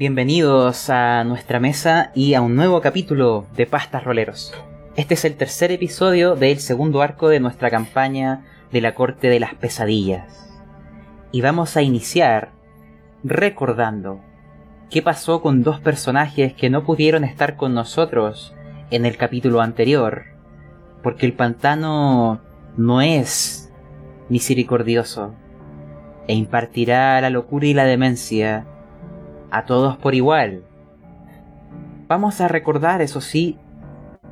Bienvenidos a nuestra mesa y a un nuevo capítulo de Pastas Roleros. Este es el tercer episodio del segundo arco de nuestra campaña de la Corte de las Pesadillas. Y vamos a iniciar recordando qué pasó con dos personajes que no pudieron estar con nosotros en el capítulo anterior, porque el pantano no es misericordioso e impartirá la locura y la demencia a todos por igual. Vamos a recordar, eso sí,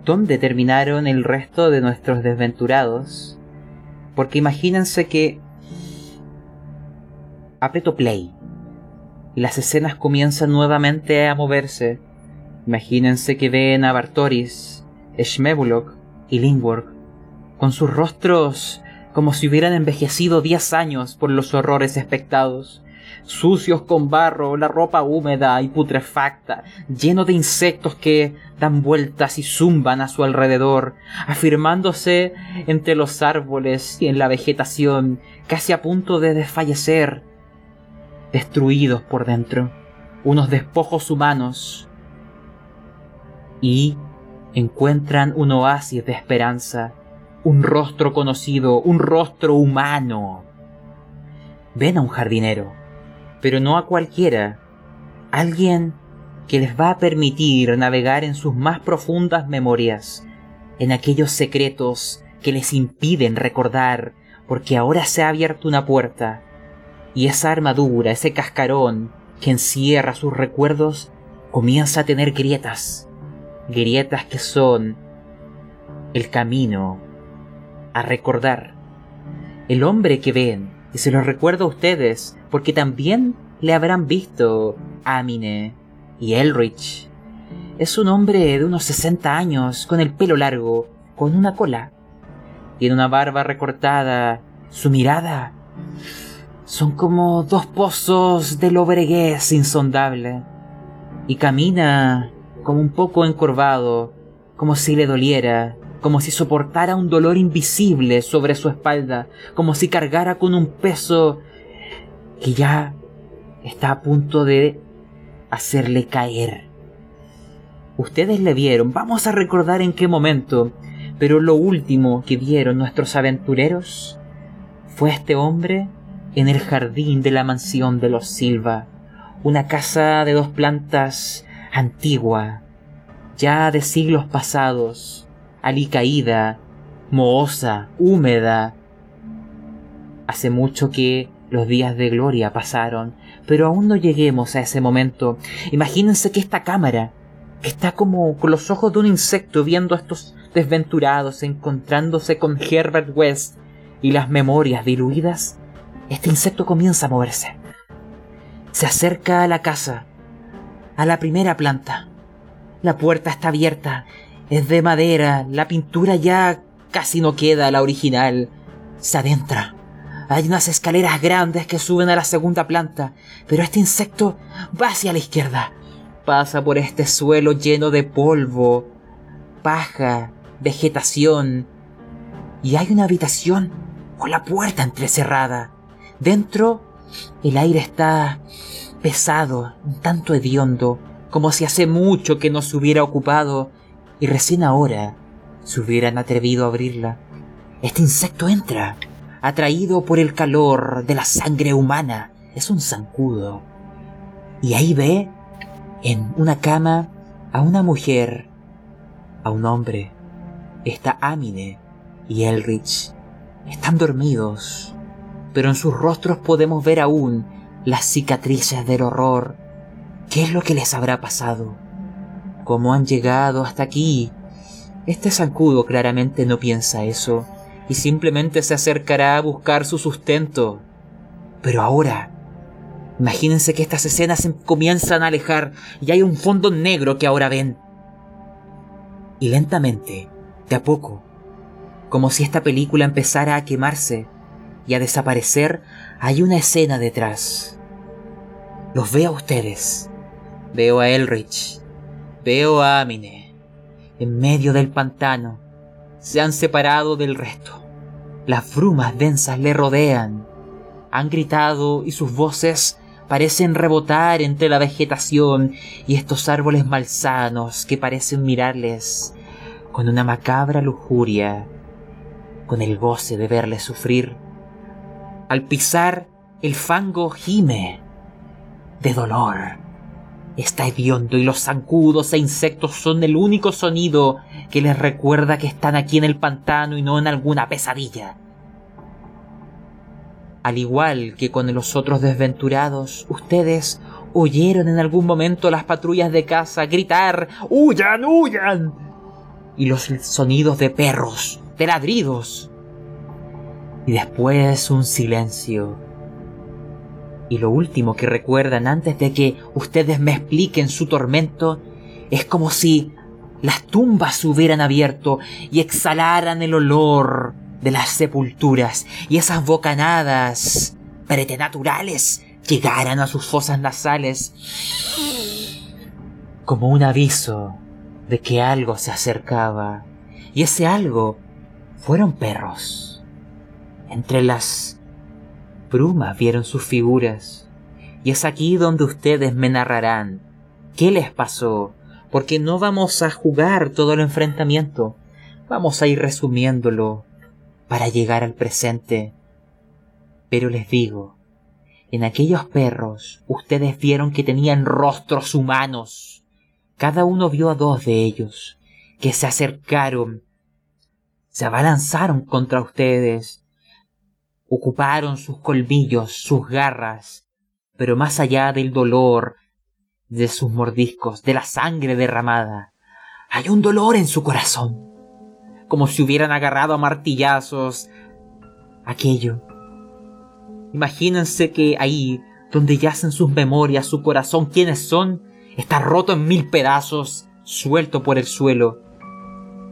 dónde terminaron el resto de nuestros desventurados, porque imagínense que aprieto play las escenas comienzan nuevamente a moverse. Imagínense que ven a Bartoris, Schmebulok y Lingworth con sus rostros como si hubieran envejecido diez años por los horrores expectados, sucios con barro, la ropa húmeda y putrefacta, lleno de insectos que dan vueltas y zumban a su alrededor, afirmándose entre los árboles y en la vegetación, casi a punto de desfallecer, destruidos por dentro, unos despojos humanos, y encuentran un oasis de esperanza, un rostro conocido, un rostro humano. Ven a un jardinero, pero no a cualquiera, alguien que les va a permitir navegar en sus más profundas memorias, en aquellos secretos que les impiden recordar, porque ahora se ha abierto una puerta, y esa armadura, ese cascarón que encierra sus recuerdos, comienza a tener grietas, grietas que son el camino a recordar. El hombre que ven, se lo recuerdo a ustedes, porque también le habrán visto Amine y Elrich. Es un hombre de unos 60 años, con el pelo largo, con una cola. Tiene una barba recortada. Su mirada son como dos pozos de lobreguez insondable. Y camina como un poco encorvado, como si le doliera, como si soportara un dolor invisible sobre su espalda, como si cargara con un peso que ya está a punto de hacerle caer. Ustedes le vieron, vamos a recordar en qué momento, pero lo último que vieron nuestros aventureros fue este hombre en el jardín de la mansión de los Silva, una casa de dos plantas antigua, ya de siglos pasados, alicaída, mohosa, húmeda. Hace mucho que los días de gloria pasaron, pero aún no lleguemos a ese momento. Imagínense que esta cámara, que está como con los ojos de un insecto viendo a estos desventurados encontrándose con Herbert West y las memorias diluidas, este insecto comienza a moverse. Se acerca a la casa, a la primera planta. La puerta está abierta, es de madera, la pintura ya casi no queda la original. Se adentra. Hay unas escaleras grandes que suben a la segunda planta, pero este insecto va hacia la izquierda. Pasa por este suelo lleno de polvo, paja, vegetación. Y hay una habitación con la puerta entrecerrada. Dentro el aire está pesado, un tanto hediondo, como si hace mucho que no se hubiera ocupado y recién ahora se hubieran atrevido a abrirla. Este insecto entra, atraído por el calor de la sangre humana. Es un zancudo. Y ahí ve, en una cama, a una mujer, a un hombre. Está Amine y Elrich. Están dormidos, pero en sus rostros podemos ver aún las cicatrices del horror. ¿Qué es lo que les habrá pasado? ¿Cómo han llegado hasta aquí? Este zancudo claramente no piensa eso y simplemente se acercará a buscar su sustento. Pero ahora, imagínense que estas escenas se comienzan a alejar y hay un fondo negro que ahora ven. Y lentamente, de a poco, como si esta película empezara a quemarse y a desaparecer, hay una escena detrás. Los veo a ustedes. Veo a Elrich. Veo a Amine. En medio del pantano. Se han separado del resto. Las brumas densas le rodean. Han gritado y sus voces parecen rebotar entre la vegetación y estos árboles malsanos que parecen mirarles con una macabra lujuria, con el goce de verles sufrir. Al pisar, el fango gime de dolor. Está hediondo y los zancudos e insectos son el único sonido que les recuerda que están aquí en el pantano y no en alguna pesadilla. Al igual que con los otros desventurados, ustedes oyeron en algún momento las patrullas de caza gritar ¡Huyan, huyan! y los sonidos de perros, de ladridos. Y después un silencio. Y lo último que recuerdan antes de que ustedes me expliquen su tormento es como si las tumbas se hubieran abierto y exhalaran el olor de las sepulturas y esas bocanadas preternaturales llegaran a sus fosas nasales como un aviso de que algo se acercaba, y ese algo fueron perros. Entre las brumas vieron sus figuras, y es aquí donde ustedes me narrarán qué les pasó, porque no vamos a jugar todo el enfrentamiento, vamos a ir resumiéndolo para llegar al presente. Pero les digo, en aquellos perros ustedes vieron que tenían rostros humanos, cada uno vio a dos de ellos, que se acercaron, se abalanzaron contra ustedes, ocuparon sus colmillos, sus garras, pero más allá del dolor, de sus mordiscos, de la sangre derramada, hay un dolor en su corazón, como si hubieran agarrado a martillazos aquello. Imagínense que ahí, donde yacen sus memorias, su corazón, quiénes son, Está roto en mil pedazos, suelto por el suelo.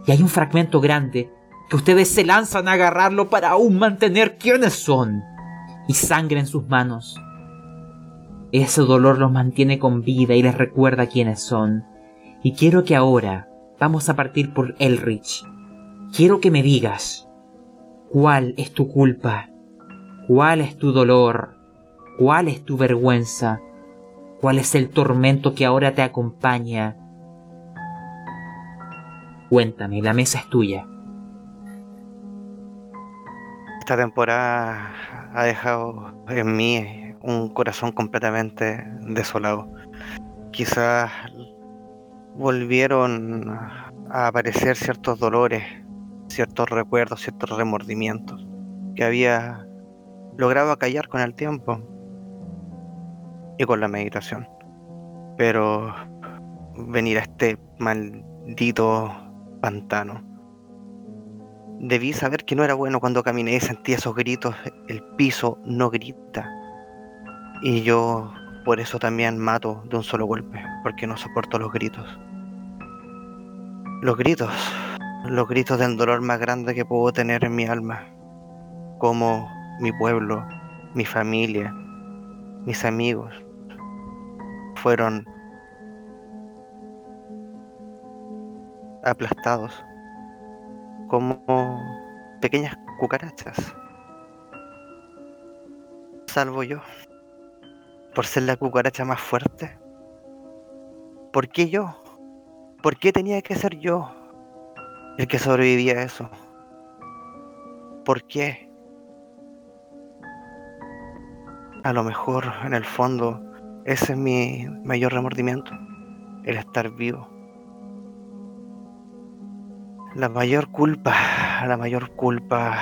Y hay un fragmento grande que ustedes se lanzan a agarrarlo para aún mantener quiénes son. Y sangre en sus manos. Ese dolor los mantiene con vida y les recuerda quiénes son. Y quiero que ahora vamos a partir por Elrich. Quiero que me digas cuál es tu culpa, cuál es tu dolor, cuál es tu vergüenza, ¿Cuál es el tormento que ahora te acompaña? Cuéntame, la mesa es tuya. Esta temporada ha dejado en mí un corazón completamente desolado. Quizás volvieron a aparecer ciertos dolores, ciertos recuerdos, ciertos remordimientos que había logrado acallar con el tiempo y con la meditación. Pero venir a este maldito pantano. Debí saber que no era bueno cuando caminé y sentí esos gritos. El piso no grita. Y yo por eso también mato de un solo golpe, porque no soporto los gritos. Los gritos, los gritos del dolor más grande que puedo tener en mi alma. Como mi pueblo, mi familia, mis amigos, fueron aplastados como pequeñas cucarachas. Salvo yo, por ser la cucaracha más fuerte. ¿Por qué yo? ¿Por qué tenía que ser yo el que sobrevivía a eso? ¿Por qué? A lo mejor en el fondo ese es mi mayor remordimiento, el estar vivo. La mayor culpa, la mayor culpa,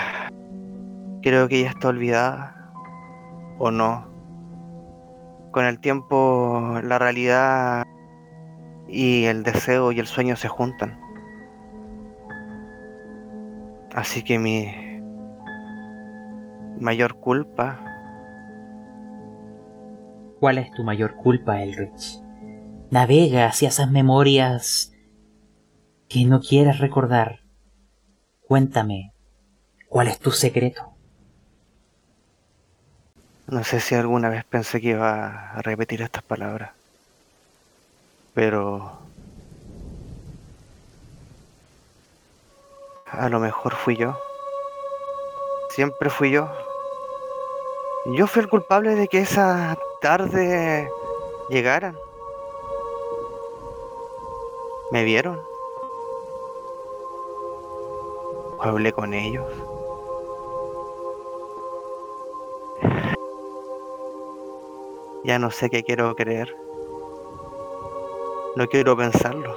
creo que ya está olvidada o no. Con el tiempo la realidad y el deseo y el sueño se juntan. Así que mi mayor culpa ¿Cuál es tu mayor culpa, Elrich? Navega hacia esas memorias que no quieres recordar. Cuéntame, ¿cuál es tu secreto? No sé si alguna vez pensé que iba a repetir estas palabras, pero a lo mejor fui yo. Siempre fui yo. Yo fui el culpable de que esa tarde llegaran. ¿Me vieron? Hablé con ellos. Ya no sé qué quiero creer. No quiero pensarlo.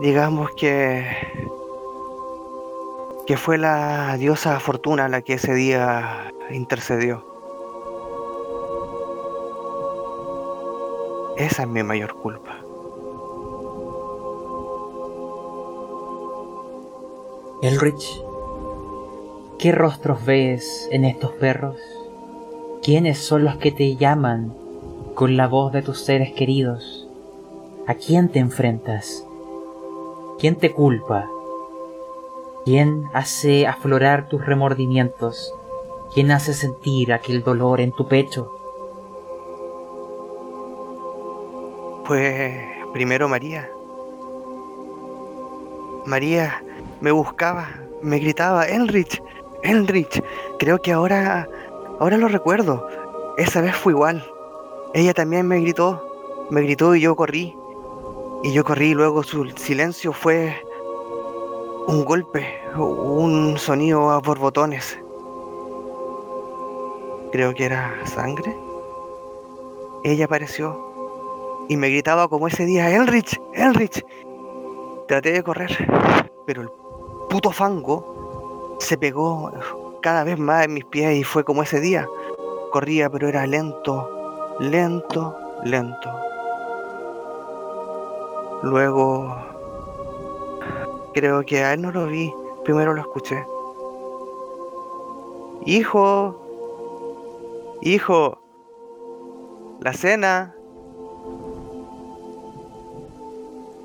Digamos que que fue la diosa Fortuna la que ese día intercedió. Esa es mi mayor culpa. Elrich, ¿qué rostros ves en estos perros? ¿Quiénes son los que te llaman con la voz de tus seres queridos? ¿A quién te enfrentas? ¿Quién te culpa? ¿Quién hace aflorar tus remordimientos? ¿Quién hace sentir aquel dolor en tu pecho? Pues primero María. María me buscaba, me gritaba, Elrich, Elrich. Creo que ahora, ahora lo recuerdo. Esa vez fue igual. Ella también me gritó, me gritó y yo corrí. Y yo corrí y luego su silencio fue un golpe, un sonido a borbotones. Creo que era sangre. Ella apareció y me gritaba como ese día, Elrich, Elrich. Traté de correr, pero el puto fango se pegó cada vez más en mis pies y fue como ese día. Corría, pero era lento, lento, lento. Luego, creo que a él no lo vi, primero lo escuché. Hijo, hijo, la cena.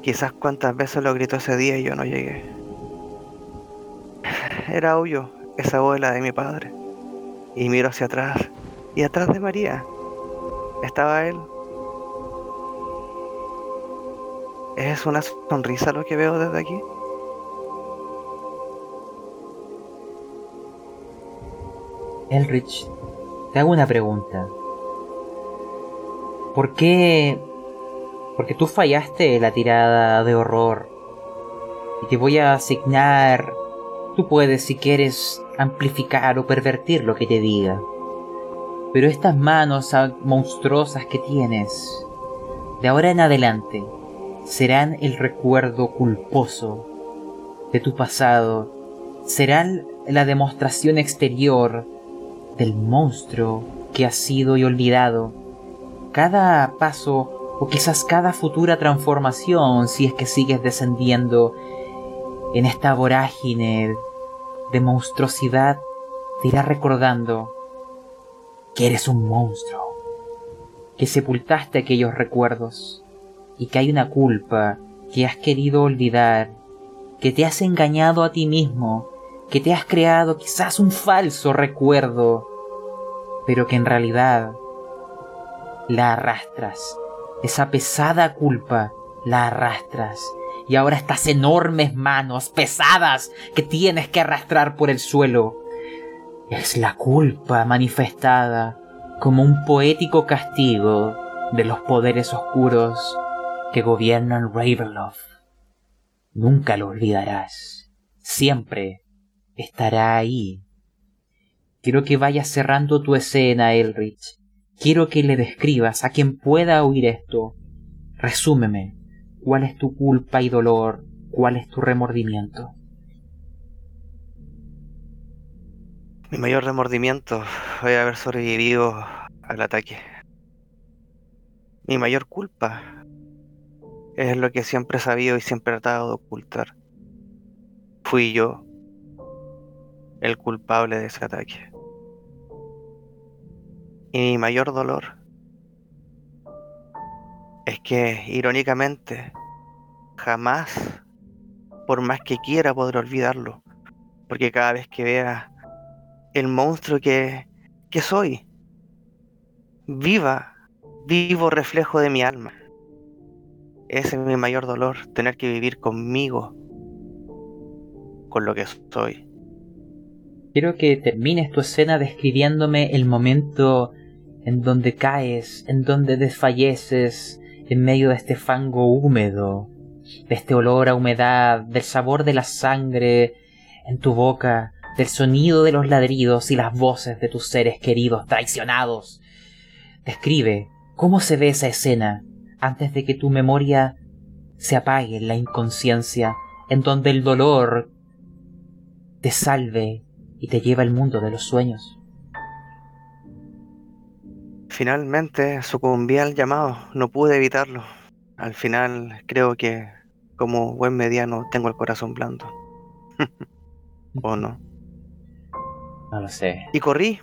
Quizás cuántas veces lo gritó ese día y yo no llegué. Era obvio, esa voz la de mi padre. Y miro hacia atrás. Y atrás de María estaba él. ¿Es una sonrisa lo que veo desde aquí? Elrich, te hago una pregunta. ¿Por qué? Porque tú fallaste la tirada de horror. Y te voy a asignar... Tú puedes, si quieres, amplificar o pervertir lo que te diga. Pero estas manos monstruosas que tienes, de ahora en adelante, serán el recuerdo culposo de tu pasado, serán la demostración exterior del monstruo que has sido y olvidado. Cada paso o quizás cada futura transformación, si es que sigues descendiendo en esta vorágine de monstruosidad, te irá recordando que eres un monstruo, que sepultaste aquellos recuerdos y que hay una culpa que has querido olvidar, que te has engañado a ti mismo, que te has creado quizás un falso recuerdo, pero que en realidad la arrastras, esa pesada culpa la arrastras y ahora estas enormes manos pesadas que tienes que arrastrar por el suelo es la culpa manifestada como un poético castigo de los poderes oscuros que gobiernan Ravenloft. Nunca lo olvidarás. Siempre estará ahí. Quiero que vayas cerrando tu escena, Elrich. Quiero que le describas a quien pueda oír esto. Resúmeme. ¿Cuál es tu culpa y dolor? ¿Cuál es tu remordimiento? Mi mayor remordimiento fue haber sobrevivido al ataque. Mi mayor culpa es lo que siempre he sabido y siempre he tratado de ocultar. Fui yo el culpable de ese ataque. Y mi mayor dolor es que, irónicamente, jamás, por más que quiera, podré olvidarlo. Porque cada vez que vea el monstruo que, que soy. Viva, vivo reflejo de mi alma. Ese es mi mayor dolor, tener que vivir conmigo, con lo que soy. Quiero que termines tu escena describiéndome el momento en donde caes, en donde desfalleces, en medio de este fango húmedo, de este olor a humedad, del sabor de la sangre en tu boca, del sonido de los ladridos y las voces de tus seres queridos traicionados. Describe cómo se ve esa escena antes de que tu memoria se apague en la inconsciencia, en donde el dolor te salve y te lleva al mundo de los sueños. Finalmente sucumbí al llamado, no pude evitarlo. Al final creo que como buen mediano tengo el corazón blando. ¿O no? No lo sé. Y corrí.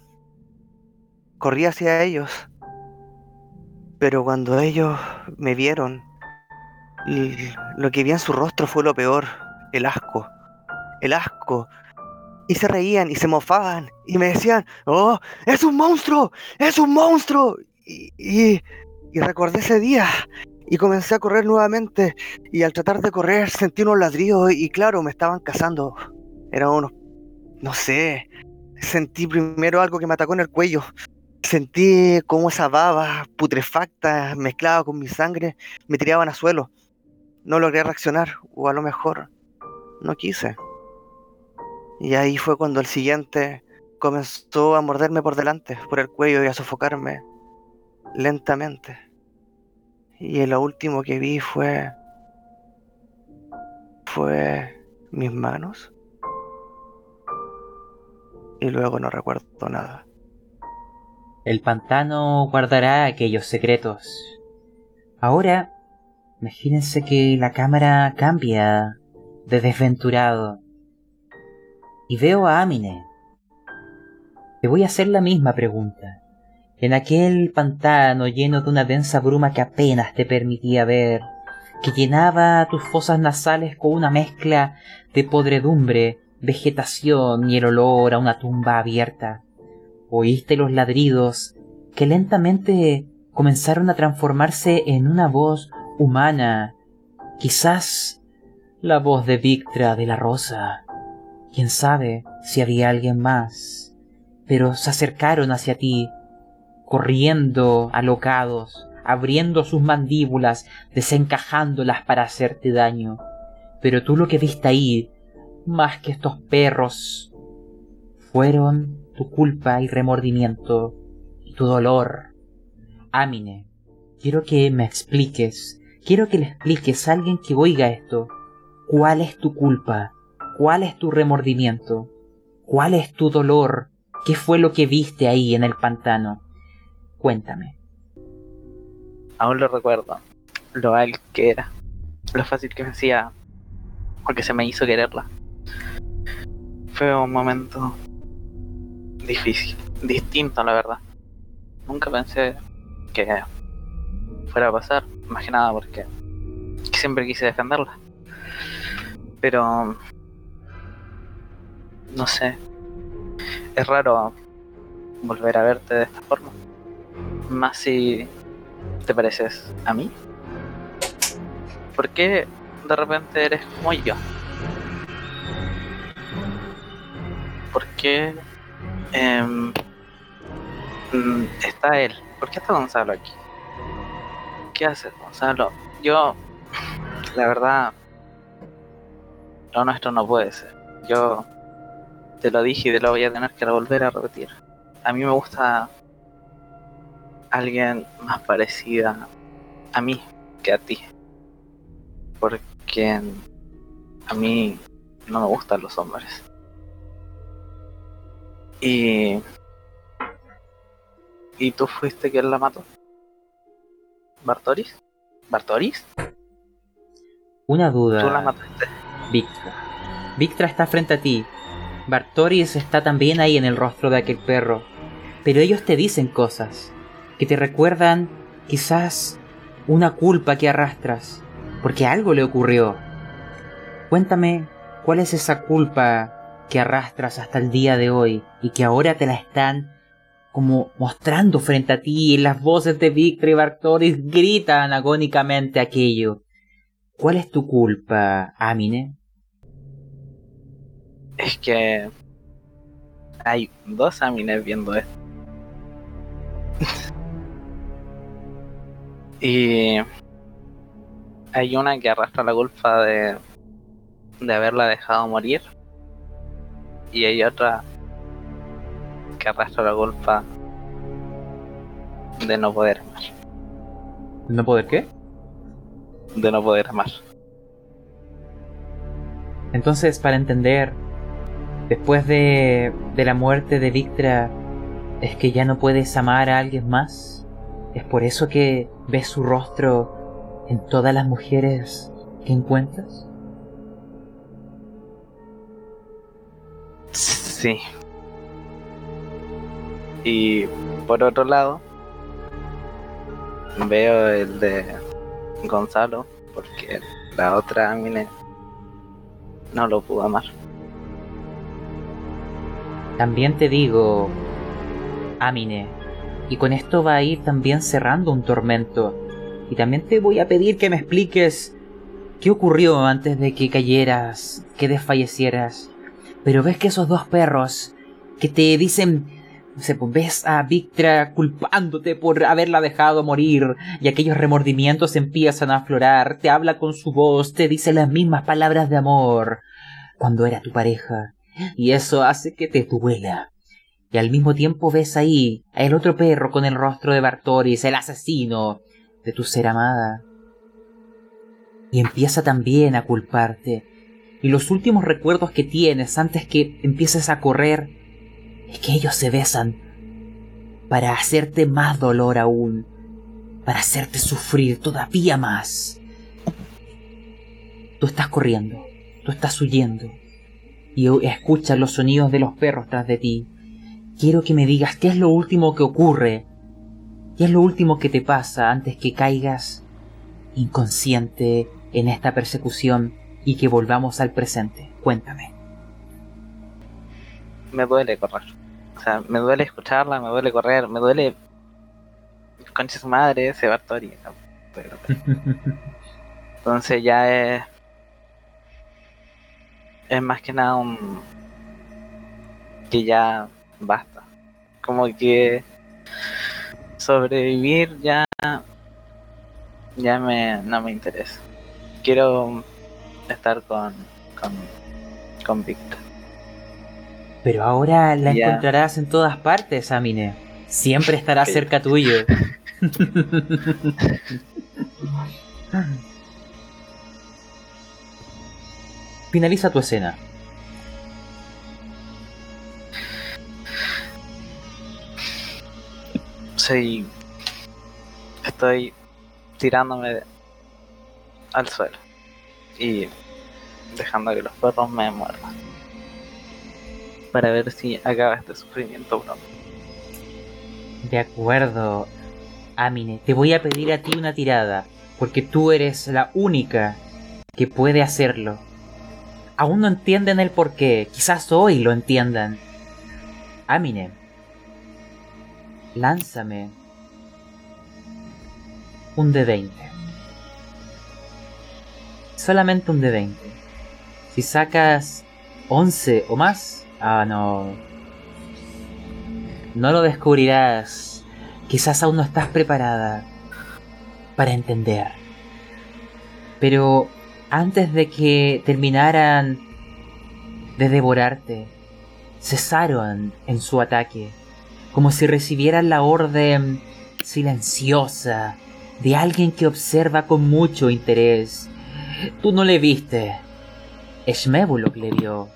Corrí hacia ellos. Pero cuando ellos me vieron, lo que vi en su rostro fue lo peor, el asco. El asco y se reían y se mofaban y me decían, oh, es un monstruo, es un monstruo. Y, y, recordé ese día y comencé a correr nuevamente y al tratar de correr sentí unos ladridos y claro, me estaban cazando. Eran unos, no sé, sentí primero algo que me atacó en el cuello. Sentí como esa baba putrefacta mezclada con mi sangre me tiraban a suelo. No logré reaccionar o a lo mejor no quise. Y ahí fue cuando el siguiente comenzó a morderme por delante, por el cuello y a sofocarme lentamente. Y lo último que vi fue... fue mis manos. Y luego no recuerdo nada. El pantano guardará aquellos secretos. Ahora, imagínense que la cámara cambia de desventurado y veo a Amine. Te voy a hacer la misma pregunta. En aquel pantano lleno de una densa bruma que apenas te permitía ver, que llenaba tus fosas nasales con una mezcla de podredumbre, vegetación y el olor a una tumba abierta. Oíste los ladridos que lentamente comenzaron a transformarse en una voz humana, quizás la voz de Victra de la Rosa. Quién sabe si había alguien más. Pero se acercaron hacia ti, corriendo alocados, abriendo sus mandíbulas, desencajándolas para hacerte daño. Pero tú lo que viste ahí, más que estos perros, fueron tu culpa y remordimiento y tu dolor. Amine, quiero que me expliques, quiero que le expliques a alguien que oiga esto, cuál es tu culpa, ¿Cuál es tu remordimiento? ¿Cuál es tu dolor? ¿Qué fue lo que viste ahí en el pantano? Cuéntame. Aún lo recuerdo. Lo mal que era. Lo fácil que me hacía. Porque se me hizo quererla. Fue un momento difícil. Distinto, la verdad. Nunca pensé que fuera a pasar. Más que nada porque siempre quise defenderla. Pero no sé. Es raro volver a verte de esta forma. Más si te pareces a mí. ¿Por qué de repente eres como yo? ¿Por qué em, mm, está él? ¿Por qué está Gonzalo aquí? ¿Qué hace Gonzalo? Yo, la verdad, lo nuestro no puede ser. Yo te lo dije y te lo voy a tener que volver a repetir. A mí me gusta alguien más parecida a mí que a ti. Porque a mí no me gustan los hombres. Y... ¿Y tú fuiste quien la mató? ¿Bartoris? ¿Bartoris? Una duda. Tú la mataste. Victra. Victra está frente a ti. Bartoris está también ahí en el rostro de aquel perro. Pero ellos te dicen cosas que te recuerdan quizás una culpa que arrastras, porque algo le ocurrió. Cuéntame, ¿cuál es esa culpa que arrastras hasta el día de hoy y que ahora te la están como mostrando frente a ti y las voces de Victor y Bartoris gritan agónicamente aquello? ¿Cuál es tu culpa, Amine? Es que hay dos Amines viendo esto. Y hay una que arrastra la culpa de, de haberla dejado morir. Y hay otra que arrastra la culpa de no poder amar. ¿No poder qué? De no poder amar. Entonces, para entender, después de, de la muerte de Victra, ¿es que ya no puedes amar a alguien más? ¿Es por eso que ves su rostro en todas las mujeres que encuentras? Sí. Y por otro lado, veo el de Gonzalo, porque la otra mine no lo pudo amar. También te digo, Amine, y con esto va a ir también cerrando un tormento. Y también te voy a pedir que me expliques qué ocurrió antes de que cayeras, que desfallecieras. Pero ves que esos dos perros que te dicen, ves a Victra culpándote por haberla dejado morir y aquellos remordimientos empiezan a aflorar, te habla con su voz, te dice las mismas palabras de amor cuando era tu pareja. Y eso hace que te duela. Y al mismo tiempo ves ahí a el otro perro con el rostro de Bartoris, el asesino de tu ser amada. Y empieza también a culparte. Y los últimos recuerdos que tienes antes que empieces a correr es que ellos se besan para hacerte más dolor aún, para hacerte sufrir todavía más. Tú estás corriendo, tú estás huyendo, y escuchas los sonidos de los perros tras de ti. Quiero que me digas qué es lo último que ocurre, qué es lo último que te pasa antes que caigas inconsciente en esta persecución y que volvamos al presente. Cuéntame. Me duele correr. O sea, me duele escucharla, me duele correr, me duele. Concha su madre, ese Entonces ya es. Es más que nada un. Que ya basta. Como que. Sobrevivir ya. Ya me, no me interesa. Quiero estar con. con. con Victor. Pero ahora la Ya. encontrarás en todas partes, Amine. Siempre estará cerca tuyo. Finaliza tu escena. Sí. Estoy tirándome al suelo. Y dejando que los perros me muerdan. Para ver si acaba este sufrimiento pronto. De acuerdo, Amine. Te voy a pedir a ti una tirada, porque tú eres la única que puede hacerlo. Aún no entienden el porqué, quizás hoy lo entiendan. Amine, lánzame un de 20. Solamente un de 20. Si sacas 11 o más, ah no, no lo descubrirás. Quizás aún no estás preparada para entender. Pero antes de que terminaran de devorarte, cesaron en su ataque, como si recibieran la orden silenciosa de alguien que observa con mucho interés. Tú no le viste. Shmebulok le vio.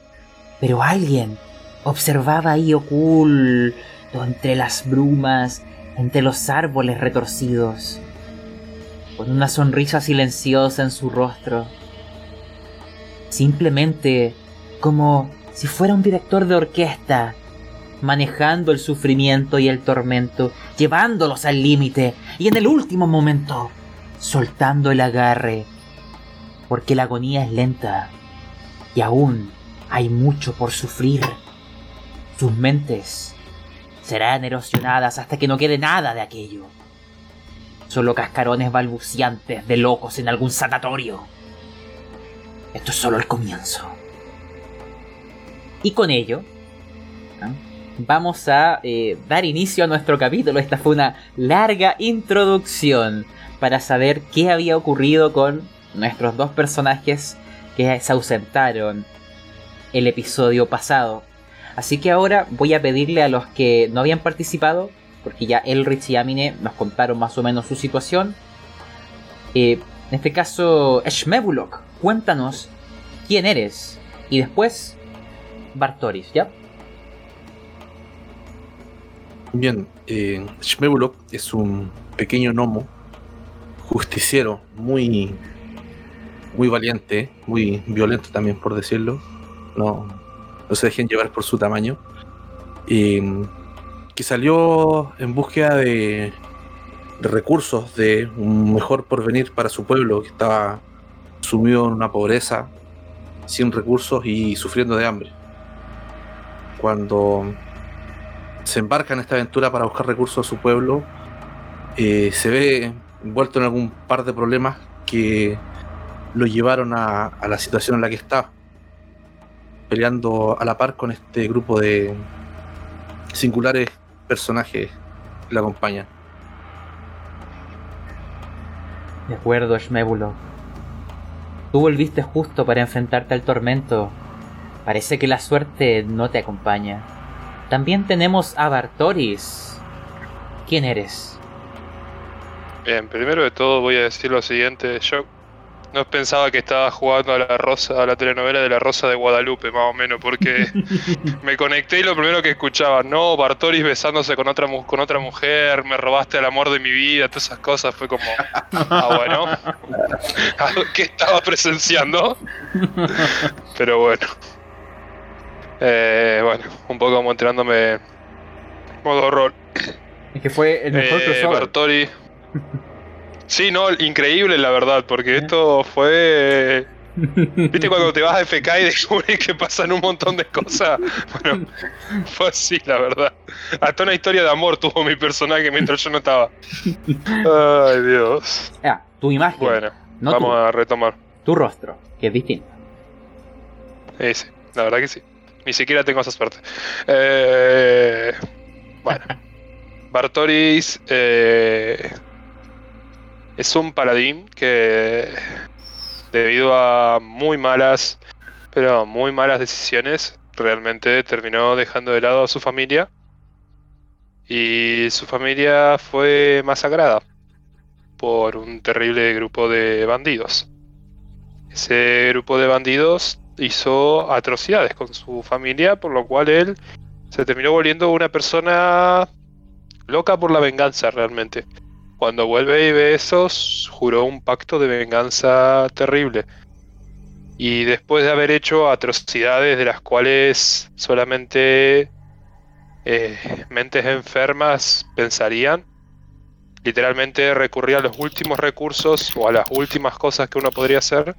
Pero alguien observaba ahí oculto entre las brumas, entre los árboles retorcidos, con una sonrisa silenciosa en su rostro. Simplemente como si fuera un director de orquesta, manejando el sufrimiento y el tormento, llevándolos al límite y en el último momento, soltando el agarre, porque la agonía es lenta y aún hay mucho por sufrir. Sus mentes serán erosionadas hasta que no quede nada de aquello. Solo cascarones balbuciantes de locos en algún sanatorio. Esto es solo el comienzo. Y con ello, vamos a eh, dar inicio a nuestro capítulo. Esta fue una larga introducción para saber qué había ocurrido con nuestros dos personajes que se ausentaron el episodio pasado. Así que ahora voy a pedirle a los que no habían participado, porque ya Elrich y Amine nos contaron más o menos su situación. Eh, en este caso, Shmebulok, cuéntanos quién eres. Y después, Bartoris, ¿ya? Bien, eh, Shmebulok es un pequeño gnomo, justiciero, muy, muy valiente, muy violento también, por decirlo. No, no se dejen llevar por su tamaño. Eh, que salió en búsqueda de, de recursos, de un mejor porvenir para su pueblo, que estaba sumido en una pobreza, sin recursos y sufriendo de hambre. Cuando se embarca en esta aventura para buscar recursos a su pueblo, eh, se ve envuelto en algún par de problemas que lo llevaron a, la situación en la que está, peleando a la par con este grupo de singulares personajes que la acompañan. De acuerdo, Shmebulo. Tú volviste justo para enfrentarte al tormento. Parece que la suerte no te acompaña. También tenemos a Bartoris. ¿Quién eres? Bien, primero de todo voy a decir lo siguiente. Yo no pensaba que estaba jugando a la rosa, a la telenovela de la Rosa de Guadalupe, más o menos, porque me conecté y lo primero que escuchaba, no, Bartoris besándose con otra mu- con otra mujer, me robaste el amor de mi vida, todas esas cosas, fue como, ah bueno, que estaba presenciando, pero bueno, eh, bueno, un poco como enterándome modo rol. Es que fue el mejor Eh, crossover. Bartori. Sí, no, increíble la verdad, porque esto fue. ¿Viste cuando te vas a FK y descubres que pasan un montón de cosas? Bueno, fue así, la verdad. Hasta una historia de amor tuvo mi personaje mientras yo no estaba. Ay, Dios. Ah, tu imagen, Bueno, no vamos a retomar. tu rostro, que es distinto. Sí, sí, la verdad que sí. Ni siquiera tengo esa suerte. Eh, bueno, Bartoris eh, es un paladín que, debido a muy malas, pero muy malas decisiones, realmente terminó dejando de lado a su familia. Y su familia fue masacrada por un terrible grupo de bandidos. Ese grupo de bandidos hizo atrocidades con su familia, por lo cual él se terminó volviendo una persona loca por la venganza realmente. Cuando vuelve y ve eso, juró un pacto de venganza terrible. Y después de haber hecho atrocidades de las cuales solamente eh, mentes enfermas pensarían, literalmente recurría a los últimos recursos o a las últimas cosas que uno podría hacer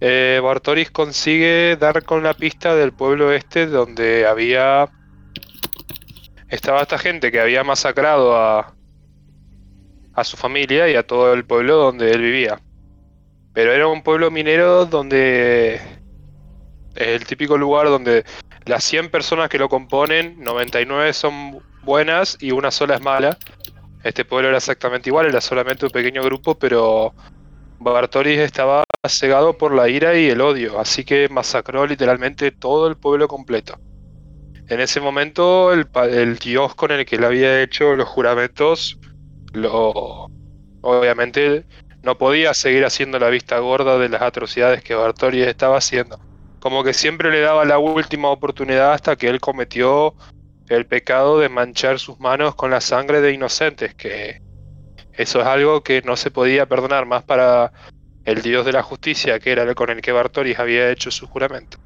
eh, Bartoris consigue dar con la pista del pueblo este donde había estaba esta gente que había masacrado a a su familia y a todo el pueblo donde él vivía. Pero era un pueblo minero donde es el típico lugar donde las 100 personas que lo componen, 99 son buenas y una sola es mala. Este pueblo era exactamente igual, era solamente un pequeño grupo, pero Bartoris estaba cegado por la ira y el odio, así que masacró literalmente todo el pueblo completo. En ese momento, el, el dios con el que él había hecho los juramentos, lo obviamente no podía seguir haciendo la vista gorda de las atrocidades que Bartoris estaba haciendo. Como que siempre le daba la última oportunidad hasta que él cometió el pecado de manchar sus manos con la sangre de inocentes, que eso es algo que no se podía perdonar más para el dios de la justicia, que era el con el que Bartoris había hecho su juramento.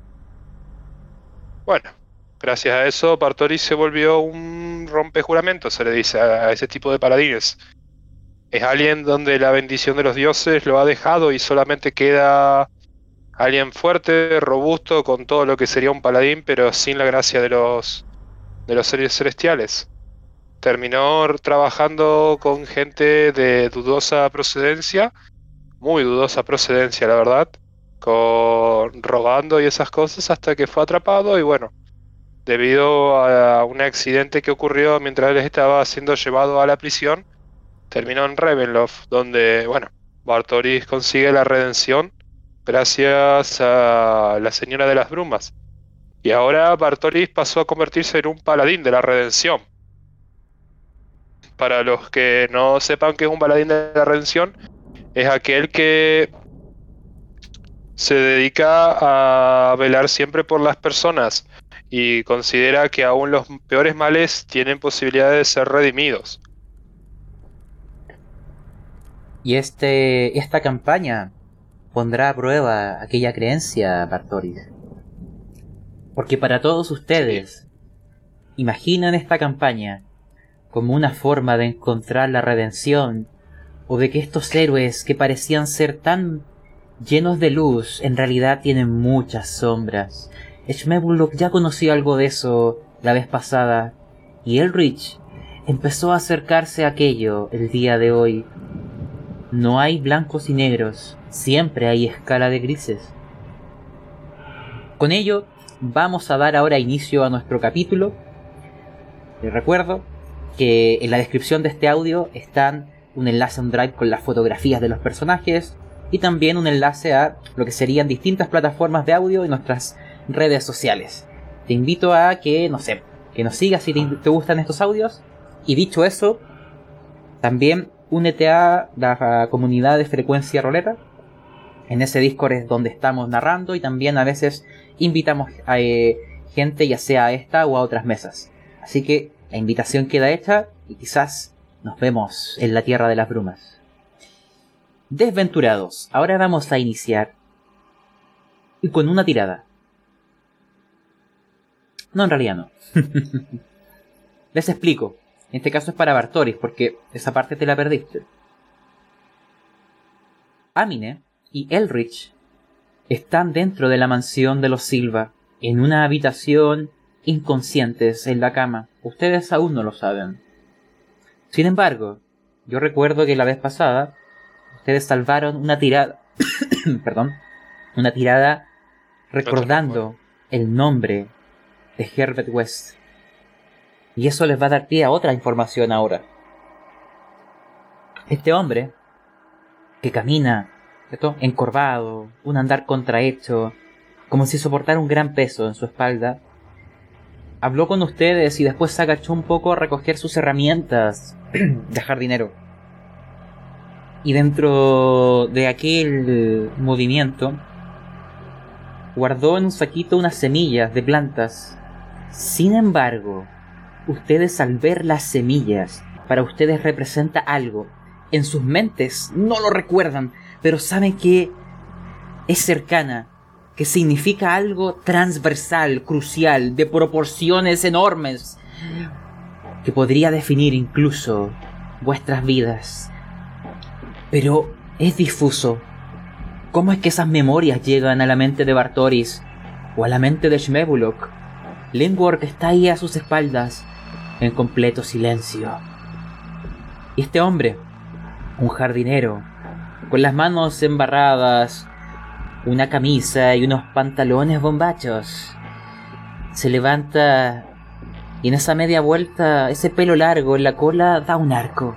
Bueno, gracias a eso Bartoris se volvió un rompejuramento, se le dice a, a ese tipo de paladines. Es alguien donde la bendición de los dioses lo ha dejado y solamente queda alguien fuerte, robusto, con todo lo que sería un paladín, pero sin la gracia de los de los seres celestiales. Terminó trabajando con gente de dudosa procedencia, muy dudosa procedencia, la verdad, con robando y esas cosas hasta que fue atrapado y bueno, debido a un accidente que ocurrió mientras él estaba siendo llevado a la prisión, terminó en Ravenloft, donde, bueno, Bartoris consigue la redención gracias a la Señora de las Brumas. Y ahora Bartoris pasó a convertirse en un paladín de la redención. Para los que no sepan qué es un paladín de la redención, es aquel que se dedica a velar siempre por las personas y considera que aún los peores males tienen posibilidad de ser redimidos. Y este, esta campaña pondrá a prueba aquella creencia, Bartoris. Porque para todos ustedes, imaginan esta campaña como una forma de encontrar la redención o de que estos héroes que parecían ser tan llenos de luz en realidad tienen muchas sombras. Schmebullock ya conoció algo de eso la vez pasada y Elrich empezó a acercarse a aquello el día de hoy. No hay blancos y negros, siempre hay escala de grises. Con ello, vamos a dar ahora inicio a nuestro capítulo. Les recuerdo que en la descripción de este audio están un enlace a un drive con las fotografías de los personajes y también un enlace a lo que serían distintas plataformas de audio en nuestras redes sociales. Te invito a que, no sé, que nos sigas si te, gustan estos audios. Y dicho eso, también únete a la comunidad de frecuencia roleta. En ese Discord es donde estamos narrando y también a veces invitamos a eh, gente ya sea a esta o a otras mesas. Así que la invitación queda hecha y quizás nos vemos en la Tierra de las Brumas. Desventurados, ahora vamos a iniciar con una tirada. No, en realidad no. Les explico. En este caso es para Bartoris, porque esa parte te la perdiste. Amine y Elrich están dentro de la mansión de los Silva, en una habitación inconscientes en la cama. Ustedes aún no lo saben. Sin embargo, yo recuerdo que la vez pasada ustedes salvaron una tirada, perdón, una tirada recordando el nombre de Herbert West. Y eso les va a dar pie a otra información ahora. Este hombre, que camina, encorvado, un andar contrahecho, como si soportara un gran peso en su espalda, habló con ustedes y después se agachó un poco a recoger sus herramientas de jardinero. Y dentro de aquel movimiento, guardó en un saquito unas semillas de plantas sin embargo, ustedes al ver las semillas, para ustedes representa algo. En sus mentes no lo recuerdan, pero saben que es cercana, que significa algo transversal, crucial, de proporciones enormes, que podría definir incluso vuestras vidas. Pero es difuso. ¿Cómo es que esas memorias llegan a la mente de Bartoris o a la mente de Shmebulok? Lindworth está ahí a sus espaldas, en completo silencio. Y este hombre, un jardinero, con las manos embarradas, una camisa y unos pantalones bombachos, se levanta y en esa media vuelta, ese pelo largo en la cola da un arco.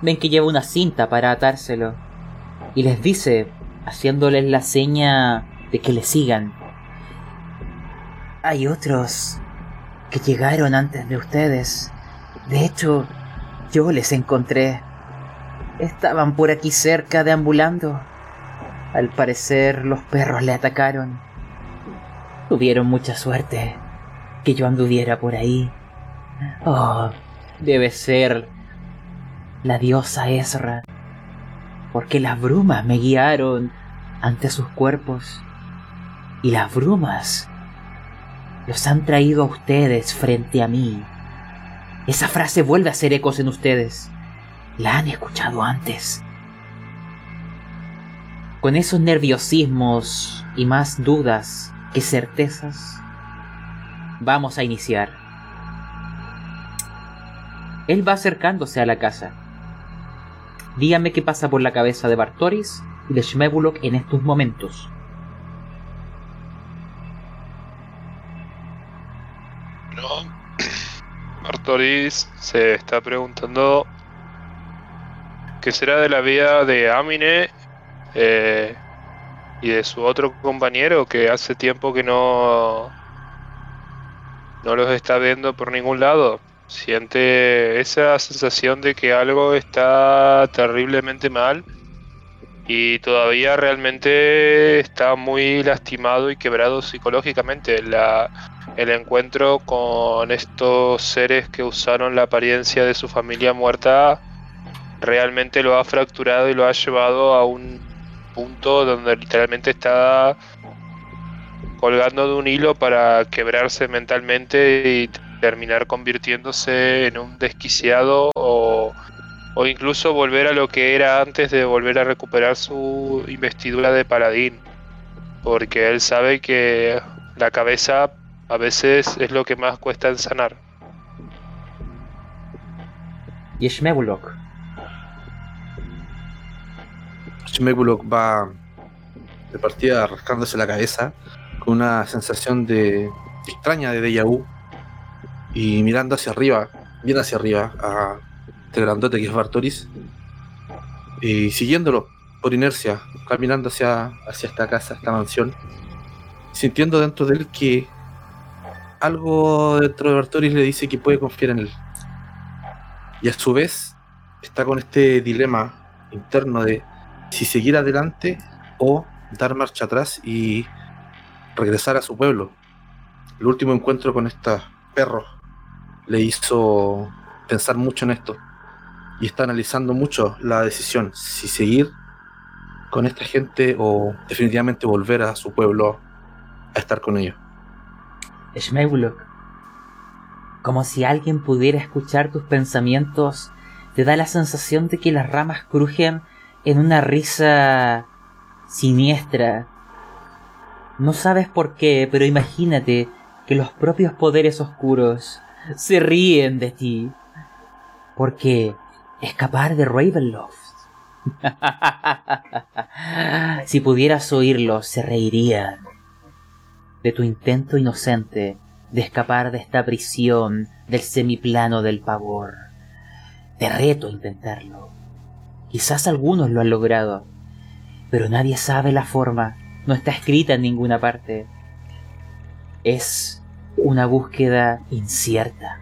Ven que lleva una cinta para atárselo y les dice, haciéndoles la seña de que le sigan. Hay otros que llegaron antes de ustedes. De hecho, yo les encontré. Estaban por aquí cerca deambulando. Al parecer los perros le atacaron. Tuvieron mucha suerte que yo anduviera por ahí. Oh, debe ser la diosa Ezra. Porque las brumas me guiaron ante sus cuerpos. Y las brumas los han traído a ustedes frente a mí. Esa frase vuelve a hacer ecos en ustedes. La han escuchado antes. Con esos nerviosismos y más dudas que certezas, vamos a iniciar. Él va acercándose a la casa. Dígame qué pasa por la cabeza de Bartoris y de Shmebulok en estos momentos. Bartoris se está preguntando qué será de la vida de Amine eh, y de su otro compañero que hace tiempo que no no los está viendo por ningún lado. Siente esa sensación de que algo está terriblemente mal y todavía realmente está muy lastimado y quebrado psicológicamente. La, el encuentro con estos seres que usaron la apariencia de su familia muerta realmente lo ha fracturado y lo ha llevado a un punto donde literalmente está colgando de un hilo para quebrarse mentalmente y terminar convirtiéndose en un desquiciado o, o incluso volver a lo que era antes de volver a recuperar su investidura de paladín. Porque él sabe que la cabeza a veces es lo que más cuesta en sanar. Y Shmebulok. Shmebulok va de partida rascándose la cabeza con una sensación de extraña de déjà vu y mirando hacia arriba, bien hacia arriba, a este grandote que es Bartoris, y siguiéndolo por inercia, caminando hacia, hacia esta casa, esta mansión, sintiendo dentro de él que algo dentro de Bartoris le dice que puede confiar en él. Y a su vez está con este dilema interno de si seguir adelante o dar marcha atrás y regresar a su pueblo. El último encuentro con estos perros le hizo pensar mucho en esto y está analizando mucho la decisión si seguir con esta gente o definitivamente volver a su pueblo a estar con ellos. Shmeulok, como si alguien pudiera escuchar tus pensamientos, te da la sensación de que las ramas crujen en una risa siniestra. No sabes por qué, pero imagínate que los propios poderes oscuros se ríen de ti. Porque escapar de Ravenloft. si pudieras oírlos, se reirían de tu intento inocente de escapar de esta prisión del semiplano del pavor. Te reto a intentarlo. Quizás algunos lo han logrado, pero nadie sabe la forma, no está escrita en ninguna parte. Es una búsqueda incierta.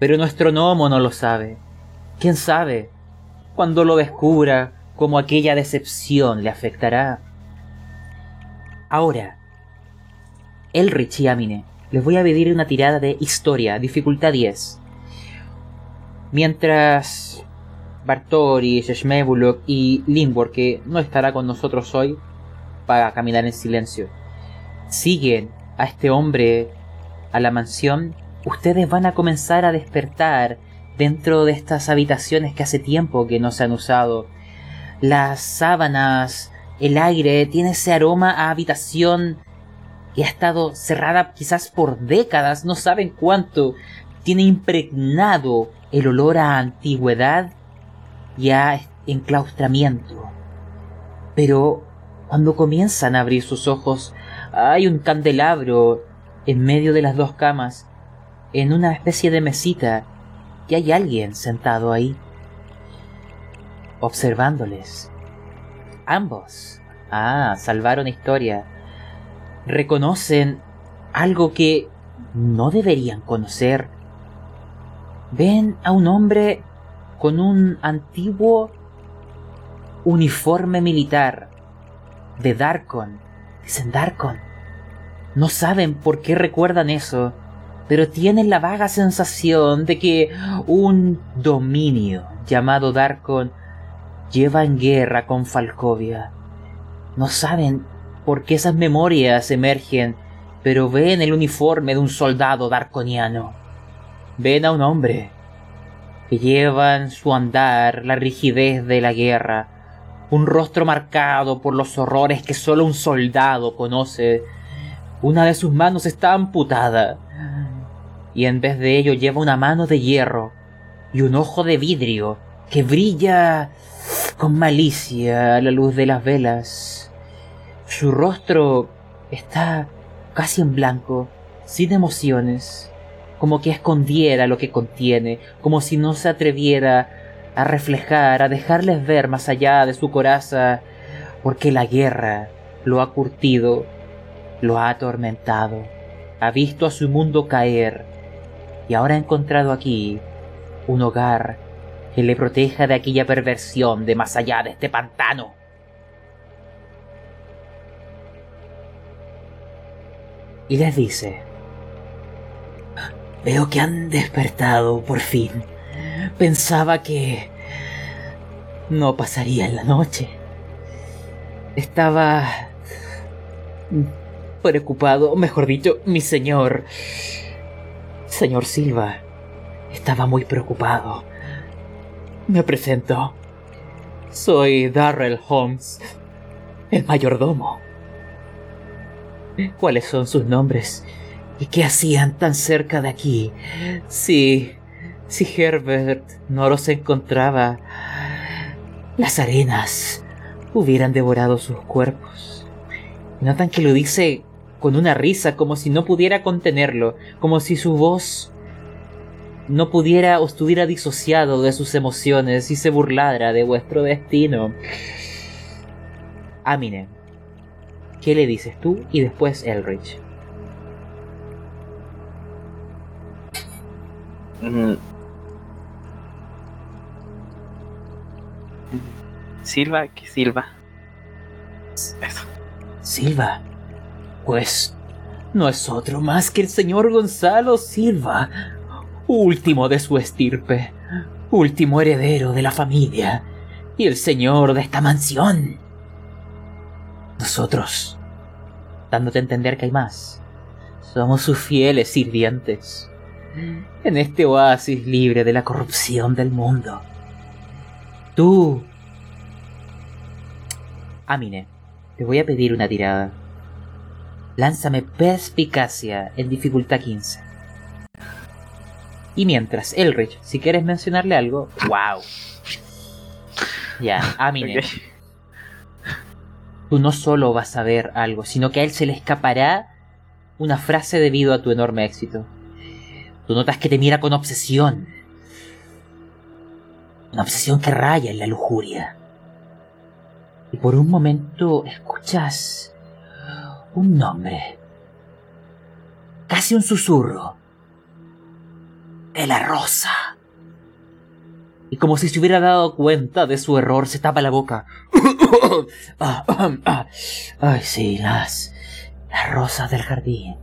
Pero nuestro gnomo no lo sabe. ¿Quién sabe? Cuando lo descubra, cómo aquella decepción le afectará. Ahora, Elrich y Amine, les voy a pedir una tirada de historia, dificultad 10. Mientras Bartori, Shmebulok y Lindborg, que no estará con nosotros hoy, para caminar en silencio, siguen a este hombre a la mansión, ustedes van a comenzar a despertar dentro de estas habitaciones que hace tiempo que no se han usado. Las sábanas, el aire, tiene ese aroma a habitación que ha estado cerrada quizás por décadas, no saben cuánto, tiene impregnado el olor a antigüedad y a enclaustramiento. Pero cuando comienzan a abrir sus ojos, hay un candelabro en medio de las dos camas, en una especie de mesita, y hay alguien sentado ahí, observándoles. Ambos. Ah, salvaron historia reconocen algo que no deberían conocer. Ven a un hombre con un antiguo uniforme militar de Darkon. Dicen Darkon. No saben por qué recuerdan eso, pero tienen la vaga sensación de que un dominio llamado Darkon lleva en guerra con Falcovia. No saben porque esas memorias emergen, pero ven el uniforme de un soldado darconiano. Ven a un hombre que lleva en su andar la rigidez de la guerra, un rostro marcado por los horrores que solo un soldado conoce. Una de sus manos está amputada, y en vez de ello lleva una mano de hierro y un ojo de vidrio que brilla con malicia a la luz de las velas. Su rostro está casi en blanco, sin emociones, como que escondiera lo que contiene, como si no se atreviera a reflejar, a dejarles ver más allá de su coraza, porque la guerra lo ha curtido, lo ha atormentado, ha visto a su mundo caer, y ahora ha encontrado aquí un hogar que le proteja de aquella perversión de más allá de este pantano. Y les dice, veo que han despertado por fin. Pensaba que no pasaría en la noche. Estaba preocupado, mejor dicho, mi señor. Señor Silva, estaba muy preocupado. Me presento. Soy Darrell Holmes, el mayordomo. ¿Cuáles son sus nombres? ¿Y qué hacían tan cerca de aquí? Si... si Herbert no los encontraba, las arenas hubieran devorado sus cuerpos. Notan que lo dice con una risa, como si no pudiera contenerlo, como si su voz no pudiera o estuviera disociado de sus emociones y se burlara de vuestro destino. Amine, ¿qué le dices tú y después Elrich? Mm. Silva, que Silva. Eso. Silva. Pues no es otro más que el señor Gonzalo Silva, último de su estirpe, último heredero de la familia y el señor de esta mansión. Nosotros, dándote a entender que hay más, somos sus fieles sirvientes en este oasis libre de la corrupción del mundo. Tú, Amine, te voy a pedir una tirada. Lánzame perspicacia en dificultad 15. Y mientras, Elrich, si quieres mencionarle algo, wow. Ya, Amine. Ok. Tú no solo vas a ver algo, sino que a él se le escapará una frase debido a tu enorme éxito. Tú notas que te mira con obsesión. Una obsesión que raya en la lujuria. Y por un momento escuchas un nombre. Casi un susurro. De la rosa. Y como si se hubiera dado cuenta de su error, se tapa la boca. Ah, ah. Ay, sí, las... Las rosas del jardín.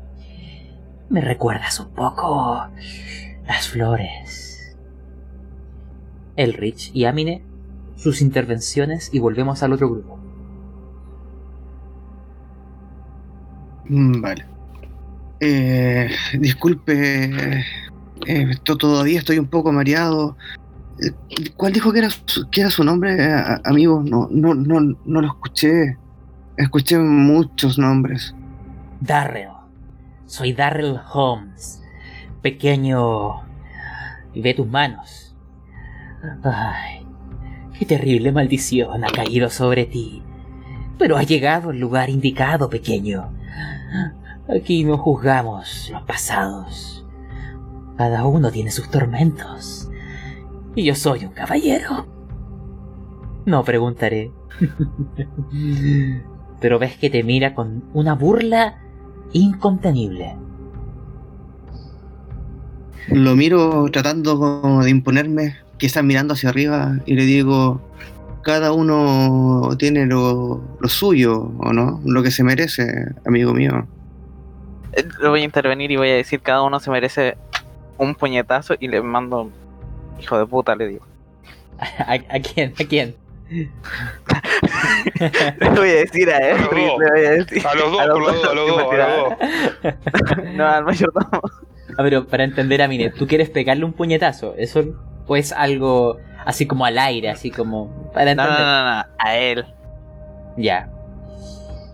Me recuerdas un poco... Las flores. Elrich y Amine, sus intervenciones y volvemos al otro grupo. Vale. Eh, disculpe, eh, to- todavía estoy un poco mareado. Eh, ¿Cuál dijo que era su, nombre, eh, amigo? No, no, no, no lo escuché. Escuché muchos nombres. Darrell. Soy Darrell Holmes. Pequeño... Y ve tus manos. Ay, qué terrible maldición ha caído sobre ti. Pero ha llegado al lugar indicado, pequeño. Aquí no juzgamos los pasados. Cada uno tiene sus tormentos. Y yo soy un caballero. No preguntaré. Pero ves que te mira con una burla incontenible. Lo miro tratando de imponerme, quizás mirando hacia arriba, y le digo, cada uno tiene lo, lo suyo, ¿o no? Lo que se merece, amigo mío. Eh, Lo voy a intervenir y voy a decir cada uno se merece un puñetazo y le mando hijo de puta le digo. ¿A, a quién? ¿A quién? Le voy a decir a él, A los le dos. voy a decir. A los dos, A los dos, a los dos, dos, a los dos. No, al mayordomo. Ah, pero para entender a Mine, ¿tú quieres pegarle un puñetazo? ¿Eso o es algo así como al aire, así como para No, no, entender? no, no, a él. Ya.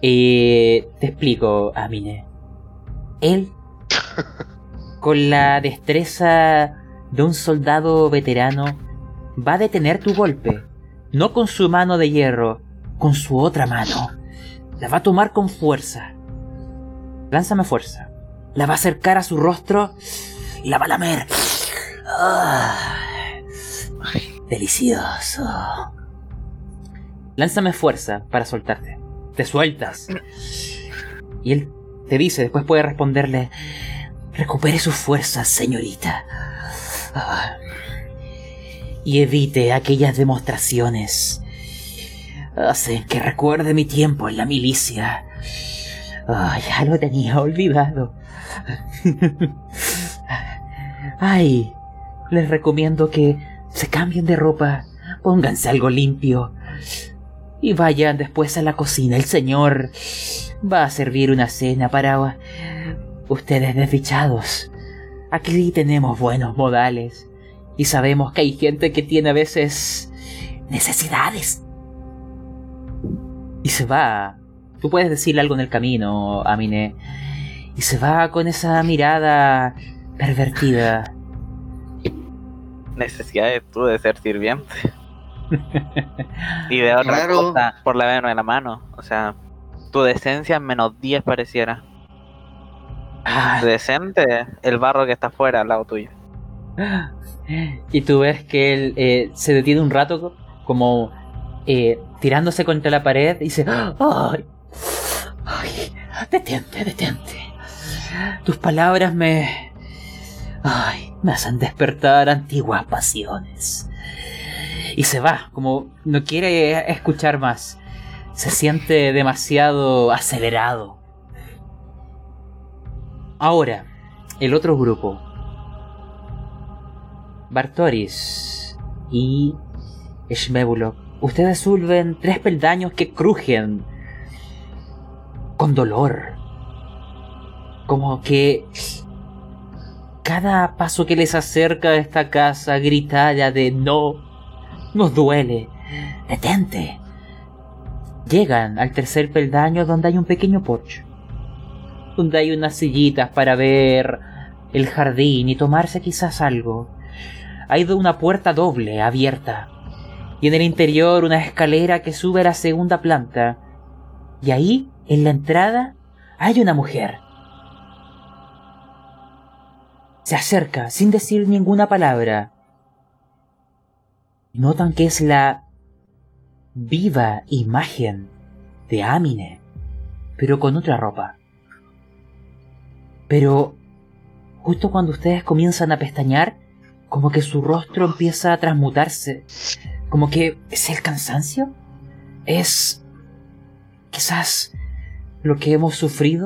Eh, te explico, Amine. Él, con la destreza de un soldado veterano, va a detener tu golpe. No con su mano de hierro, con su otra mano. La va a tomar con fuerza. Lánzame fuerza. La va a acercar a su rostro y la va a lamer. Ah, delicioso. Lánzame fuerza para soltarte. Te sueltas. Y él te dice, después puede responderle, recupere sus fuerzas, señorita. Y evite aquellas demostraciones. Hacen que recuerde mi tiempo en la milicia. Ya lo tenía olvidado. Ay, les recomiendo que se cambien de ropa, pónganse algo limpio y vayan después a la cocina. El señor va a servir una cena para ustedes desdichados. Aquí tenemos buenos modales y sabemos que hay gente que tiene a veces necesidades. Y se va. Tú puedes decirle algo en el camino, Amine. Y se va con esa mirada pervertida. Necesidades tú de ser sirviente. y de otra Claro. cosa por la mano de la mano. O sea, tu decencia en menos 10 pareciera. Ah, Decente, el barro que está afuera al lado tuyo. y tú ves que él eh, se detiene un rato como eh, tirándose contra la pared y dice, ay, ay, detente, detente. Tus palabras me... Ay, me hacen despertar antiguas pasiones. Y se va, como no quiere escuchar más. Se siente demasiado acelerado. Ahora, el otro grupo. Bartoris y Shmebulok. Ustedes suben tres peldaños que crujen con dolor. Como que cada paso que les acerca a esta casa grita ya de no, nos duele, detente. Llegan al tercer peldaño donde hay un pequeño porche, donde hay unas sillitas para ver el jardín y tomarse quizás algo. Hay una puerta doble abierta y en el interior una escalera que sube a la segunda planta. Y ahí, en la entrada, hay una mujer. Se acerca sin decir ninguna palabra. Notan que es la viva imagen de Amine, pero con otra ropa. Pero justo cuando ustedes comienzan a pestañear, como que su rostro empieza a transmutarse. Como que es el cansancio. Es quizás lo que hemos sufrido.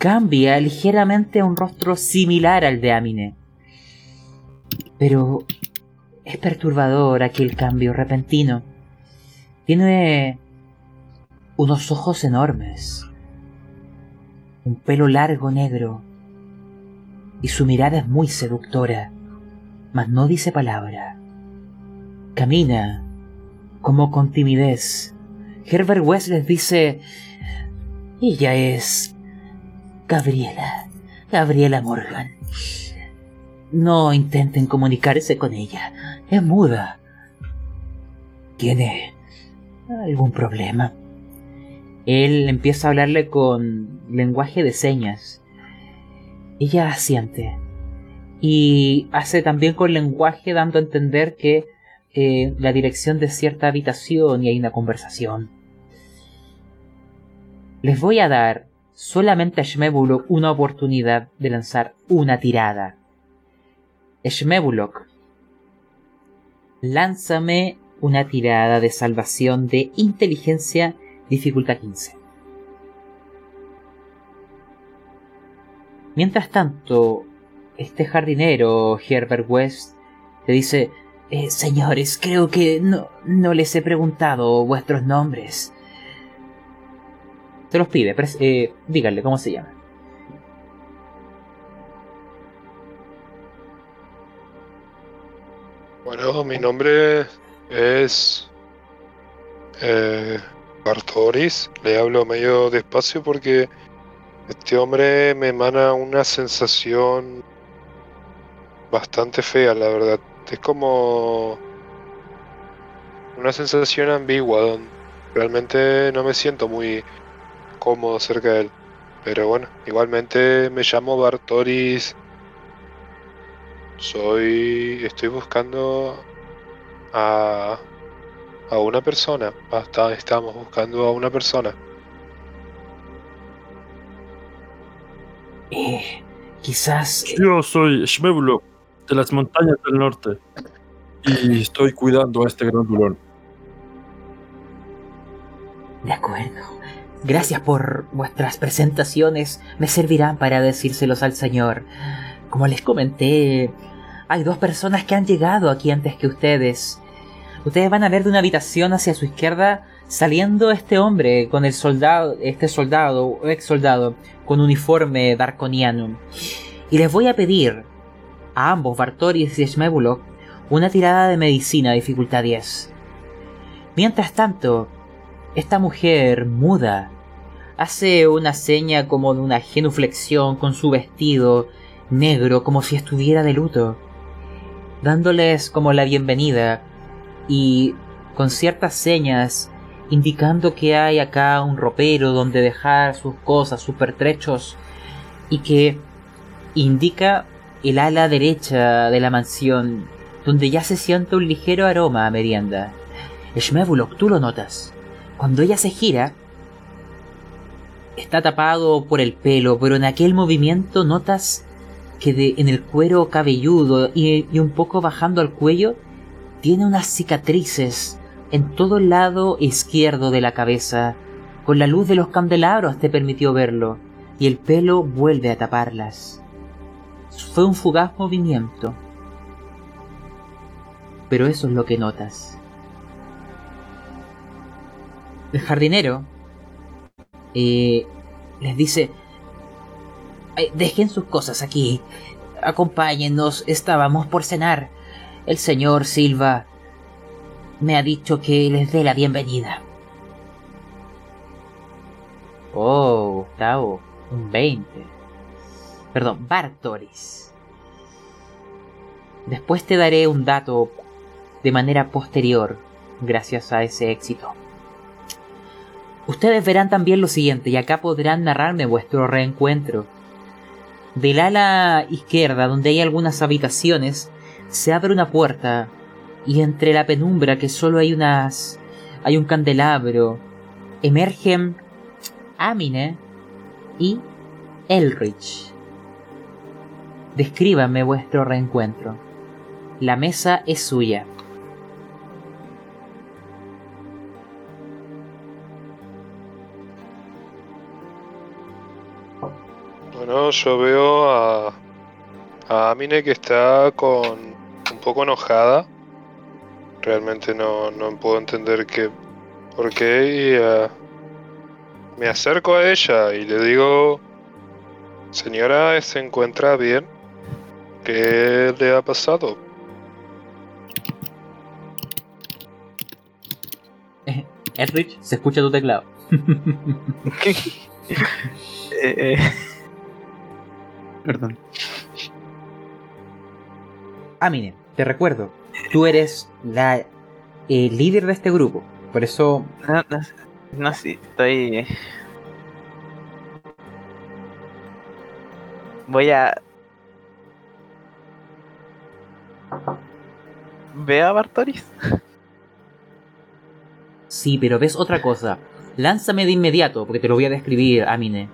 Cambia ligeramente a un rostro similar al de Amine. Pero es perturbador aquel cambio repentino. Tiene unos ojos enormes, un pelo largo negro, y su mirada es muy seductora, mas no dice palabra. Camina como con timidez. Herbert West les dice, ella es Gabriela, Gabriela Morgan. No intenten comunicarse con ella, es muda. ¿Tiene algún problema? Él empieza a hablarle con lenguaje de señas. Ella asiente. Y hace también con lenguaje dando a entender que eh, la dirección de cierta habitación y hay una conversación. Les voy a dar solamente a Shmebulok una oportunidad de lanzar una tirada. Shmebulok, lánzame una tirada de salvación de inteligencia dificultad 15. Mientras tanto, este jardinero, Herbert West, te dice, "Eh, señores, creo que no, no les he preguntado vuestros nombres. Se los pide, eh, díganle cómo se llama. Bueno, mi nombre es eh, Bartoris. Le hablo medio despacio porque este hombre me emana una sensación bastante fea, la verdad. Es como una sensación ambigua, donde realmente no me siento muy cómodo cerca de él. Pero bueno, igualmente me llamo Bartoris Soy. Estoy buscando a. a una persona. Hasta estamos buscando a una persona. Eh, quizás... Yo soy Shmebulok, de las montañas del norte. Y estoy cuidando a este grandulón. De acuerdo. Gracias por vuestras presentaciones. Me servirán para decírselos al señor. Como les comenté, hay dos personas que han llegado aquí antes que ustedes. Ustedes van a ver de una habitación hacia su izquierda saliendo este hombre con el soldado, este soldado o ex soldado con uniforme darkoniano. Y les voy a pedir a ambos, Bartoris y Shmebulok, una tirada de medicina dificultad 10. Mientras tanto, esta mujer muda hace una seña como de una genuflexión con su vestido negro como si estuviera de luto, dándoles como la bienvenida y con ciertas señas indicando que hay acá un ropero donde dejar sus cosas, sus pertrechos y que indica el ala derecha de la mansión donde ya se siente un ligero aroma a merienda. Shmebulok, tú lo notas. Cuando ella se gira, está tapado por el pelo, pero en aquel movimiento notas que de, en el cuero cabelludo y, y un poco bajando al cuello, tiene unas cicatrices en todo el lado izquierdo de la cabeza. Con la luz de los candelabros te permitió verlo, y el pelo vuelve a taparlas. Fue un fugaz movimiento. Pero eso es lo que notas. El jardinero eh, les dice, "Ay, dejen sus cosas aquí, acompáñennos, estábamos por cenar. El señor Silva me ha dicho que les dé la bienvenida. Oh, Gustavo, un 20. Perdón, Bartoris. Después te daré un dato de manera posterior, gracias a ese éxito. Ustedes verán también lo siguiente, y acá podrán narrarme vuestro reencuentro. Del ala izquierda, donde hay algunas habitaciones, se abre una puerta, y entre la penumbra que solo hay unas. hay un candelabro, emergen Amine y Elrich. Descríbame vuestro reencuentro. La mesa es suya. Yo veo a. a Amine que está con. un poco enojada. Realmente no, no puedo entender qué. por qué. Y. eh, me acerco a ella y le digo. Señora, ¿se encuentra bien? ¿Qué le ha pasado? Elrich, se escucha tu teclado. Eh, eh, Perdón. Amine, te recuerdo, tú eres la eh, líder de este grupo. Por eso no, no, no, sí, estoy. Voy a. ¿Ve a Bartoris? Sí, pero ves otra cosa. Lánzame de inmediato, porque te lo voy a describir, Amine.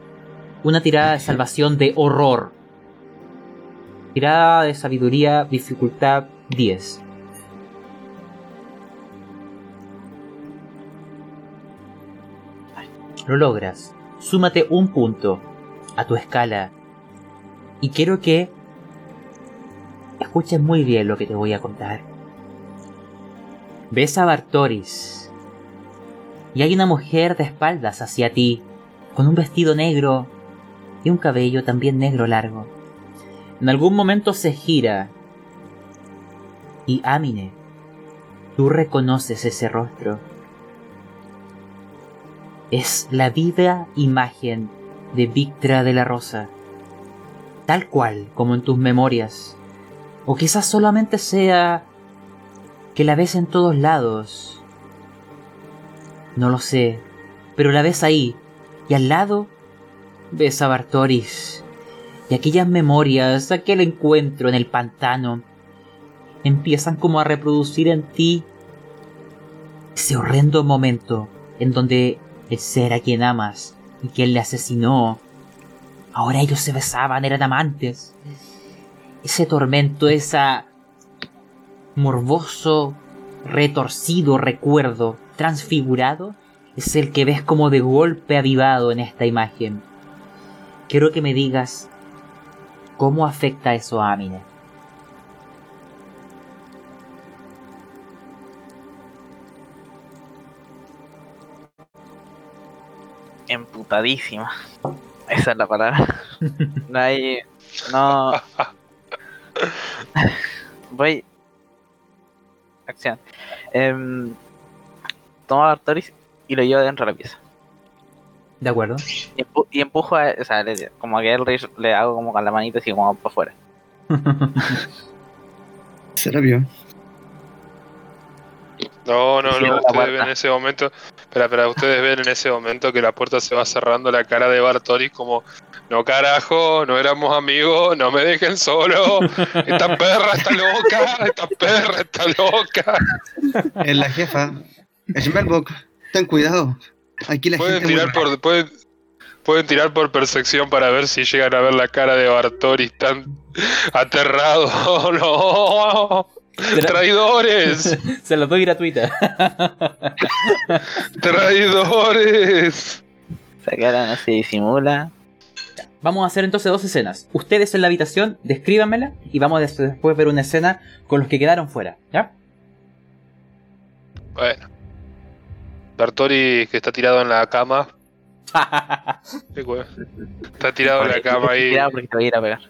Una tirada de salvación de horror. Tirada de sabiduría, dificultad 10. Lo logras. Súmate un punto a tu escala. Y quiero que escuches muy bien lo que te voy a contar. Ves a Bartoris y hay una mujer de espaldas hacia ti, con un vestido negro y un cabello también negro largo. En algún momento se gira y Amine, tú reconoces ese rostro. Es la viva imagen de Victra de la Rosa, tal cual como en tus memorias. O quizás solamente sea que la ves en todos lados. No lo sé, pero la ves ahí, y al lado ves a Bartoris. Y aquellas memorias, aquel encuentro en el pantano, empiezan como a reproducir en ti ese horrendo momento en donde el ser a quien amas y quien le asesinó, ahora ellos se besaban, eran amantes. Ese tormento, esa morboso, retorcido recuerdo transfigurado es el que ves como de golpe avivado en esta imagen. Quiero que me digas cómo afecta eso a Amine. Emputadísima. Esa es la palabra. No hay. No. Voy. Acción. Em, tomo a Artoris y lo llevo dentro de la pieza. ¿De acuerdo? Y, empu- y empujo a. O sea, le- como que el rey le hago como con la manita así como para afuera. Serapio. No, no, no. la Ustedes ven en ese momento. Espera, espera. Ustedes ven en ese momento que la puerta se va cerrando la cara de Bartoris como. No carajo, no éramos amigos, no me dejen solo. Esta perra está loca, esta perra está loca. Es la jefa. Schmelbok, ten cuidado. Aquí la Pueden gente. tirar por pueden, pueden tirar por percepción para ver si llegan a ver la cara de Bartoris tan aterrado. No. Traidores, Se los doy gratuita. traidores. Sacaron así, disimula. Vamos a hacer entonces dos escenas. Ustedes en la habitación, descríbanmela y vamos a des- después ver una escena con los que quedaron fuera. ¿Ya? Bueno. Bartoris que está tirado en la cama. Está tirado en la cama ahí. Cuidado porque te voy a ir a pegar.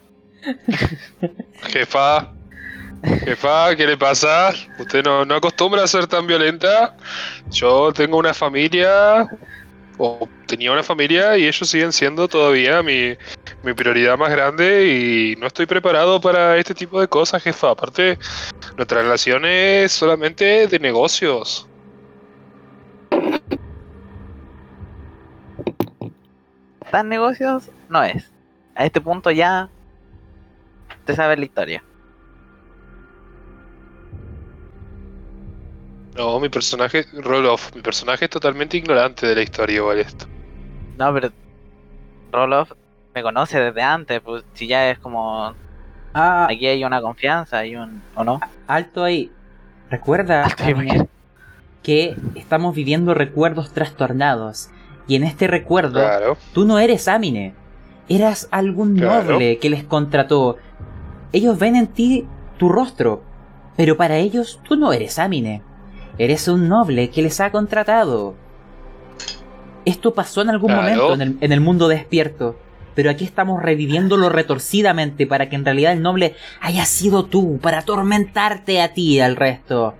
Jefa. Jefa, ¿qué le pasa? ¿Usted no, no acostumbra a ser tan violenta? Yo tengo una familia, o tenía una familia, y ellos siguen siendo todavía mi, mi prioridad más grande y no estoy preparado para este tipo de cosas, jefa. Aparte, nuestra relación es solamente de negocios. Tan negocios no es. A este punto ya te sabes la historia. No, mi personaje, Roloff, mi personaje es totalmente ignorante de la historia igual esto. No, pero Roloff me conoce desde antes, pues si ya es como Ah, aquí hay una confianza, hay un ¿o no? alto ahí. Recuerda, Alto ahí, que estamos viviendo recuerdos trastornados. Y en este recuerdo, Claro. tú no eres Amine. Eras algún Claro. noble que les contrató. Ellos ven en ti tu rostro. Pero para ellos tú no eres Amine. Eres un noble que les ha contratado. Esto pasó en algún Claro. momento en el, en el mundo despierto. Pero aquí estamos reviviéndolo retorcidamente para que en realidad el noble haya sido tú, para atormentarte a ti y al resto.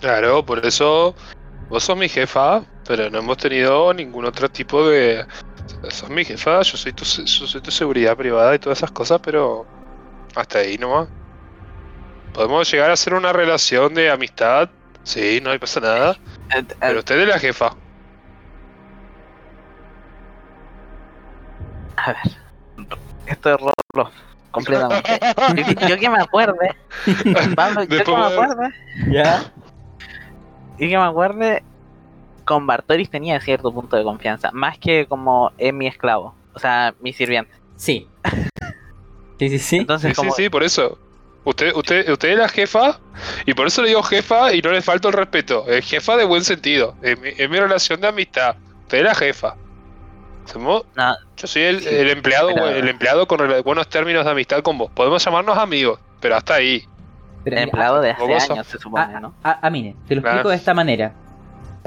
Claro, por eso vos sos mi jefa, pero no hemos tenido ningún otro tipo de... Sos mi jefa, yo soy tu, se- yo soy tu seguridad privada y todas esas cosas, pero hasta ahí nomás. Podemos llegar a hacer una relación de amistad, sí, no pasa nada, Eh, eh, pero usted es la jefa. A ver. Esto es Roloff, completamente. yo, yo que me acuerde, Pablo, yo que me acuerde, ¿Ya? yo que me acuerde, con Bartoris tenía cierto punto de confianza, más que como es mi esclavo, o sea, mi sirviente. Sí. Sí, sí, sí. Entonces, Sí, sí, como, sí, por eso. Usted, usted, usted es la jefa, y por eso le digo jefa y no le falta el respeto. Es jefa de buen sentido, es mi, es mi relación de amistad. Usted es la jefa. Somos- no, Yo soy el, Sí, el empleado, pero- el empleado con buenos términos de amistad con vos. Podemos llamarnos amigos, pero hasta ahí. Pero el empleado de hace años, se supone, Ah, ¿no? ah, ah, mire, te lo Claro. explico de esta manera.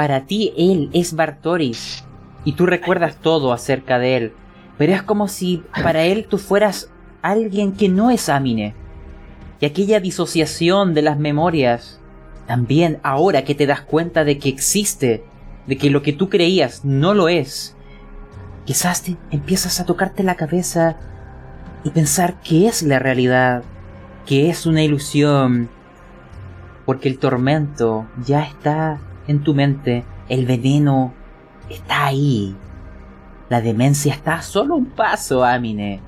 Para ti él es Bartoris y tú recuerdas todo acerca de él, pero es como si para él tú fueras alguien que no es Amine. Y aquella disociación de las memorias, también ahora que te das cuenta de que existe, de que lo que tú creías no lo es, quizás te empiezas a tocarte la cabeza y pensar que es la realidad, que es una ilusión, porque el tormento ya está en tu mente, el veneno está ahí. La demencia está a solo un paso, Amine.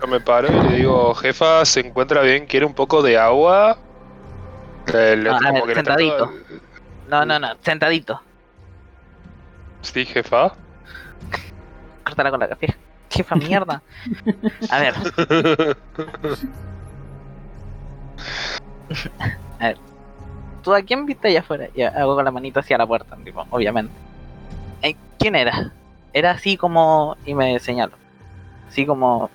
Yo me paro y le digo, jefa, ¿se encuentra bien? ¿Quiere un poco de agua? Le- le- Ah, a ver, que le trato- sentadito. No, no, no, sentadito. Sí, jefa. Córtala con la café. Jefa mierda. A ver, a ver. ¿Tú a quién viste allá afuera? Y hago con la manito hacia la puerta, tipo, obviamente. Eh, ¿Quién era? Era así como. Y me señalo. Así como.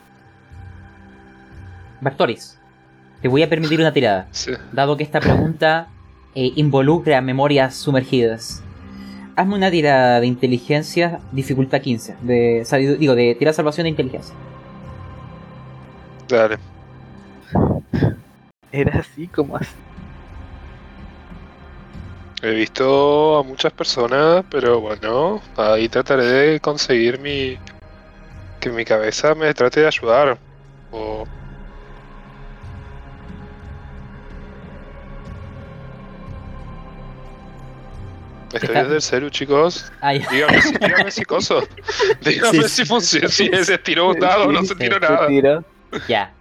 Bartoris, te voy a permitir una tirada, Sí. dado que esta pregunta eh, involucra memorias sumergidas. Hazme una tirada de inteligencia, dificultad 15. De, digo, de tirada de salvación de inteligencia. Dale. Era así como así. He visto a muchas personas, pero bueno, ahí trataré de conseguir mi. que mi cabeza me trate de ayudar. O. Estoy Está- desde el celu, chicos. Ya. Dígame si, dígame si coso. Dígame Sí, si funciona, si se tiró un dado o no se tiró nada. Ya.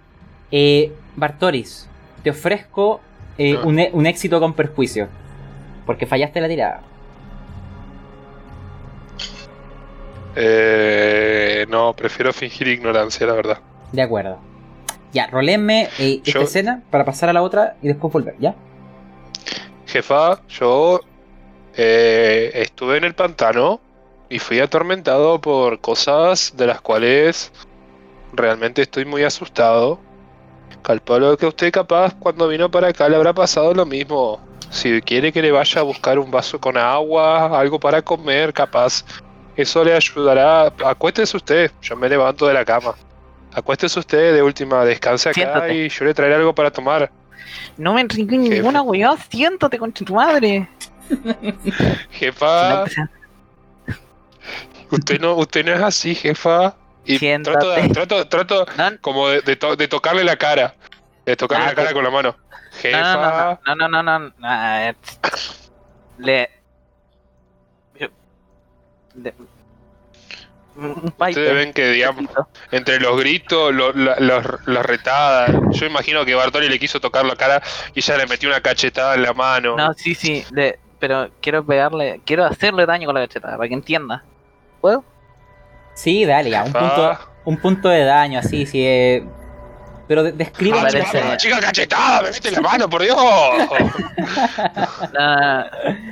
Eh, Bartoris, te ofrezco eh, Ah. un, un éxito con perjuicio. Porque fallaste la tirada. Eh, no, prefiero fingir ignorancia, la verdad. De acuerdo. Ya, rolenme eh, esta Yo- escena para pasar a la otra y después volver, ¿ya? Jefa, yo eh, estuve en el pantano y fui atormentado por cosas de las cuales realmente estoy muy asustado. Calculo que usted capaz cuando vino para acá le habrá pasado lo mismo. Si quiere que le vaya a buscar un vaso con agua, algo para comer, capaz eso le ayudará. Acuéstese usted, yo me levanto de la cama. Acuéstese usted de última, descanse acá Siéntate. y yo le traeré algo para tomar. No me enriqué ninguna weá. Siéntate con tu madre. Jefa, Usted no, usted no es así, jefa. Y Siéntate. trato, trato, trato no, como de, de to- de tocarle la cara. De tocarle Ah, la cara que- con la mano. Jefa. No, no, no, no, no, no, no. Le. le-. Ustedes ven que, digamos, entre los gritos, lo- la- los- las retadas. Yo imagino que Bartoli le quiso tocar la cara y ella le metió una cachetada en la mano. No, sí, sí, le- pero quiero pegarle, quiero hacerle daño con la cacheta para que entienda. ¿Puedo? Sí, dale, ya. Un punto, un punto de daño, así, sí. eh, Pero de- describe. Ah, parece- chica, la chica cachetada, me mete la mano, por Dios.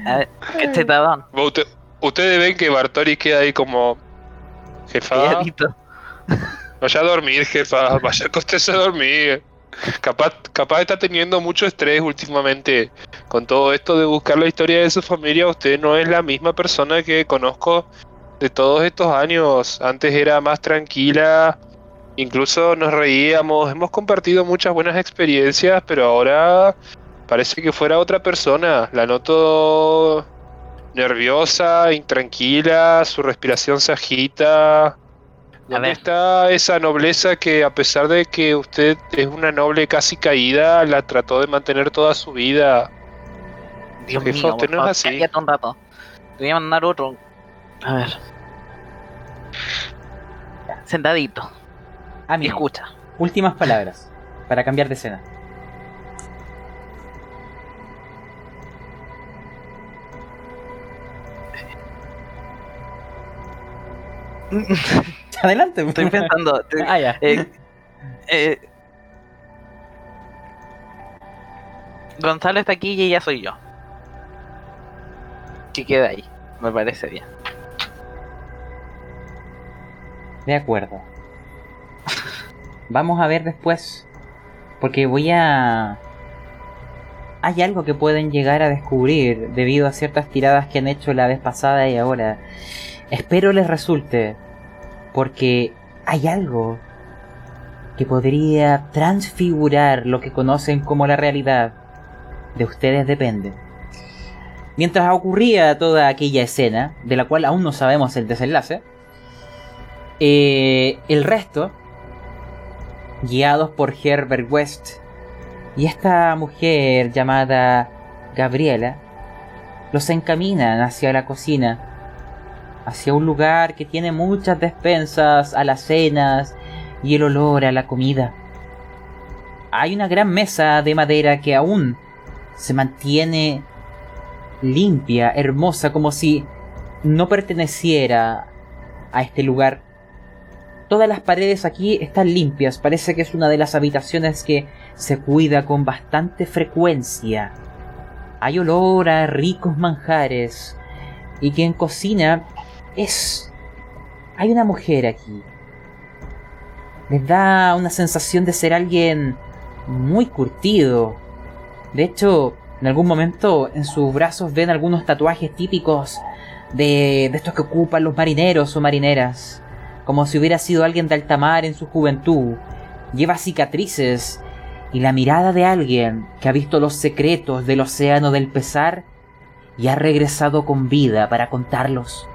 Ver, cachetadón, Usted- ustedes ven que Bartoli queda ahí como. Jefa. Vaya a dormir, jefa. Vaya a acostarse a dormir. Capaz, capaz está teniendo mucho estrés últimamente. Con todo esto de buscar la historia de su familia, usted no es la misma persona que conozco de todos estos años. Antes era más tranquila. Incluso nos reíamos. Hemos compartido muchas buenas experiencias, pero ahora parece que fuera otra persona. La noto nerviosa, intranquila, su respiración se agita. ¿Dónde está esa nobleza que a pesar de que usted es una noble casi caída, la trató de mantener toda su vida? Dios Jefa, mío, usted no es favor, así. un rato. Te voy a mandar otro. A ver. Sentadito, Ah, y mira, escucha. últimas palabras. Para cambiar de escena. Adelante. Estoy pensando. estoy- Ah, ya. eh, eh, Gonzalo está aquí y ella soy yo. Que queda ahí, me parece bien. De acuerdo. Vamos a ver después. Porque voy a... Hay algo que pueden llegar a descubrir debido a ciertas tiradas que han hecho la vez pasada y ahora. Espero les resulte. Porque hay algo que podría transfigurar lo que conocen como la realidad. De ustedes depende. Mientras ocurría toda aquella escena, de la cual aún no sabemos el desenlace, eh, el resto, guiados por Herbert West y esta mujer llamada Gabriela, los encaminan hacia la cocina hacia un lugar que tiene muchas despensas, alacenas y el olor a la comida. Hay una gran mesa de madera que aún se mantiene limpia, hermosa, como si no perteneciera a este lugar. Todas las paredes aquí están limpias, parece que es una de las habitaciones que se cuida con bastante frecuencia. Hay olor a ricos manjares y quien cocina es... Hay una mujer aquí. Les da una sensación de ser alguien muy curtido. De hecho, en algún momento en sus brazos ven algunos tatuajes típicos de, de estos que ocupan los marineros o marineras. Como si hubiera sido alguien de alta mar en su juventud. Lleva cicatrices y la mirada de alguien que ha visto los secretos del océano del pesar y ha regresado con vida para contarlos.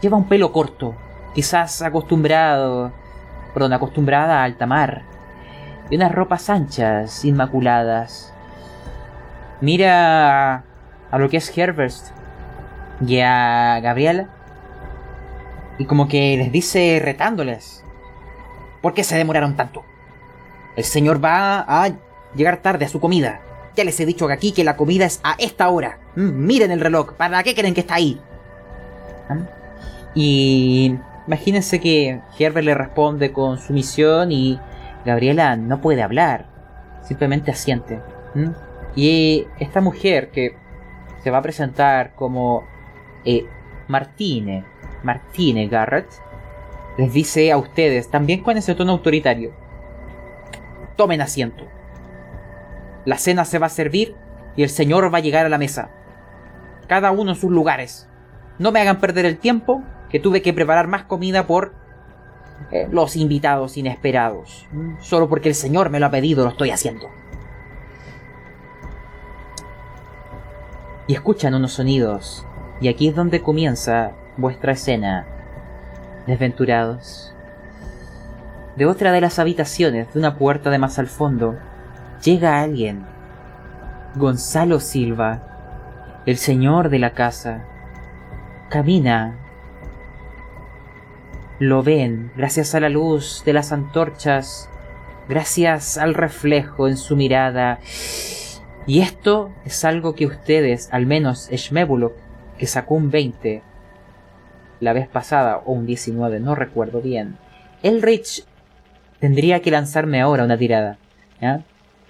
Lleva un pelo corto, quizás acostumbrado, perdón, acostumbrada a alta mar, y unas ropas anchas, inmaculadas. Mira a lo que es Herbert y a Gabriela y como que les dice retándoles. ¿Por qué se demoraron tanto? El señor va a llegar tarde a su comida. Ya les he dicho aquí que la comida es a esta hora. Mm, miren el reloj. ¿Para qué creen que está ahí? ¿Ah? Y imagínense que Herbert le responde con su misión y Gabriela no puede hablar, simplemente asiente. Y esta mujer que se va a presentar como eh, Martine, Martine Garrett, les dice a ustedes, también con ese tono autoritario, tomen asiento. La cena se va a servir y el señor va a llegar a la mesa. Cada uno en sus lugares. No me hagan perder el tiempo que tuve que preparar más comida por eh, los invitados inesperados. Solo porque el Señor me lo ha pedido, lo estoy haciendo. Y escuchan unos sonidos. Y aquí es donde comienza vuestra escena. Desventurados. De otra de las habitaciones, de una puerta de más al fondo, llega alguien. Gonzalo Silva, el señor de la casa. Camina lo ven gracias a la luz de las antorchas, gracias al reflejo en su mirada. Y esto es algo que ustedes, al menos Shmebulok, que sacó un 20 la vez pasada, o un 19, no recuerdo bien. Elrich tendría que lanzarme ahora una tirada.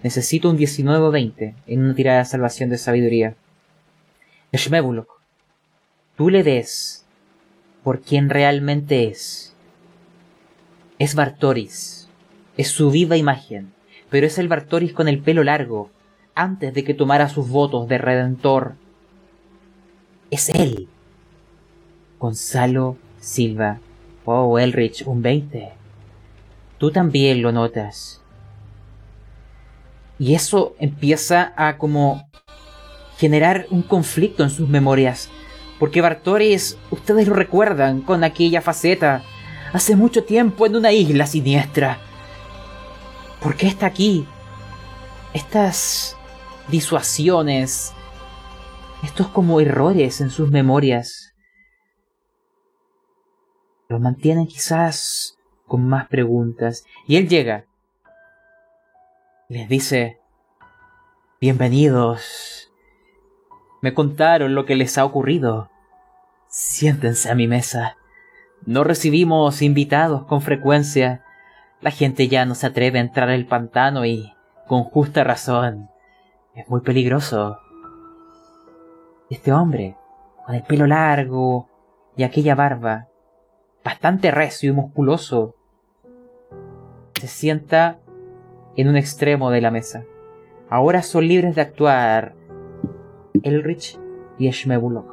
Necesito un 19 o 20 en una tirada de salvación de sabiduría. Shmebulok, tú le des por quien realmente es. Es Bartoris, es su viva imagen, pero es el Bartoris con el pelo largo, antes de que tomara sus votos de redentor. Es él. Gonzalo Silva. Oh, Elrich, un 20. Tú también lo notas. Y eso empieza a como generar un conflicto en sus memorias. Porque Bartoris, ustedes lo recuerdan con aquella faceta, hace mucho tiempo en una isla siniestra. ¿Por qué está aquí? Estas disuasiones, estos como errores en sus memorias, lo mantienen quizás con más preguntas. Y él llega. Les dice, bienvenidos. Me contaron lo que les ha ocurrido. Siéntense a mi mesa. No recibimos invitados con frecuencia. La gente ya no se atreve a entrar al pantano y, con justa razón, es muy peligroso. Este hombre, con el pelo largo y aquella barba, bastante recio y musculoso, se sienta en un extremo de la mesa. Ahora son libres de actuar Elrich y Shmebulok.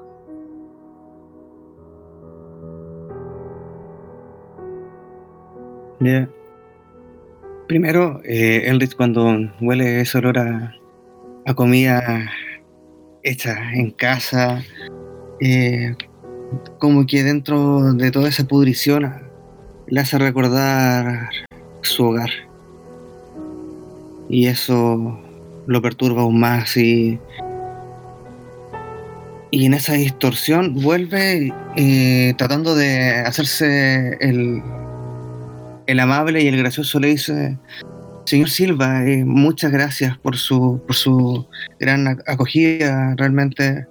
Primero, eh, Elrich cuando huele ese olor a, comida hecha en casa, eh, como que dentro de toda esa pudrición le hace recordar su hogar. Y eso lo perturba aún más y y en esa distorsión vuelve eh, tratando de hacerse el, el amable y el gracioso le dice, señor Silva, eh, muchas gracias por su, por su gran ac- acogida, realmente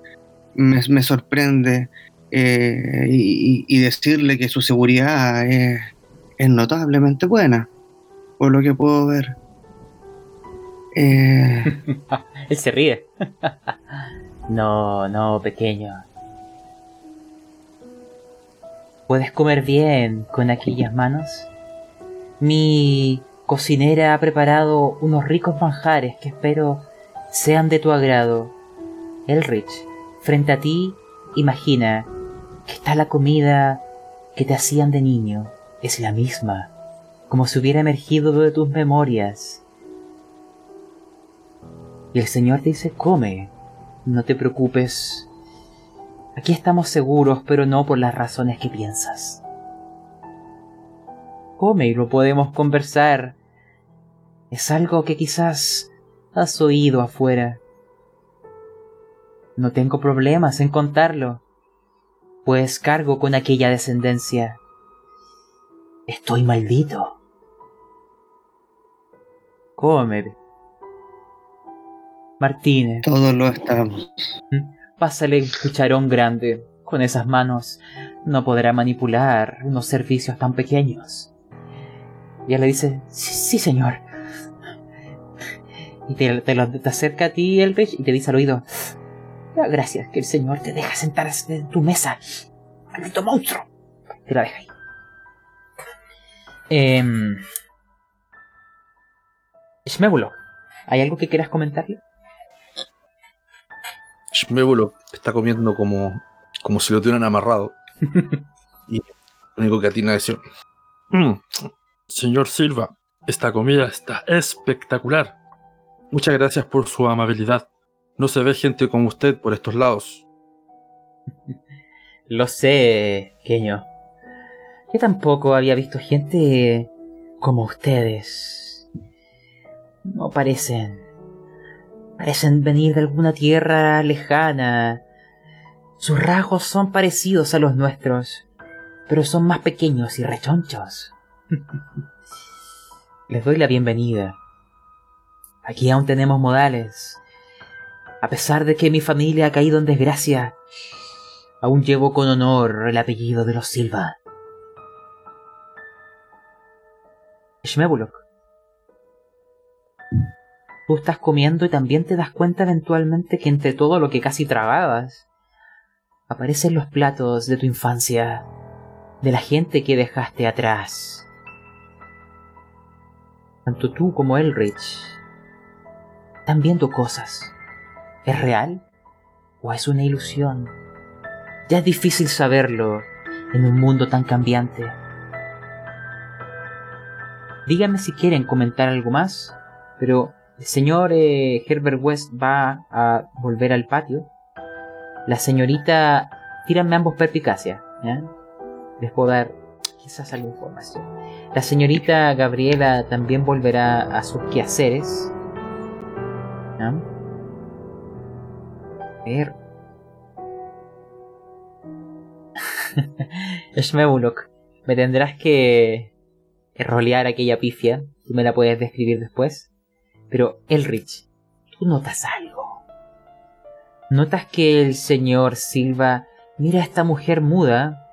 me, me sorprende eh, y, decirle que su seguridad es, notablemente buena, por lo que puedo ver. Eh, Él se ríe. no, no, pequeño. ¿Puedes comer bien con aquellas manos? Mi cocinera ha preparado unos ricos manjares que espero sean de tu agrado. Elrich, frente a ti, imagina está la comida que te hacían de niño. Es la misma, como si hubiera emergido de tus memorias. Y el Señor dice, come, no te preocupes. Aquí estamos seguros, pero no por las razones que piensas. Come y lo podemos conversar. Es algo que quizás has oído afuera. No tengo problemas en contarlo, pues cargo con aquella descendencia. Estoy maldito. Come. Martínez. todos lo estamos. Pásale el cucharón grande. Con esas manos no podrá manipular unos servicios tan pequeños. Y ella le dice, sí, sí, señor. Y te, te lo- te acerca a ti, Elrich, y te dice al oído, "Ah, gracias, que el señor te deja sentarse en tu mesa. ¡Maldito monstruo! Te la deja ahí. Em... Shmebulo, ¿hay algo que quieras comentarle? Shmebulo está comiendo como, como si lo tuvieran amarrado. y lo único que atina es decir, Mm, Señor Silva, esta comida está espectacular. Muchas gracias por su amabilidad. No se ve gente como usted por estos lados. Lo sé, Keño. Yo tampoco había visto gente como ustedes. No parecen. Parecen venir de alguna tierra lejana. Sus rasgos son parecidos a los nuestros, pero son más pequeños y rechonchos. Les doy la bienvenida. Aquí aún tenemos modales. A pesar de que mi familia ha caído en desgracia, Aún llevo con honor el apellido de los Silva. Shmebulok. Tú estás comiendo y también te das cuenta eventualmente que entre todo lo que casi tragabas, aparecen los platos de tu infancia, de la gente que dejaste atrás. Tanto tú como Elrich están viendo cosas. ¿Es real? ¿O es una ilusión? Ya es difícil saberlo en un mundo tan cambiante. Díganme si quieren comentar algo más, pero el señor eh, Herbert West va a volver al patio. La señorita, tíranme ambos perpicacia, ¿ya? Les puedo dar quizás alguna información. La señorita Gabriela también volverá a sus quehaceres. ¿ya? Me tendrás que que rolear aquella pifia. Tú me la puedes describir después. Pero, Elrich, tú notas algo. Notas que el señor Silva mira a esta mujer muda.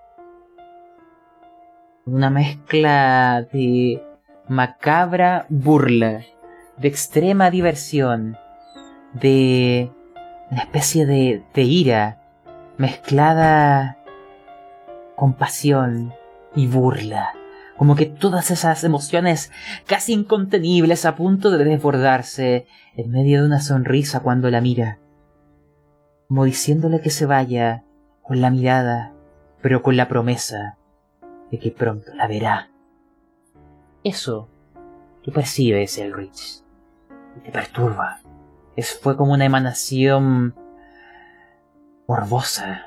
Una mezcla de macabra burla, de extrema diversión, de una especie de, ira mezclada con pasión y burla. Como que todas esas emociones casi incontenibles a punto de desbordarse en medio de una sonrisa cuando la mira. Como diciéndole que se vaya con la mirada, pero con la promesa de que pronto la verá. Eso tú percibes, Elrich, y te perturba. Es, fue como una emanación morbosa,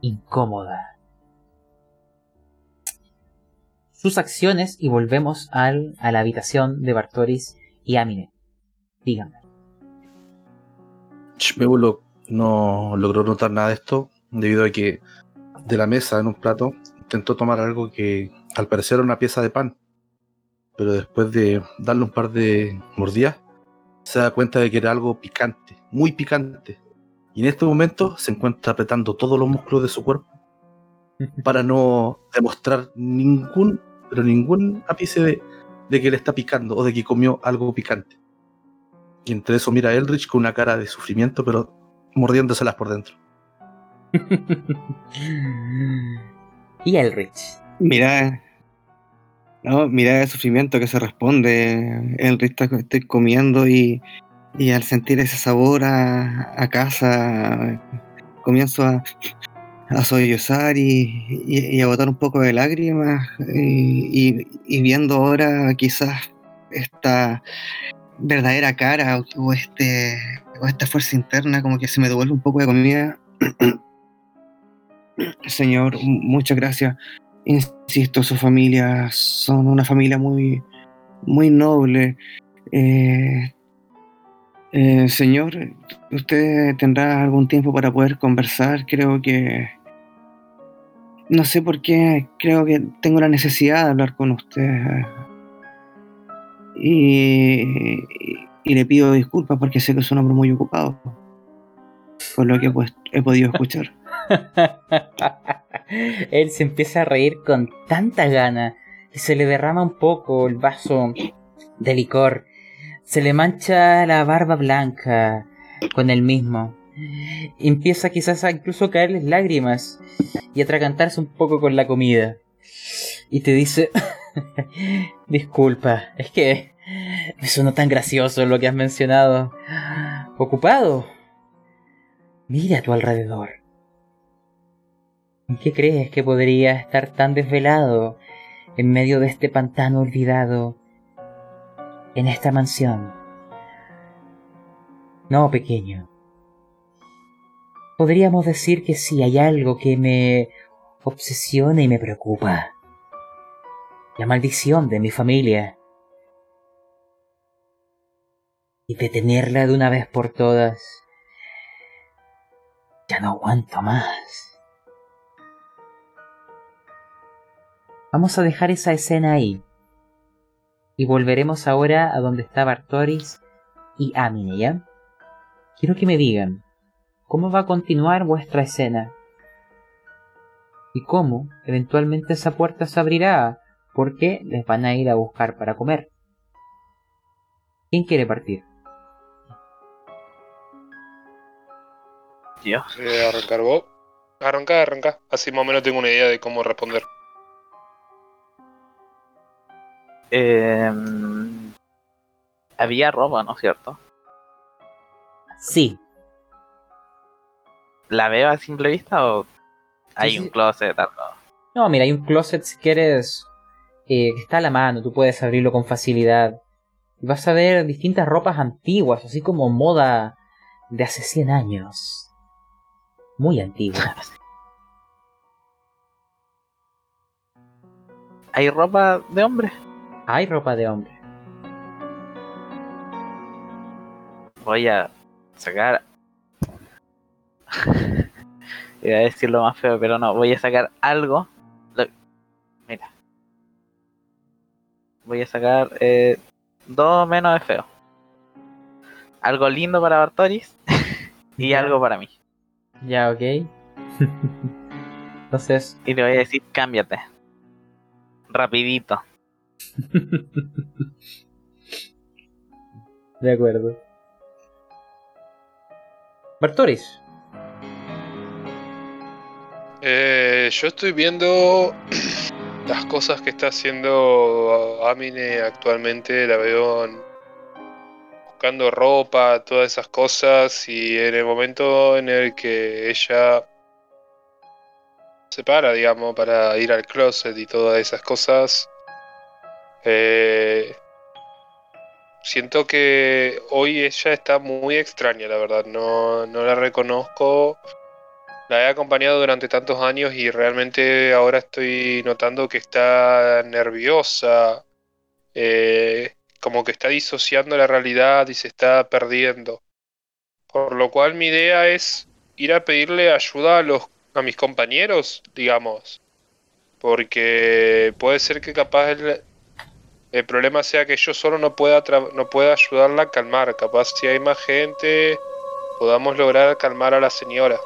incómoda. Sus acciones y volvemos al, a la habitación de Bartoris y Amine. Díganme. No logró notar nada de esto debido a que de la mesa en un plato intentó tomar algo que al parecer era una pieza de pan. Pero después de darle un par de mordidas, se da cuenta de que era algo picante, muy picante. Y en este momento se encuentra apretando todos los músculos de su cuerpo para no demostrar ningún, pero ningún ápice de, de que le está picando o de que comió algo picante. Y entre eso mira a Elrich con una cara de sufrimiento, pero mordiéndoselas por dentro. y Elrich. Mira, no, mira el sufrimiento que se responde. Elrich está, estoy comiendo y, y al sentir ese sabor a, a casa, comienzo a, a sollozar y, y, y a botar un poco de lágrimas y, y- viendo ahora quizás esta verdadera cara o, este o esta fuerza interna como que se me devuelve un poco de comida señor muchas gracias insisto su familia son una familia muy muy noble Eh, eh, señor usted tendrá algún tiempo para poder conversar creo que no sé por qué creo que tengo la necesidad de hablar con usted. Y, le pido disculpas porque sé que es un hombre muy ocupado. Por lo que he podido escuchar. Él se empieza a reír con tanta gana que se le derrama un poco el vaso de licor. Se le mancha la barba blanca con el mismo. Empieza quizás a incluso caerles lágrimas y atragantarse un poco con la comida. Y te dice, disculpa, es que me sonó tan gracioso lo que has mencionado. ¿Ocupado? Mira a tu alrededor. ¿En qué crees que podría estar tan desvelado en medio de este pantano olvidado en esta mansión? No, pequeño. Podríamos decir que sí hay algo que me obsesiona y me preocupa. La maldición de mi familia. Y detenerla de una vez por todas. Ya no aguanto más. Vamos a dejar esa escena ahí. Y volveremos ahora a donde está Bartoris y Amine, ¿ya? Quiero que me digan, ¿cómo va a continuar vuestra escena? Y cómo eventualmente esa puerta se abrirá, porque les van a ir a buscar para comer. ¿Quién quiere partir? Yo. Eh, arrancar vos. Arranca, arranca. Así más o menos tengo una idea de cómo responder. Eh, había ropa, ¿no es cierto? Sí, ¿La veo a simple vista o hay Sí, un sí. closet? algo? No, mira, hay un closet si quieres eh, que está a la mano, tú puedes abrirlo con facilidad. Y vas a ver distintas ropas antiguas, así como moda de hace 100 años. Muy antigua. ¿Hay ropa de hombre? Hay ropa de hombre. Voy a sacar. Iba a decir lo más feo, pero no. Voy a sacar algo. Lo- Mira. Voy a sacar eh, dos menos de feo. Algo lindo para Bartoris y algo para mí. Ya, ok. Entonces, Y le voy a decir, cámbiate. Rapidito. de acuerdo. Bartoris. Eh, yo estoy viendo las cosas que está haciendo Amine actualmente. La veo buscando ropa, todas esas cosas. Y en el momento en el que ella se para, digamos, para ir al closet y todas esas cosas, eh, siento que hoy ella está muy extraña, la verdad. No, no la reconozco. La he acompañado durante tantos años y realmente ahora estoy notando que está nerviosa, eh, como que está disociando la realidad y se está perdiendo. Por lo cual mi idea es ir a pedirle ayuda a los a mis compañeros, digamos. Porque puede ser que capaz el problema sea que yo solo no pueda tra- no pueda ayudarla a calmar. Capaz si hay más gente podamos lograr calmar a la señora.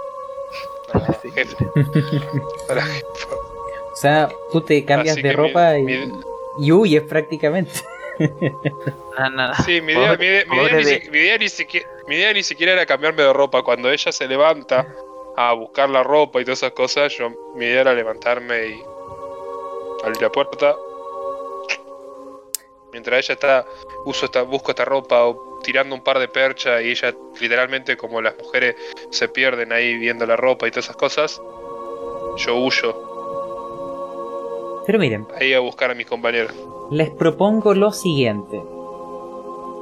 A la Sí. jefa. A la jefa. O sea, tú te cambias Así de mi- ropa y, mi- y huyes prácticamente. No, no, no. Sí, mi idea, mi idea- mi idea ni siquiera, mi idea ni siquiera era cambiarme de ropa. Cuando ella se levanta a buscar la ropa y todas esas cosas, yo mi idea era levantarme y abrir la puerta. Mientras ella está, uso esta, busco esta ropa o tirando un par de perchas y ella literalmente como las mujeres se pierden ahí viendo la ropa y todas esas cosas, yo huyo Pero miren, ahí a buscar a mis compañeros. les propongo lo siguiente.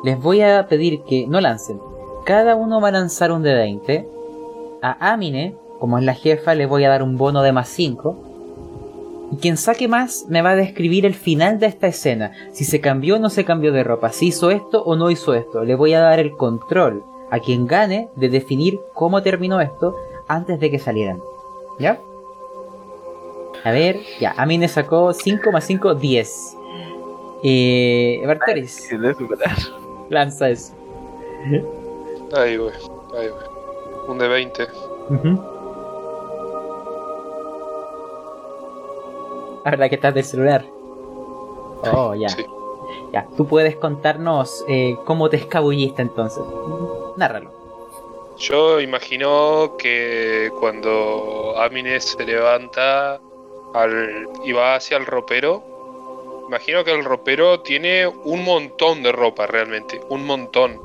Les voy a pedir que no lancen. Cada uno va a lanzar un de 20. A Amine, como es la jefa, le voy a dar un bono de más 5. Y quien saque más me va a describir el final de esta escena. Si se cambió o no se cambió de ropa. Si hizo esto o no hizo esto. Le voy a dar el control a quien gane de definir cómo terminó esto antes de que salieran. ¿Ya? A ver, ya. Amine sacó 5 más 5, 10. Eh, Bartaris, lanza eso. Ahí voy, ahí voy. Un de 20. Ujú. La verdad que estás del celular. Oh, ya. Sí. Ya, tú puedes contarnos eh, cómo te escabulliste entonces. Nárralo. Yo imagino que cuando Amine se levanta al, y va hacia el ropero, imagino que el ropero tiene un montón de ropa realmente, un montón.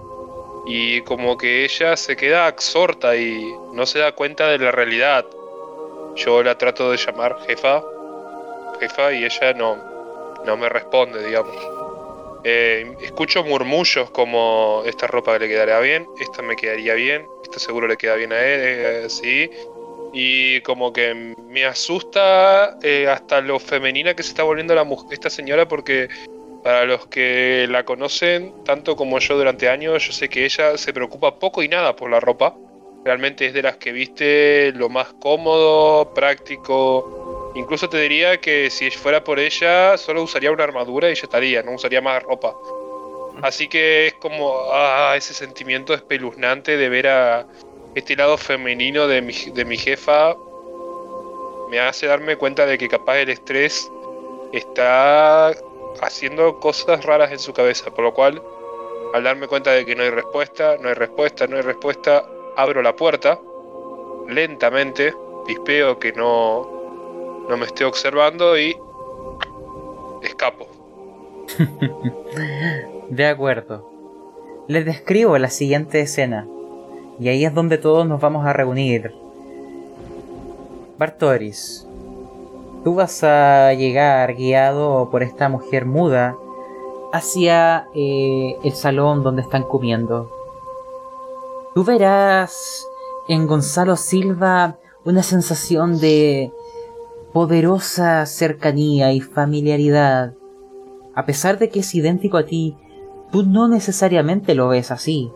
Y como que ella se queda absorta y no se da cuenta de la realidad. Yo la trato de llamar jefa, jefa, y ella no, no me responde, digamos. Eh, escucho murmullos como esta ropa le quedaría bien, esta me quedaría bien, esta seguro le queda bien a él, eh. Y como que me asusta eh, hasta lo femenina que se está volviendo la esta señora porque para los que la conocen, tanto como yo durante años, yo sé que ella se preocupa poco y nada por la ropa. Realmente es de las que viste lo más cómodo, práctico. Incluso te diría que si fuera por ella, solo usaría una armadura y ya estaría, no usaría más ropa. Así que es como ah, ese sentimiento espeluznante de ver a este lado femenino de mi, de mi jefa. Me hace darme cuenta de que capaz el estrés está haciendo cosas raras en su cabeza. Por lo cual, al darme cuenta de que no hay respuesta, no hay respuesta, no hay respuesta, abro la puerta lentamente, pispeo que no, no me esté observando y escapo. De acuerdo. Les describo la siguiente escena. Y ahí es donde todos nos vamos a reunir. Bartoris, tú vas a llegar guiado por esta mujer muda hacia eh, el salón donde están comiendo. Tú verás en Gonzalo Silva una sensación de poderosa cercanía y familiaridad. A pesar de que es idéntico a ti, tú no necesariamente lo ves así.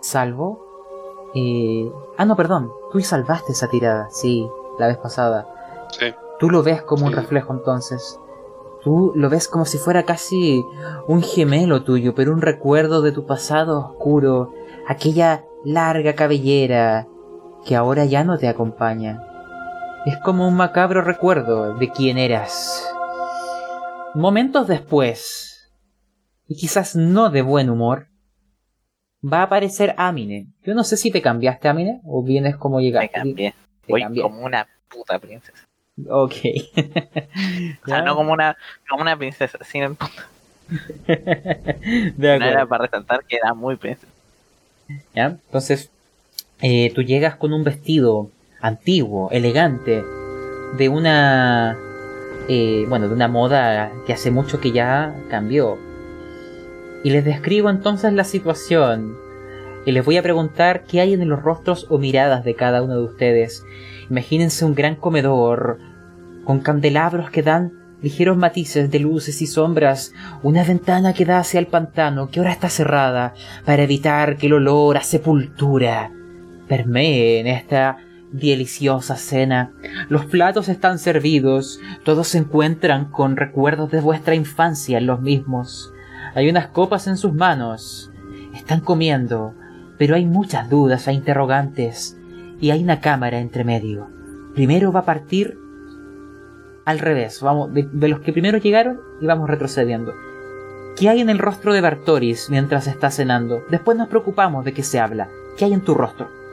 Salvo... Eh... Ah, no, perdón. Tú salvaste esa tirada, sí, la vez pasada. Sí. Tú lo ves como un reflejo entonces. Tú lo ves como si fuera casi un gemelo tuyo, pero un recuerdo de tu pasado oscuro, aquella larga cabellera que ahora ya no te acompaña. Es como un macabro recuerdo de quién eras. Momentos después, y quizás no de buen humor, va a aparecer Amine. Yo no sé si te cambiaste, Amine, o vienes como Me llegaste. cambié. Te Voy cambié. como una puta princesa. Ok. O sea, no como una, como una princesa, sino en punto. De No era acuerdo. para resaltar que era muy princesa. ¿Ya? Entonces, eh, tú llegas con un vestido antiguo, elegante, de una. eh, bueno, de una moda que hace mucho que ya cambió. Y les describo entonces la situación. Y les voy a preguntar qué hay en los rostros o miradas de cada uno de ustedes. Imagínense un gran comedor con candelabros que dan ligeros matices de luces y sombras, una ventana que da hacia el pantano que ahora está cerrada para evitar que el olor a sepultura permee en esta deliciosa cena. Los platos están servidos, todos se encuentran con recuerdos de vuestra infancia en los mismos. Hay unas copas en sus manos. Están comiendo, pero hay muchas dudas e interrogantes, y hay una cámara entre medio. Primero va a partir al revés, vamos, de, de los que primero llegaron y vamos retrocediendo. ¿Qué hay en el rostro de Bartoris mientras está cenando? Después nos preocupamos de qué se habla. ¿Qué hay en tu rostro?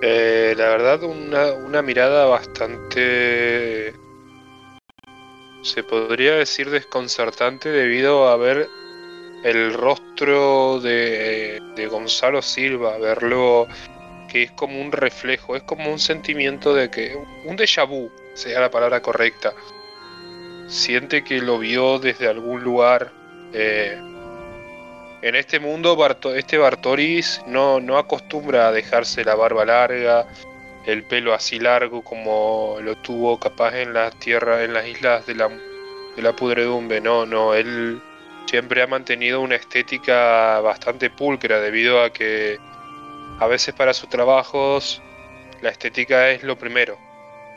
Eh, la verdad, una, una mirada bastante. Se podría decir desconcertante debido a ver el rostro de, de Gonzalo Silva, verlo que es como un reflejo, es como un sentimiento de que. un déjà vu, sea la palabra correcta. Siente que lo vio desde algún lugar. eh, en este mundo, este Bartoris no, no acostumbra a dejarse la barba larga, el pelo así largo como lo tuvo capaz en las tierras, en las islas de la, de la pudredumbre. No, no, él siempre ha mantenido una estética bastante pulcra debido a que a veces para sus trabajos la estética es lo primero.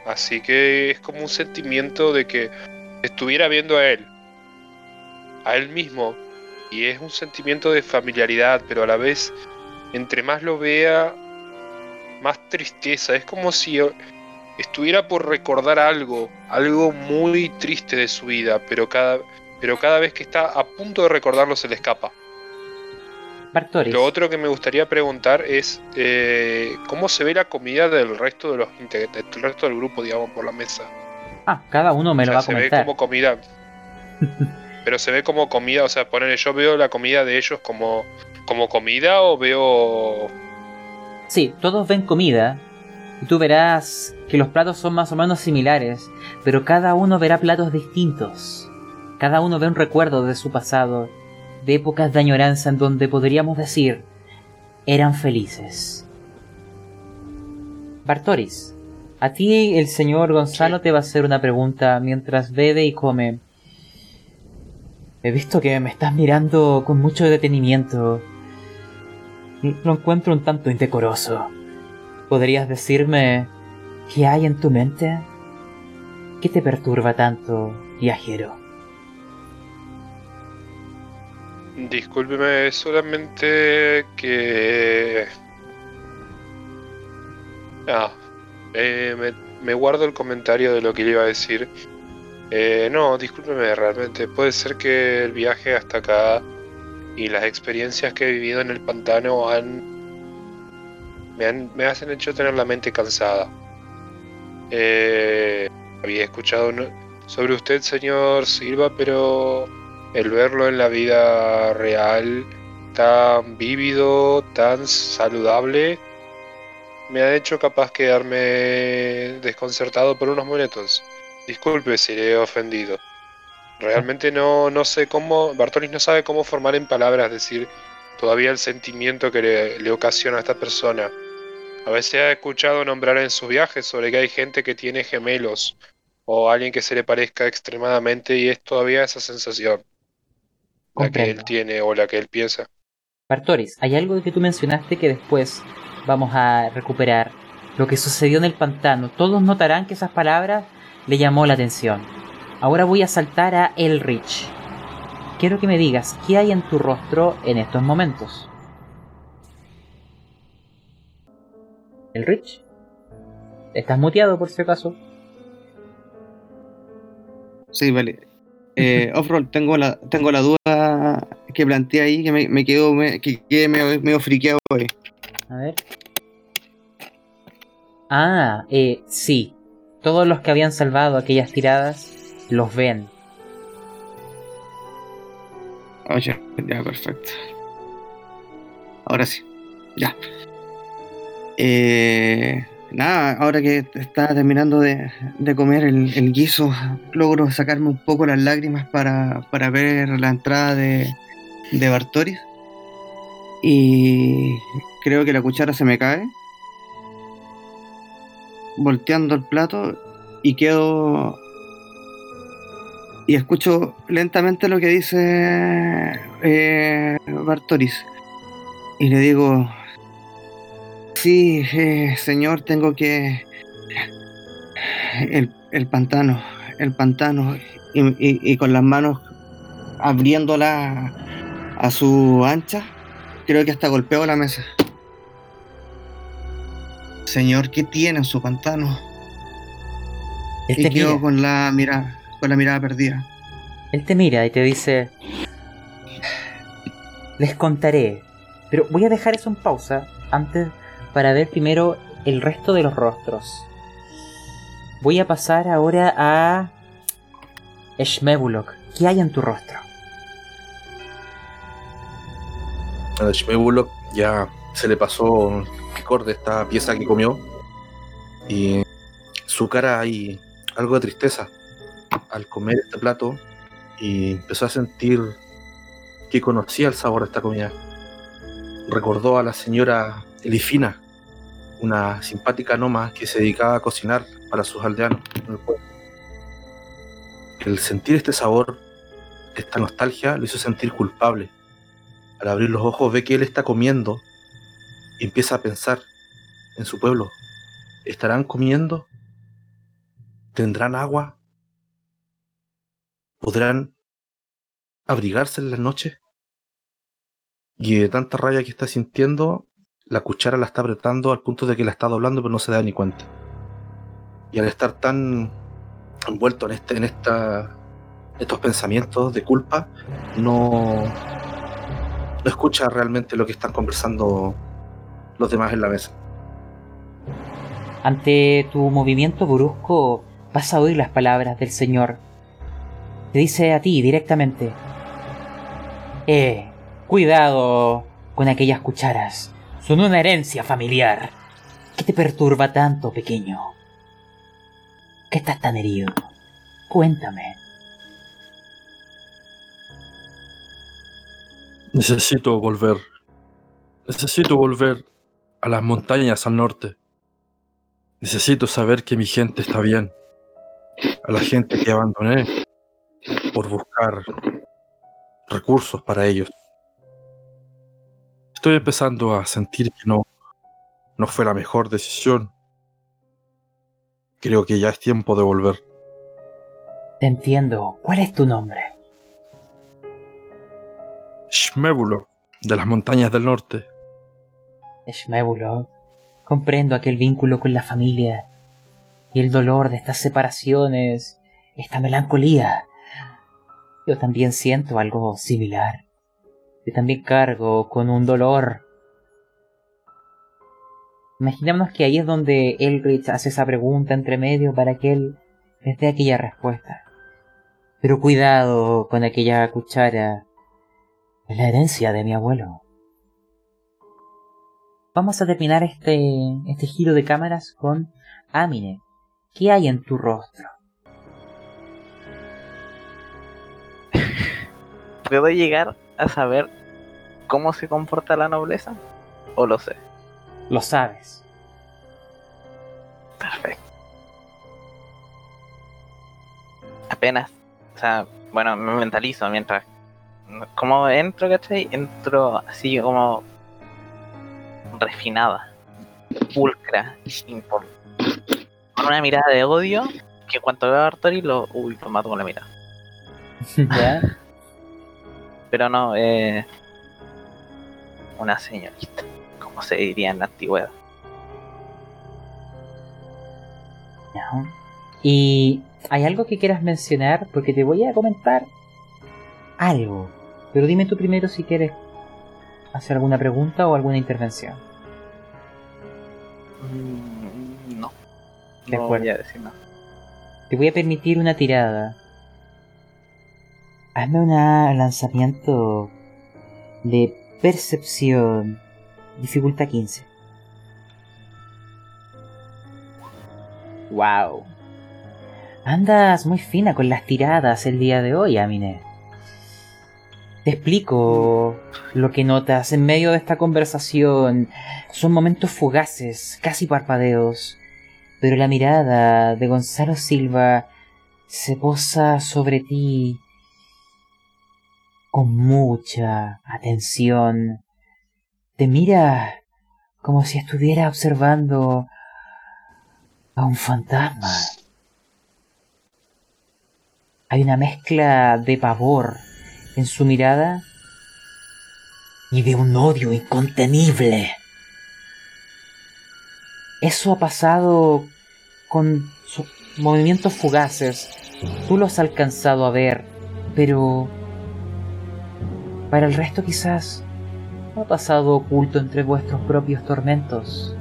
Así que es como un sentimiento de que estuviera viendo a él, a él mismo, y es un sentimiento de familiaridad, pero a la vez, entre más lo vea, más tristeza. Es como si estuviera por recordar algo, algo muy triste de su vida, pero cada, pero cada vez que está a punto de recordarlo se le escapa. Bartoris. Lo otro que me gustaría preguntar es eh, cómo se ve la comida del resto de los del resto del grupo, digamos, por la mesa. Ah, cada uno me O lo va a se ve comentar. como comida. Pero se ve como comida, o sea, poner yo veo la comida de ellos como, como comida o veo. Sí, todos ven comida. Y tú verás que los platos son más o menos similares, pero cada uno verá platos distintos. Cada uno ve un recuerdo de su pasado, de épocas de añoranza en donde podríamos decir eran felices. Bartoris, a ti el señor Gonzalo Sí. te va a hacer una pregunta mientras bebe y come. He visto que me estás mirando con mucho detenimiento. Lo encuentro un tanto indecoroso. ¿Podrías decirme qué hay en tu mente? ¿Qué te perturba tanto, viajero? Discúlpeme, solamente que. Ah, eh, me, me guardo el comentario de lo que le iba a decir. Eh, no, discúlpeme, realmente. Puede ser que el viaje hasta acá y las experiencias que he vivido en el pantano han. me, han, me hacen hecho tener la mente cansada. Eh, había escuchado sobre usted, señor Silva, pero el verlo en la vida real tan vívido, tan saludable, me ha hecho capaz quedarme desconcertado por unos momentos. Disculpe si le he ofendido. Realmente no, no sé cómo, Bartolis no sabe cómo formar en palabras, decir todavía el sentimiento que le, le ocasiona a esta persona. A veces ha escuchado nombrar en sus viajes sobre que hay gente que tiene gemelos o alguien que se le parezca extremadamente y es todavía esa sensación la que él tiene o la que él piensa. Bartoris, hay algo que tú mencionaste que después vamos a recuperar. Lo que sucedió en el pantano. Todos notarán que esas palabras le llamó la atención. Ahora voy a saltar a Elrich. Quiero que me digas qué hay en tu rostro en estos momentos. Elrich. ¿Estás muteado por si acaso? Sí, vale. Eh, Offroll, tengo la, tengo la duda que planteé ahí, que me, me quedo me, que quedé medio, medio friqueado ahí. A ver. Ah, eh, sí. Todos los que habían salvado aquellas tiradas los ven. Oye, ya, perfecto. Ahora sí, ya. Eh, nada, ahora que está terminando de, de comer el, el guiso, logro sacarme un poco las lágrimas para, para ver la entrada de, de Bartoris. Y creo que la cuchara se me cae. Volteando el plato y quedo y escucho lentamente lo que dice eh, Bartoris. Y le digo, sí, eh, señor, tengo que... El, el pantano, el pantano. Y, y- y con las manos abriéndola a su ancha, creo que hasta golpeo la mesa. Señor, ¿qué tiene en su pantano? Él Y te quedo mira, con la mirada, con la mirada perdida. él te mira y te dice, les contaré, pero voy a dejar eso en pausa antes para ver primero el resto de los rostros. Voy a pasar ahora a Shmebulok. ¿Qué hay en tu rostro? A Shmebulok ya se le pasó de esta pieza que comió. Y su cara hay algo de tristeza al comer este plato. Y empezó a sentir que conocía el sabor de esta comida. Recordó a la señora Elifina, una simpática noma que se dedicaba a cocinar para sus aldeanos. El sentir este sabor, esta nostalgia, lo hizo sentir culpable al abrir los ojos ve que él está comiendo empieza a pensar en su pueblo. ¿Estarán comiendo? ¿Tendrán agua? ¿Podrán abrigarse en las noches? Y de tanta rabia que está sintiendo, la cuchara la está apretando al punto de que la está doblando pero no se da ni cuenta. Y al estar tan envuelto en, este, en esta, estos pensamientos de culpa, no, no escucha realmente lo que están conversando los demás en la mesa. Ante tu movimiento brusco, vas a oír las palabras del Señor. Te dice a ti directamente. Eh, cuidado con aquellas cucharas. Son una herencia familiar. ¿Qué te perturba tanto, pequeño? ¿Qué estás tan herido? Cuéntame. Necesito volver. Necesito volver a las montañas al norte. Necesito saber que mi gente está bien. A la gente que abandoné por buscar recursos para ellos. Estoy empezando a sentir que no, no fue la mejor decisión. Creo que ya es tiempo de volver. Te entiendo. ¿Cuál es tu nombre? Shmebulo, de las montañas del norte. Comprendo aquel vínculo con la familia y el dolor de estas separaciones, esta melancolía. Yo también siento algo similar. Yo también cargo con un dolor. Imaginémonos que ahí es donde Elrich hace esa pregunta entre medio para que él les dé aquella respuesta. Pero cuidado con aquella cuchara. Es la herencia de mi abuelo. Vamos a terminar este, este giro de cámaras con Amine. ¿Qué hay en tu rostro? ¿Puedo llegar a saber cómo se comporta la nobleza? ¿O lo sé? Lo sabes. Perfecto. Apenas. O sea, bueno, me mentalizo mientras. Como entro, ¿cachai? Entro así como. Refinada. Pulcra. impor- Con una mirada de odio. Que en cuanto veo a Artori lo. Uy, lo mato con la mirada. ¿Ya? Pero no, eh. Una señorita. Como se diría en la antigüedad. Ya. ¿Y hay algo que quieras mencionar? Porque te voy a comentar algo. Pero dime tú primero si quieres hacer alguna pregunta o alguna intervención. Mm, No. De no acuerdo. voy a decir nada. Te voy a permitir una tirada. Hazme un lanzamiento de percepción. Dificultad 15. Wow. Andas muy fina con las tiradas el día de hoy, Amine. Te explico lo que notas en medio de esta conversación. Son momentos fugaces, casi parpadeos. Pero la mirada de Gonzalo Silva se posa sobre ti con mucha atención. Te mira como si estuviera observando a un fantasma. Hay una mezcla de pavor en su mirada y de un odio incontenible. Eso ha pasado con sus movimientos fugaces. Tú los has alcanzado a ver, pero para el resto quizás ha pasado oculto entre vuestros propios tormentos.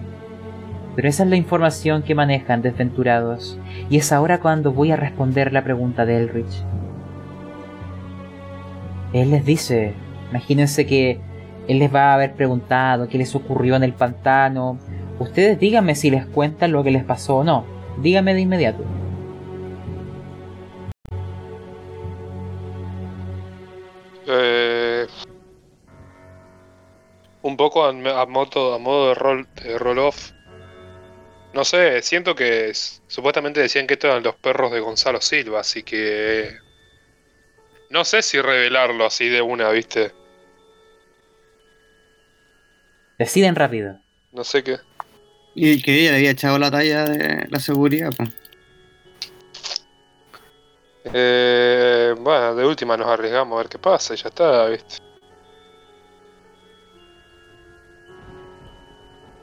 Pero esa es la información que manejan desventurados, y es ahora cuando voy a responder la pregunta de Elrich. Él les dice, imagínense que él les va a haber preguntado qué les ocurrió en el pantano. Ustedes díganme si les cuentan lo que les pasó o no. Díganme de inmediato. Eh, un poco a, modo, de rol de roll off. No sé, siento que supuestamente decían que estos eran los perros de Gonzalo Silva, así que no sé si revelarlo así de una, ¿viste? Deciden rápido. No sé qué. Y que ella le había echado la talla de la seguridad, pues. Eh, bueno, de última nos arriesgamos a ver qué pasa y ya está, ¿viste?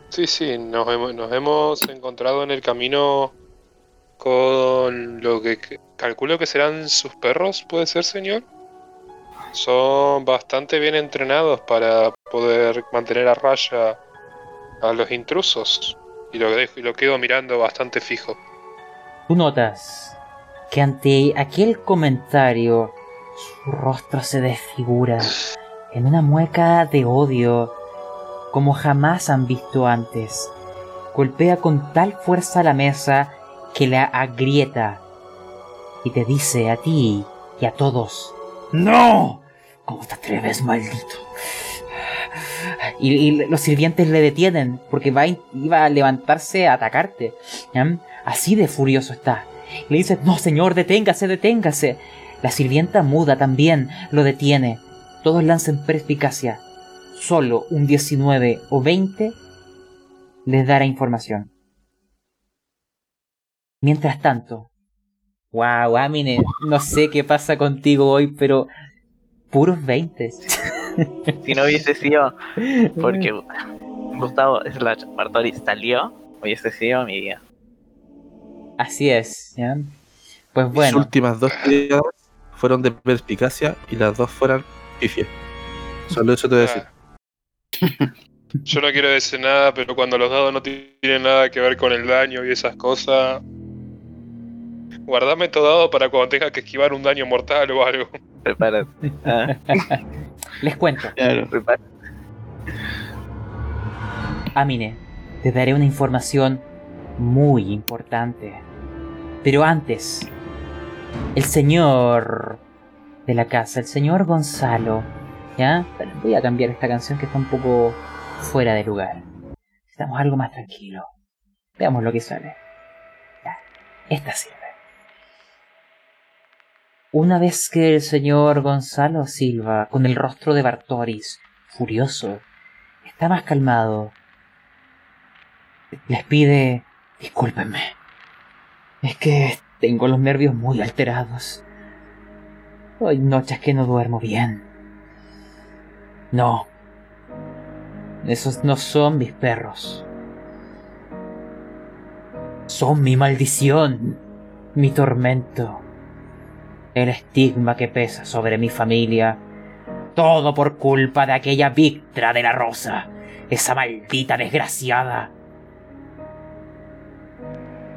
Sí, sí, nos hemos, nos hemos encontrado en el camino con lo que calculo que serán sus perros, ¿puede ser, señor? Son bastante bien entrenados para poder mantener a raya a los intrusos. Y lo, dejo, y lo quedo mirando bastante fijo. Tú notas que ante aquel comentario su rostro se desfigura en una mueca de odio como jamás han visto antes. Golpea con tal fuerza la mesa que la agrieta y te dice a ti y a todos, ¡No! ¿Cómo te atreves, maldito? Y, y los sirvientes le detienen porque va, iba a levantarse a atacarte. Así de furioso está. Le dice, no señor, deténgase, deténgase. La sirvienta muda también lo detiene. Todos lanzan perspicacia. Solo un 19 o 20 les dará información. Mientras tanto, wow, Amine, no sé qué pasa contigo hoy, pero puros 20. Si no hubiese sido porque Gustavo slash Bartoli salió, hubiese sido mi día. Así es, ¿ya? Pues bueno, últimas dos tiradas fueron de perspicacia y las dos fueron pifia. Solo eso te voy a decir. Yo no quiero decir nada, pero cuando los dados no tienen nada que ver con el daño y esas cosas, guardame todo dado para cuando tenga que esquivar un daño mortal o algo. Prepárate. Ah, les cuento. Claro. prepárate. Amine, te daré una información muy importante. Pero antes, el señor de la casa, el señor Gonzalo, ¿ya? Voy a cambiar esta canción que está un poco fuera de lugar. Estamos algo más tranquilo. Veamos lo que sale. Ya, esta sirve. Una vez que el señor Gonzalo Silva, con el rostro de Bartoris, furioso, está más calmado, les pide discúlpenme. Es que tengo los nervios muy alterados. Hay noches que no duermo bien. No. Esos no son mis perros. Son mi maldición, mi tormento, el estigma que pesa sobre mi familia. Todo por culpa de aquella Victra de la Rosa, esa maldita desgraciada.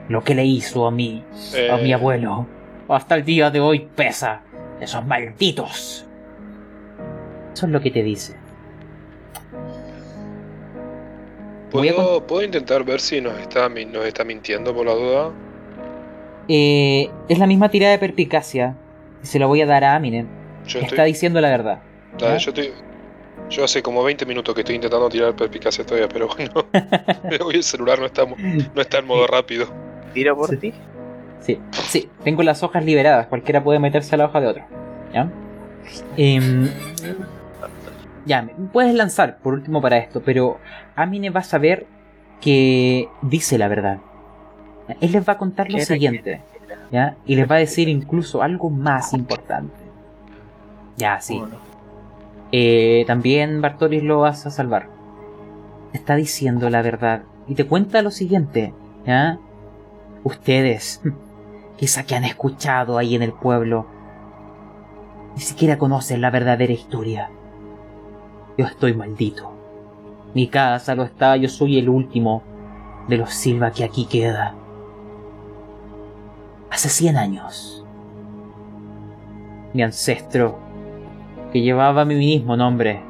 Lo que le hizo a mí, a mi Eh, abuelo, hasta el día de hoy pesa. Esos malditos. Eso es lo que te dice. ¿Puedo, ¿Puedo intentar ver si nos está, nos está mintiendo por la duda? Eh, es la misma tirada de perpicacia. Y Se la voy a dar a Amine. Yo, Está estoy, diciendo la verdad. dale, ¿no? yo, estoy- yo hace como 20 minutos que estoy intentando tirar perspicacia todavía, pero bueno. Hoy el celular no está, no está en modo rápido. Tiro por Sí. ti. Sí, sí, tengo las hojas liberadas. Cualquiera puede meterse a la hoja de otro. ¿Ya? Em, ya, me puedes lanzar por último para esto, pero Amine va a saber que dice la verdad. Él les va a contar lo ¿Qué era? Y les va a decir incluso algo más importante. Ya, sí. Eh, también Bartolis lo vas a salvar. Te está diciendo la verdad. Y te cuenta lo siguiente. ¿ya? Ustedes, quizá que han escuchado ahí en el pueblo, ni siquiera conocen la verdadera historia. Yo estoy maldito. Mi casa lo está, yo soy el último de los Silva que aquí queda. Hace 100 años, mi ancestro que llevaba mi mismo nombre.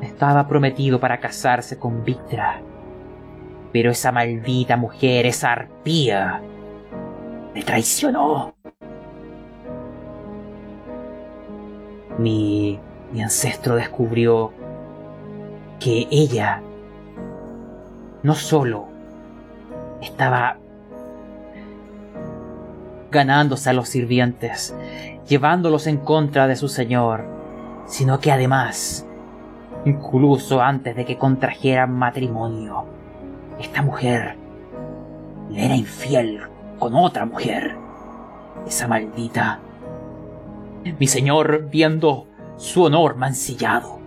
Estaba prometido para casarse con Victra. Pero esa maldita mujer, esa arpía, me traicionó. Mi, mi ancestro descubrió que ella no solo estaba ganándose a los sirvientes, llevándolos en contra de su señor, sino que además, incluso antes de que contrajeran matrimonio, esta mujer le era infiel con otra mujer. Esa maldita. Mi señor, viendo su honor mancillado,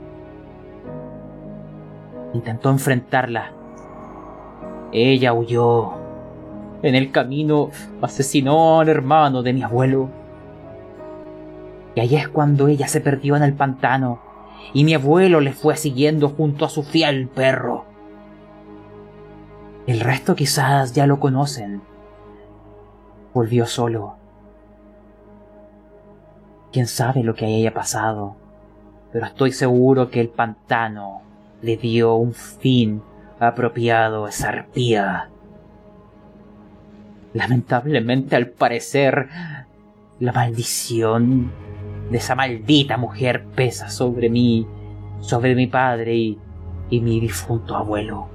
intentó enfrentarla. Ella huyó. En el camino asesinó al hermano de mi abuelo. Y ahí es cuando ella se perdió en el pantano y mi abuelo le fue siguiendo junto a su fiel perro. El resto quizás ya lo conocen. Volvió solo. Quién sabe lo que haya pasado, pero estoy seguro que el pantano le dio un fin apropiado a esa arpía. Lamentablemente, al parecer, la maldición de esa maldita mujer pesa sobre mí, sobre mi padre y, y mi difunto abuelo.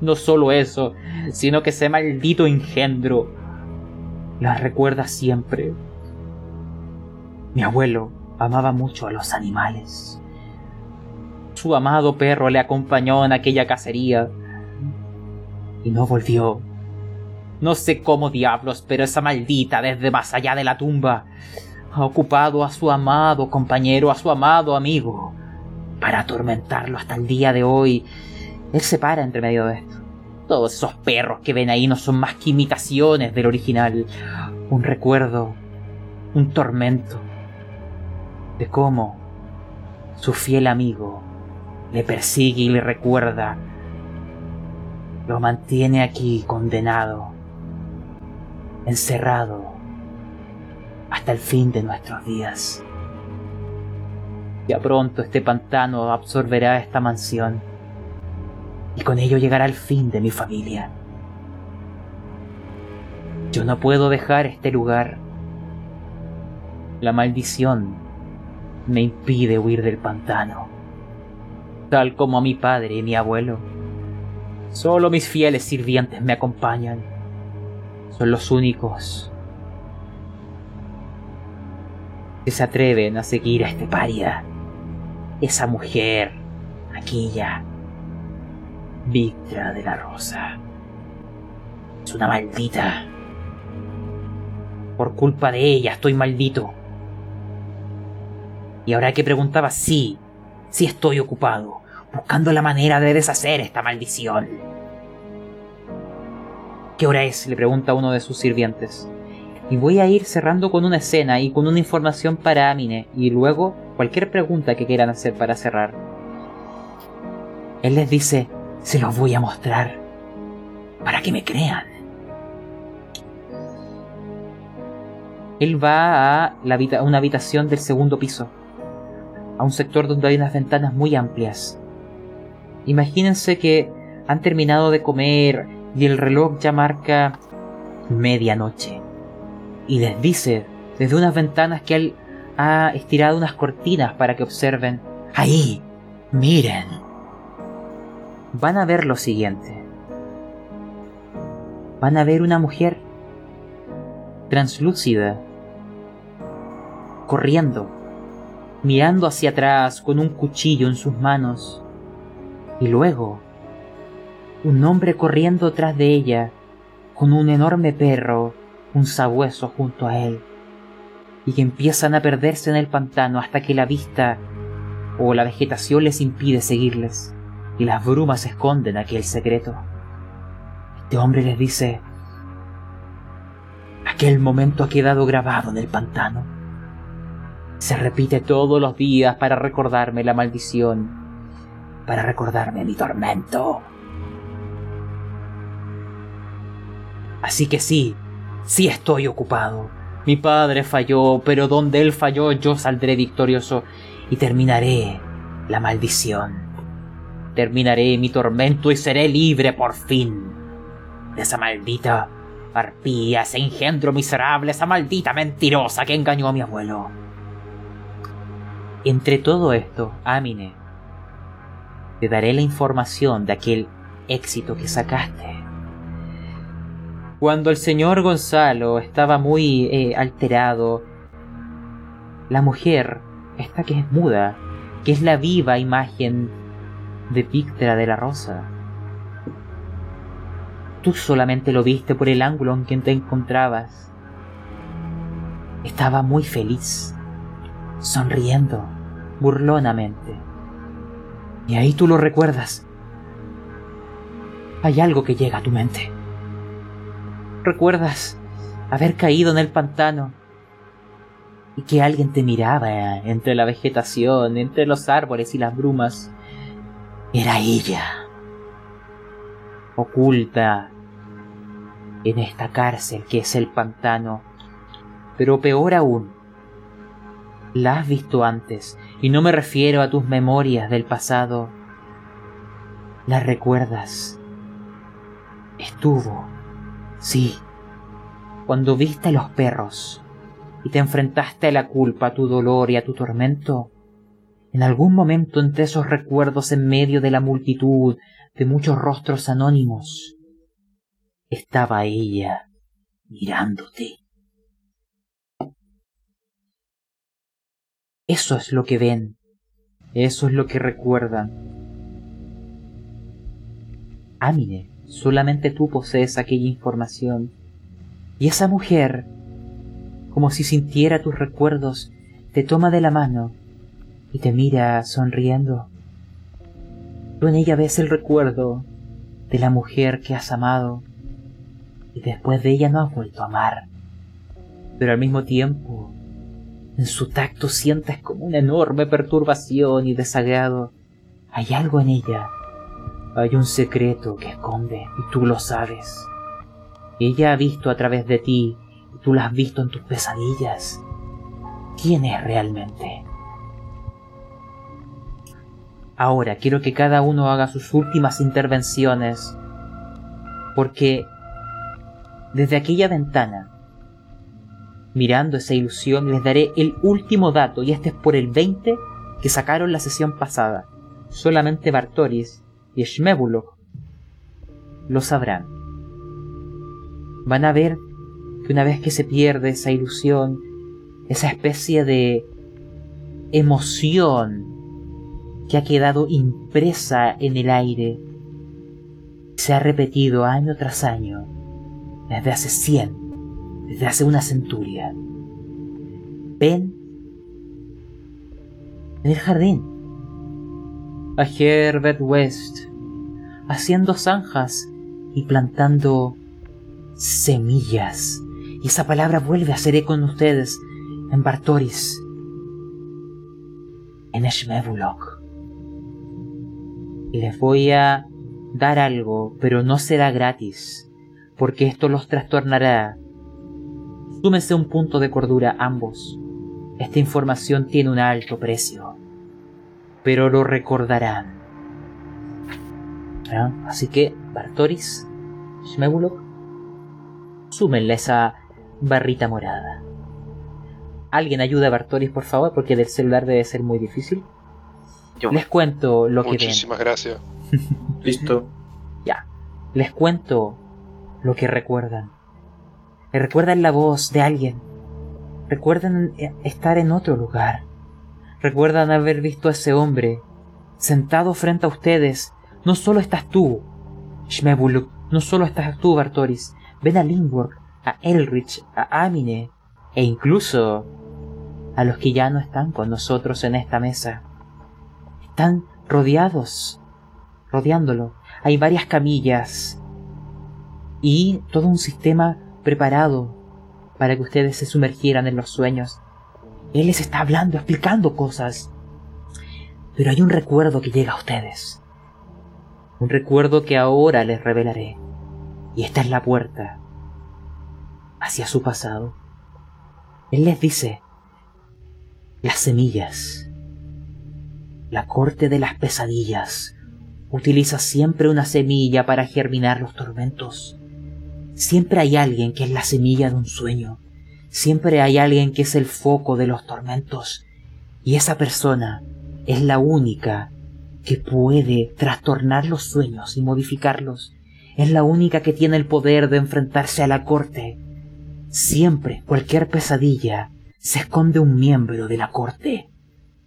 No solo eso, sino que ese maldito engendro la recuerda siempre. Mi abuelo amaba mucho a los animales. Su amado perro le acompañó en aquella cacería y no volvió. No sé cómo diablos, pero esa maldita desde más allá de la tumba ha ocupado a su amado compañero, a su amado amigo, para atormentarlo hasta el día de hoy. Él se para entre medio de esto. Todos esos perros que ven ahí no son más que imitaciones del original. Un recuerdo, un tormento de cómo su fiel amigo le persigue y le recuerda. Lo mantiene aquí condenado, encerrado, hasta el fin de nuestros días. Ya pronto este pantano absorberá esta mansión y con ello llegará el fin de mi familia. Yo no puedo dejar este lugar. La maldición me impide huir del pantano, tal como a mi padre y mi abuelo. Solo mis fieles sirvientes me acompañan. Son los únicos que se atreven a seguir a este paria. Esa mujer, aquella, Victra de la Rosa. Es una maldita. Por culpa de ella estoy maldito. Y ahora que preguntaba, sí, sí estoy ocupado, buscando la manera de deshacer esta maldición. ¿Qué hora es? le pregunta uno de sus sirvientes. Y voy a ir cerrando con una escena y con una información para Amine, y luego cualquier pregunta que quieran hacer para cerrar. Él les dice, se los voy a mostrar, para que me crean. Él va a la habita- una habitación del segundo piso, a un sector donde hay unas ventanas muy amplias. Imagínense que han terminado de comer y el reloj ya marca medianoche. Y les dice desde unas ventanas que él ha estirado unas cortinas para que observen. Ahí, miren. Van a ver lo siguiente. van a ver una mujer translúcida, corriendo, mirando hacia atrás con un cuchillo en sus manos, y luego un hombre corriendo tras de ella con un enorme perro, un sabueso junto a él, y que empiezan a perderse en el pantano hasta que la vista o la vegetación les impide seguirles, y las brumas esconden aquel secreto. Este hombre les dice, aquel momento ha quedado grabado en el pantano. Se repite todos los días para recordarme la maldición, para recordarme mi tormento. Así que sí, sí estoy ocupado. Mi padre falló, pero donde él falló yo saldré victorioso y terminaré la maldición. Terminaré mi tormento y seré libre por fin de esa maldita arpía, ese engendro miserable, esa maldita mentirosa que engañó a mi abuelo. Entre todo esto, Amine, te daré la información de aquel éxito que sacaste. Cuando el señor Gonzalo estaba muy eh, alterado, la mujer, esta que es muda, que es la viva imagen de Pictra de la Rosa, Tú solamente lo viste por el ángulo en que te encontrabas. Estaba muy feliz, sonriendo, burlonamente. Y ahí tú lo recuerdas. Hay algo que llega a tu mente. Recuerdas haber caído en el pantano y que alguien te miraba entre la vegetación, entre los árboles y las brumas. Era ella, oculta en esta cárcel que es el pantano. Pero peor aún, la has visto antes, y no me refiero a tus memorias del pasado. La recuerdas. Estuvo, sí, cuando viste a los perros y te enfrentaste a la culpa, a tu dolor y a tu tormento. En algún momento entre esos recuerdos en medio de la multitud de muchos rostros anónimos, estaba ella mirándote. Eso es lo que ven, eso es lo que recuerdan. Amine, solamente tú posees aquella información. Y esa mujer, como si sintiera tus recuerdos, te toma de la mano y te mira sonriendo. Tú en ella ves el recuerdo de la mujer que has amado, y después de ella no has vuelto a amar. Pero al mismo tiempo, en su tacto sientes como una enorme perturbación y desagrado. Hay algo en ella. Hay un secreto que esconde y tú lo sabes. Ella ha visto a través de ti y tú la has visto en tus pesadillas. ¿Quién es realmente? Ahora quiero que cada uno haga sus últimas intervenciones, porque desde aquella ventana. Mirando esa ilusión les daré el último dato y este es por el 20 que sacaron la sesión pasada. Solamente Bartoris y Shmebulok lo sabrán. Van a ver que una vez que se pierde esa ilusión, esa especie de emoción que ha quedado impresa en el aire, se ha repetido año tras año desde hace cien, desde hace una centuria. Ven en el jardín a Herbert West haciendo zanjas y plantando semillas. Y esa palabra vuelve a ser eco en ustedes, en Bartoris, en Eshmevulok. Y les voy a dar algo, pero no será gratis porque esto los trastornará. Súmense un punto de cordura ambos. Esta información tiene un alto precio, pero lo recordarán. Así que, Bartoris, Shmebulok, súmenle esa barrita morada. Alguien ayude a Bartoris, por favor, porque del celular debe ser muy difícil. Les cuento lo que ven. Muchísimas gracias. Listo. Ya. Les cuento lo que recuerdan. Recuerdan la voz de alguien. Recuerdan estar en otro lugar. Recuerdan haber visto a ese hombre sentado frente a ustedes. No solo estás tú, Shmebuluk, no solo estás tú, Bartoris. Ven a Lingwork, a Elrich, a Amine e incluso a los que ya no están con nosotros en esta mesa. Están rodeados, rodeándolo. Hay varias camillas y todo un sistema preparado para que ustedes se sumergieran en los sueños. Él les está hablando, explicando cosas. Pero hay un recuerdo que llega a ustedes. Un recuerdo que ahora les revelaré. Y esta es la puerta hacia su pasado. Él les dice, las semillas, la corte de las pesadillas, utiliza siempre una semilla para germinar los tormentos. Siempre hay alguien que es la semilla de un sueño. Siempre hay alguien que es el foco de los tormentos. Y esa persona es la única que puede trastornar los sueños y modificarlos. Es la única que tiene el poder de enfrentarse a la corte. Siempre, cualquier pesadilla, se esconde un miembro de la corte,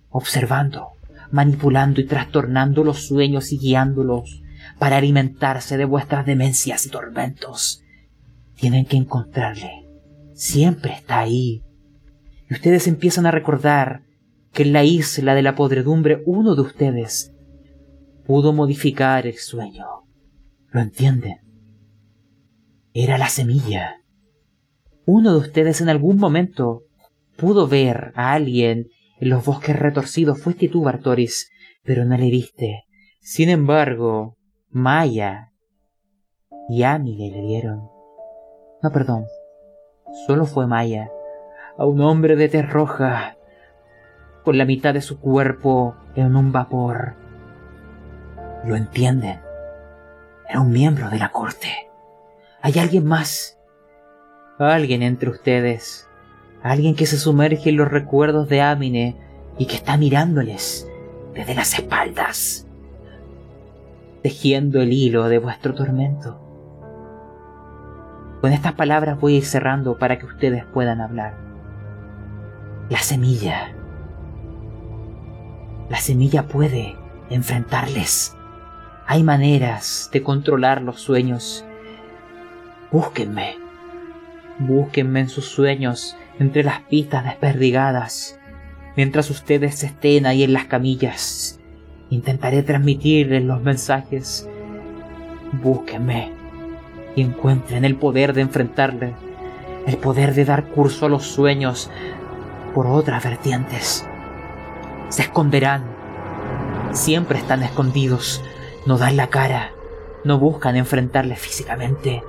observando, manipulando y trastornando los sueños y guiándolos para alimentarse de vuestras demencias y tormentos. Tienen que encontrarle. Siempre está ahí. Y ustedes empiezan a recordar que en la isla de la podredumbre uno de ustedes pudo modificar el sueño. ¿Lo entienden? Era la semilla. Uno de ustedes en algún momento pudo ver a alguien en los bosques retorcidos. Fuiste tú, Bartoris, pero no le viste. Sin embargo, Maya y Amide le vieron. No, perdón. Solo fue Maya. A un hombre de tez roja, con la mitad de su cuerpo en un vapor. ¿Lo entienden? Era un miembro de la corte. Hay alguien más. Alguien entre ustedes. Alguien que se sumerge en los recuerdos de Amine y que está mirándoles desde las espaldas, tejiendo el hilo de vuestro tormento. Con estas palabras voy a ir cerrando para que ustedes puedan hablar. La semilla. La semilla puede enfrentarles. Hay maneras de controlar los sueños. Búsquenme. Búsquenme en sus sueños entre las pistas desperdigadas. Mientras ustedes estén ahí en las camillas, intentaré transmitirles los mensajes. Búsquenme y encuentren el poder de enfrentarle, el poder de dar curso a los sueños por otras vertientes. Se esconderán, siempre están escondidos, no dan la cara, no buscan enfrentarle físicamente.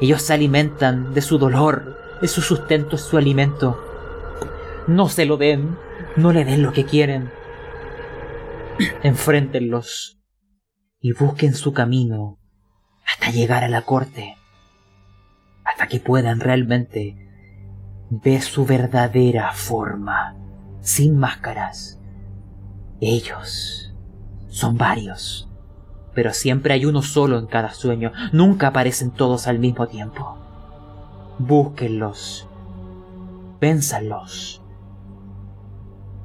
Ellos se alimentan de su dolor, de su sustento es su alimento. No se lo den, no le den lo que quieren. Enfréntenlos y busquen su camino hasta llegar a la corte, hasta que puedan realmente ver su verdadera forma, sin máscaras. Ellos son varios, pero siempre hay uno solo en cada sueño, nunca aparecen todos al mismo tiempo. Búsquenlos, pénsanlos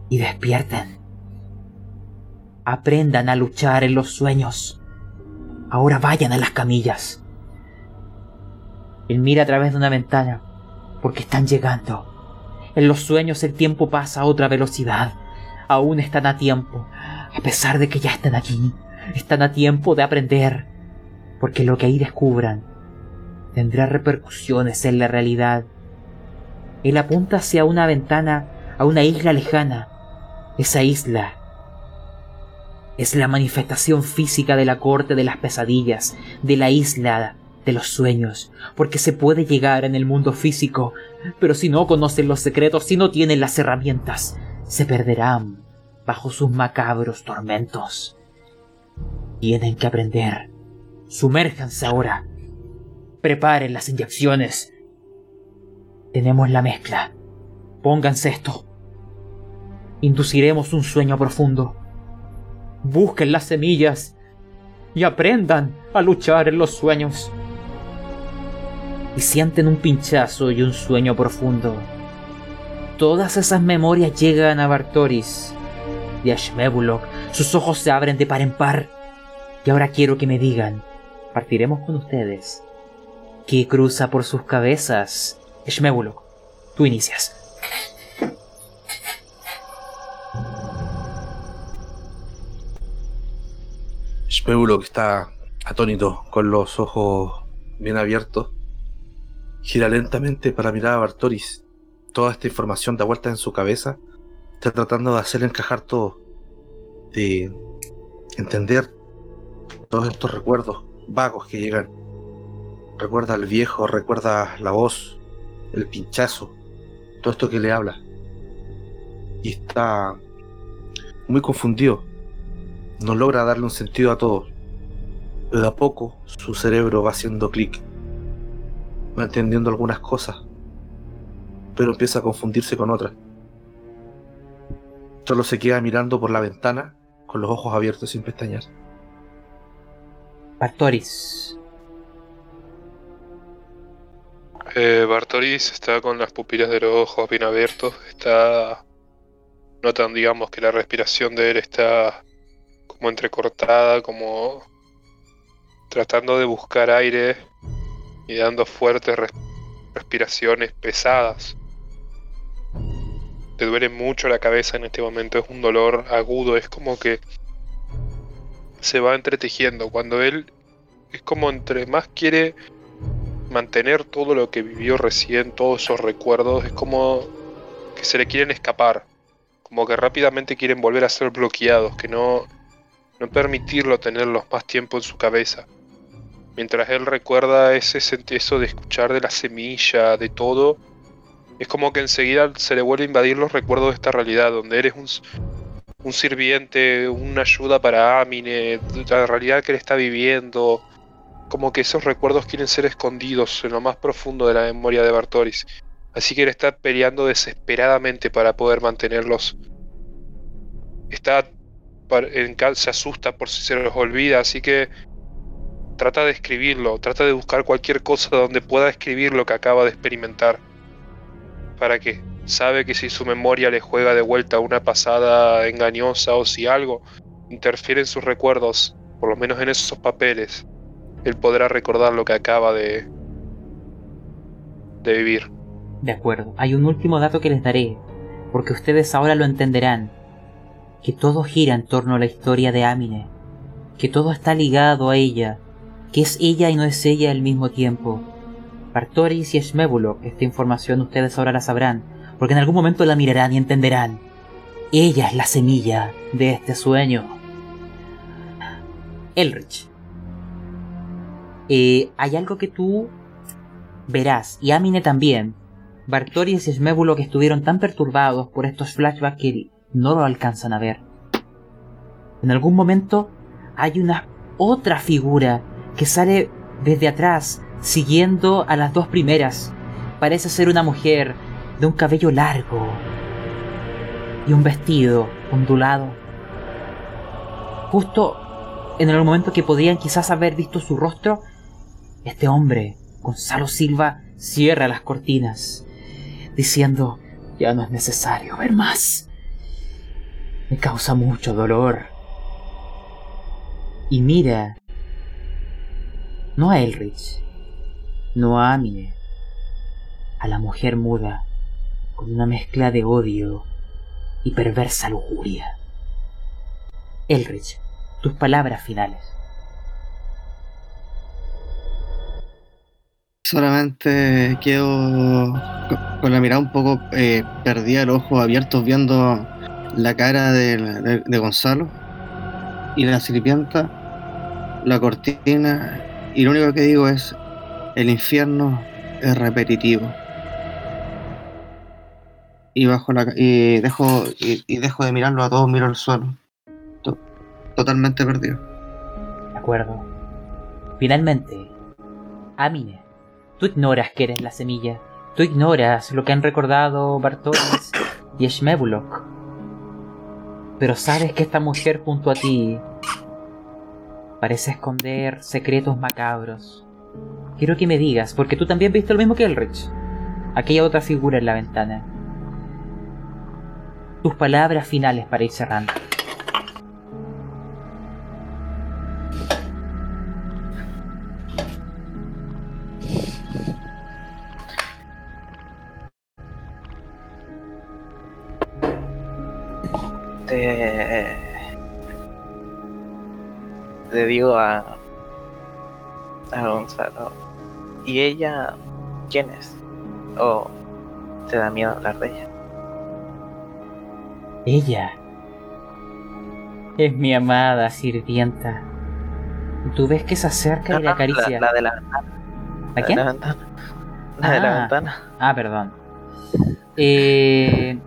y despierten. Aprendan a luchar en los sueños. Ahora vayan a las camillas. Él mira a través de una ventana, porque están llegando. En los sueños el tiempo pasa a otra velocidad. Aún están a tiempo, a pesar de que ya están aquí. Están a tiempo de aprender, porque lo que ahí descubran tendrá repercusiones en la realidad. Él apunta hacia una ventana, a una isla lejana. Esa isla es la manifestación física de la corte de las pesadillas, de la isla de los sueños, porque se puede llegar en el mundo físico, pero si no conocen los secretos, si no tienen las herramientas, se perderán bajo sus macabros tormentos. Tienen que aprender. Sumérjanse ahora. Preparen las inyecciones. Tenemos la mezcla. Pónganse esto. Induciremos un sueño profundo busquen las semillas y aprendan a luchar en los sueños. y sienten un pinchazo y un sueño profundo. Todas esas memorias llegan a Bartoris y a Shmebulok. Sus ojos se abren de par en par. Y ahora quiero que me digan, partiremos con ustedes, ¿qué cruza por sus cabezas? Shmebulok, tú inicias. Shmebulok está atónito, con los ojos bien abiertos. Gira lentamente para mirar a Bartoris. Toda esta información da vuelta en su cabeza. Está tratando de hacer encajar todo. De entender todos estos recuerdos vagos que llegan. Recuerda al viejo, recuerda la voz, el pinchazo, todo esto que le habla. Y está muy confundido. No logra darle un sentido a todo. Pero de a poco su cerebro va haciendo clic. Va entendiendo algunas cosas. Pero empieza a confundirse con otras. Solo se queda mirando por la ventana con los ojos abiertos sin pestañear. Bartoris, Eh, Bartoris está con las pupilas de los ojos bien abiertos. Está. Notan, digamos, que la respiración de él está como entrecortada, como tratando de buscar aire y dando fuertes res- respiraciones pesadas. Te duele mucho la cabeza en este momento, es un dolor agudo, es como que se va entretejiendo. Cuando él es como entre más quiere mantener todo lo que vivió recién, todos esos recuerdos, es como que se le quieren escapar, como que rápidamente quieren volver a ser bloqueados, que no, no permitirlo tenerlos más tiempo en su cabeza. Mientras él recuerda ese eso de escuchar de la semilla, de todo, es como que enseguida se le vuelve a invadir los recuerdos de esta realidad, donde eres un, un sirviente, una ayuda para Amine, la realidad que él está viviendo, como que esos recuerdos quieren ser escondidos en lo más profundo de la memoria de Bartoris. Así que él está peleando desesperadamente para poder mantenerlos. Está se asusta por si se los olvida, así que trata de escribirlo, trata de buscar cualquier cosa donde pueda escribir lo que acaba de experimentar. ¿Para qué? Sabe que si su memoria le juega de vuelta una pasada engañosa o si algo interfiere en sus recuerdos, por lo menos en esos papeles, él podrá recordar lo que acaba de de vivir. De acuerdo, hay un último dato que les daré, porque ustedes ahora lo entenderán, que todo gira en torno a la historia de Amine, que todo está ligado a ella, que es ella y no es ella al mismo tiempo. Bartoris y Shmebulok, esta información ustedes ahora la sabrán, porque en algún momento la mirarán y entenderán. Ella es la semilla de este sueño. Elrich. Eh, hay algo que tú verás, y Amine también. Bartoris y Shmebulok estuvieron tan perturbados por estos flashbacks que no lo alcanzan a ver. En algún momento hay una otra figura que sale desde atrás, siguiendo a las dos primeras. Parece ser una mujer de un cabello largo y un vestido ondulado. Justo en el momento que podrían quizás haber visto su rostro, este hombre, Gonzalo Silva, cierra las cortinas, diciendo, ya no es necesario ver más. Me causa mucho dolor. Y mira, no a Elrich, no a Amine, a la mujer muda, con una mezcla de odio y perversa lujuria. Elrich, tus palabras finales. Solamente quedo con- la mirada un poco eh, perdida, los ojos abiertos, viendo la cara de, de Gonzalo y la sirvienta, la cortina, y lo único que digo es: el infierno es repetitivo. Y bajo la y dejo y, dejo de mirarlo a todos, miro al suelo. To- totalmente perdido. De acuerdo. Finalmente, Amine, tú ignoras que eres la semilla. Tú ignoras lo que han recordado Bartolis y Shmebulok. Pero sabes que esta mujer junto a ti parece esconder secretos macabros. quiero que me digas, porque tú también viste lo mismo que Elrich. Aquella otra figura en la ventana. Tus palabras finales para ir cerrando. Te, le digo a, a Gonzalo, ¿y ella quién es? ¿O te da miedo hablar de ella? Ella es mi amada sirvienta. Tú ves que se acerca y le acaricia. La, la de la ventana. ¿A La quién? de la ventana. La de la Ah. ventana. Ah, perdón. Eh,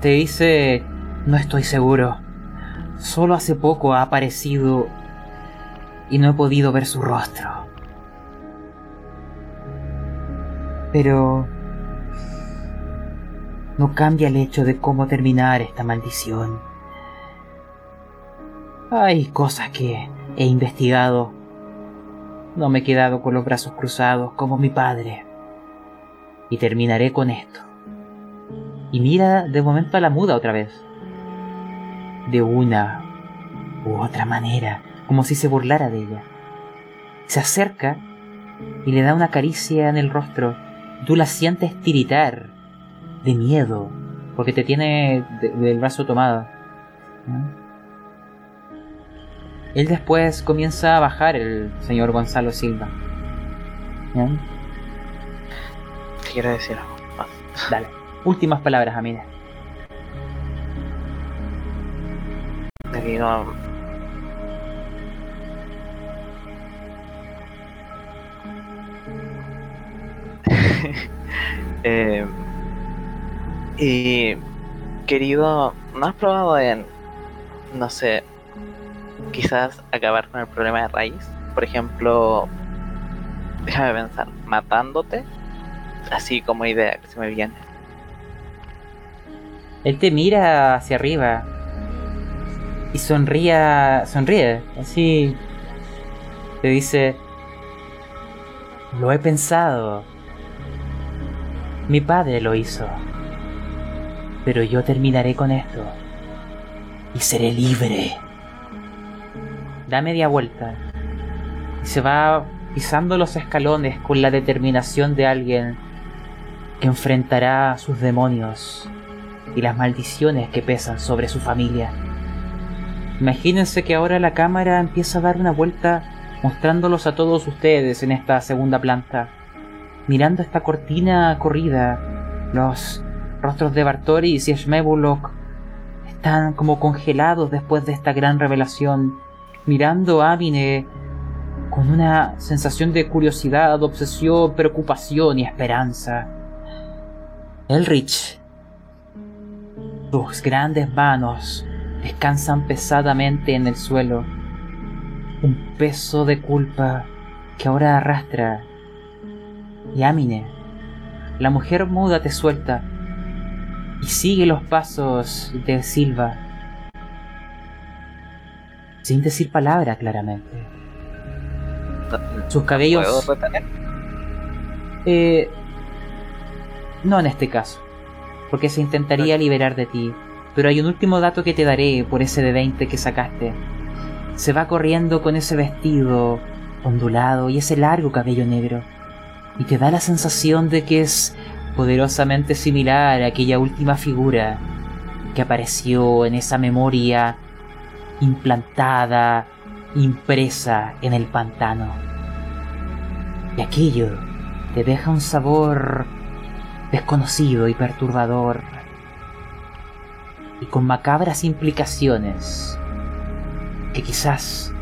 te dice, no estoy seguro. Solo hace poco ha aparecido y no he podido ver su rostro. Pero no cambia el hecho de cómo terminar esta maldición. Hay cosas que he investigado. No me he quedado con los brazos cruzados como mi padre y terminaré con esto. Y mira de momento a la muda otra vez. De una u otra manera, como si se burlara de ella. Se acerca y le da una caricia en el rostro. Tú la sientes tiritar de miedo, porque te tiene de- del brazo tomado. Él después comienza a bajar el señor Gonzalo Silva. quiero decir algo. Dale. Últimas palabras, Amina. Eh, y querido, ¿no has probado en, no sé, quizás acabar con el problema de raíz? Por ejemplo, déjame pensar, matándote, así como idea que se me viene. Él te mira hacia arriba y sonríe, sonríe, así. Te dice, lo he pensado. Mi padre lo hizo. Pero yo terminaré con esto. Y seré libre. Da media vuelta. Y se va pisando los escalones con la determinación de alguien que enfrentará a sus demonios y las maldiciones que pesan sobre su familia. Imagínense que ahora la cámara empieza a dar una vuelta mostrándolos a todos ustedes en esta segunda planta. Mirando esta cortina corrida, los rostros de Bartoris y Shmebulok están como congelados después de esta gran revelación. Mirando a Amine con una sensación de curiosidad, obsesión, preocupación y esperanza. Elrich tus grandes manos descansan pesadamente en el suelo. Un peso de culpa que ahora arrastra. Y Amine, la mujer muda te suelta y sigue los pasos de Silva. Sin decir palabra claramente. Sus cabellos... ¿Puedo? Eh, no en este caso, porque se intentaría liberar de ti. Pero hay un último dato que te daré por ese de 20 que sacaste. Se va corriendo con ese vestido ondulado y ese largo cabello negro. Y te da la sensación de que es poderosamente similar a aquella última figura que apareció en esa memoria implantada, impresa en el pantano. Y aquello te deja un sabor desconocido y perturbador y con macabras implicaciones que quizás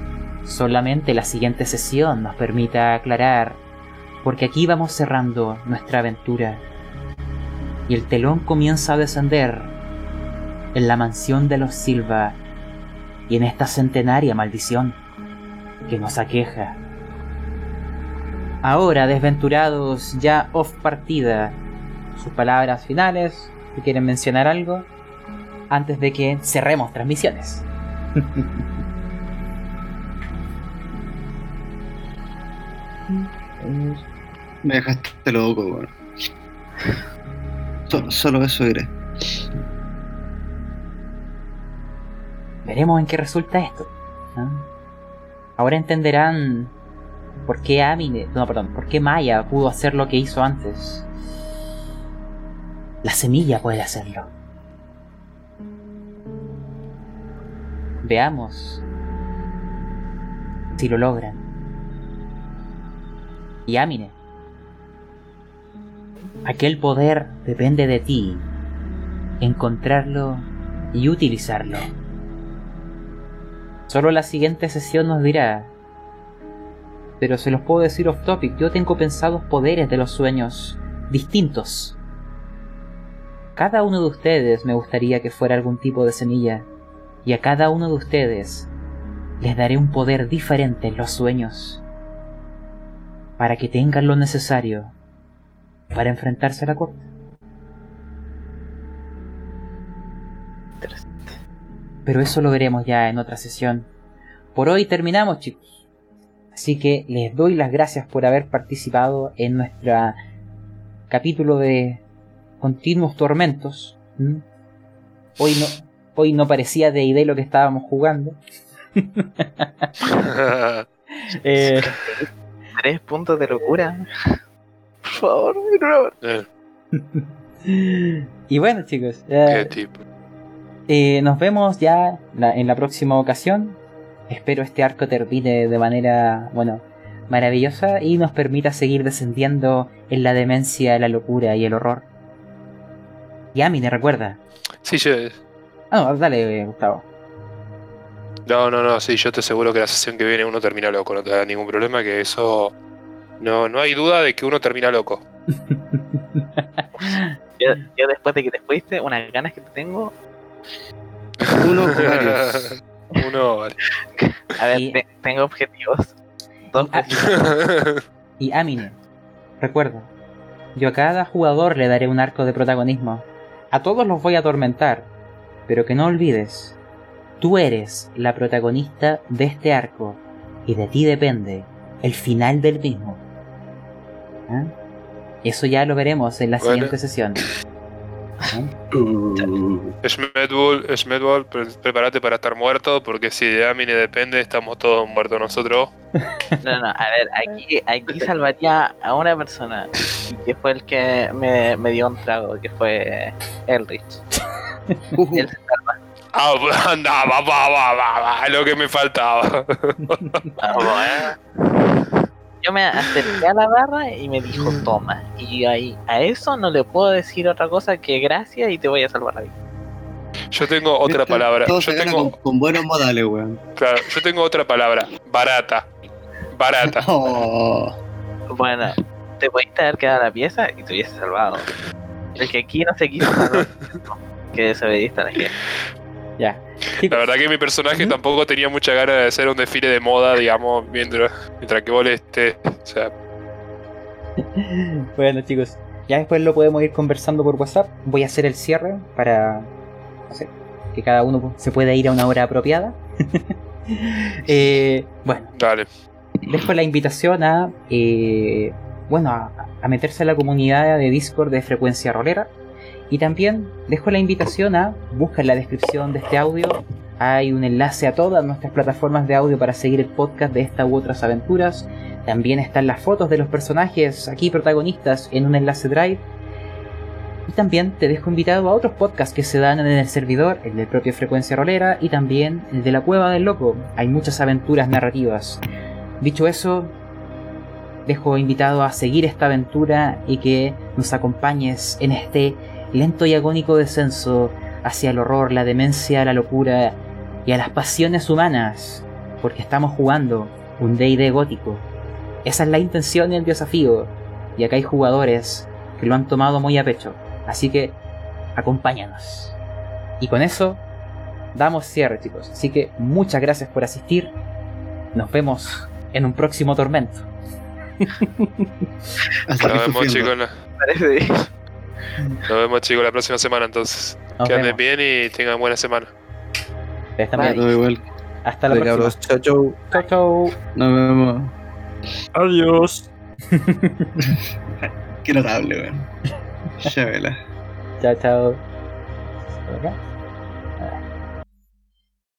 solamente la siguiente sesión nos permita aclarar porque aquí vamos cerrando nuestra aventura y el telón comienza a descender en la mansión de los Silva y en esta centenaria maldición que nos aqueja. Ahora, desventurados, ya off partida, sus palabras finales, si quieren mencionar algo, antes de que cerremos transmisiones. Me dejaste loco, weón. Solo eso diré. Veremos en qué resulta esto. ¿ah? Ahora entenderán por qué Amine, no, perdón, por qué Maya pudo hacer lo que hizo antes. La semilla puede hacerlo. Veamos si lo logran. Y Amine, aquel poder depende de ti. Encontrarlo y utilizarlo. Solo la siguiente sesión nos dirá. Pero se los puedo decir off topic, yo tengo pensados poderes de los sueños distintos. Cada uno de ustedes me gustaría que fuera algún tipo de semilla, y a cada uno de ustedes les daré un poder diferente en los sueños, para que tengan lo necesario para enfrentarse a la corte. Pero eso lo veremos ya en otra sesión. Por hoy terminamos, chicos. Así que les doy las gracias por haber participado en nuestro capítulo de Continuos Tormentos. ¿Mm? Hoy no, hoy no parecía de idea lo que estábamos jugando. Eh, Tres puntos de locura. Por favor. Eh, y bueno, chicos, qué tipo. eh, nos vemos ya la- en la próxima ocasión. Espero este arco termine de manera, bueno, maravillosa y nos permita seguir descendiendo en la demencia, la locura y el horror. Y Amine, recuerda. Sí, yo, Ah, dale, Gustavo. no, no, no, sí, yo te aseguro que la sesión que viene uno termina loco, no te da ningún problema, que eso... No, no hay duda de que uno termina loco. Yo, yo después de que te fuiste, unas ganas que te tengo. Uno varios. uno, vale. A ver, Y- te- tengo objetivos. Dos Ah, objetivos. Y Amine, recuerda, yo a cada jugador le daré un arco de protagonismo. A todos los voy a atormentar, pero que no olvides, tú eres la protagonista de este arco y de ti depende el final del mismo. ¿Ah? Eso ya lo veremos en la Bueno. siguiente sesión. ¿Ah? Pre- prepárate para estar muerto, porque si de Amine depende, estamos todos muertos nosotros. No, no, a ver, aquí, aquí salvaría a una persona que fue el que me, me dio un trago, que fue Elrich. Él se salva. Ah, anda, va, va, va, va, va, lo que me faltaba. Yo me acerqué a la barra y me dijo, toma. Y ahí, a eso no le puedo decir otra cosa que gracias y te voy a salvar la vida. Yo tengo otra ¿Viste? palabra. Todo Yo se gana tengo, con, con buenos modales, weón. claro, yo tengo otra palabra. Barata. Barata. Oh. Bueno, te pudiste haber quedado a la pieza y te hubiese salvado. El que aquí no se quiso salvar, que desobediste a la gente. Ya. La verdad que mi personaje tampoco tenía mucha ganas de hacer un desfile de moda, digamos, mientras, mientras que vos estés. O sea, bueno chicos, ya después lo podemos ir conversando por WhatsApp. Voy a hacer el cierre para no sé, que cada uno se pueda ir a una hora apropiada. Eh, bueno, dale. dejo la invitación a eh, bueno a, a meterse a la comunidad de Discord de frecuencia rolera y también dejo la invitación a buscar en la descripción de este audio hay un enlace a todas nuestras plataformas de audio para seguir el podcast de esta u otras aventuras también están las fotos de los personajes aquí protagonistas en un enlace drive y también te dejo invitado a otros podcasts que se dan en el servidor, el de propia frecuencia rolera y también el de la cueva del loco. Hay muchas aventuras narrativas. Dicho eso, dejo invitado a seguir esta aventura y que nos acompañes en este lento y agónico descenso hacia el horror, la demencia, la locura y a las pasiones humanas, porque estamos jugando un D&D gótico. Esa es la intención y el desafío, y acá hay jugadores que lo han tomado muy a pecho, así que acompáñanos. Y con eso damos cierre, chicos. Así que muchas gracias por asistir. Nos vemos en un próximo tormento. Hasta Nos vemos, chicos. Nos vemos, chicos, la próxima semana entonces. Nos que anden vemos. bien y tengan buena semana. Ustedes también. Todo igual. Hasta la próxima. cabros, chao, chao. Chau, chau. Nos vemos. Adiós. Qué notable, weón. Chévela. Chao, chao. Por acá.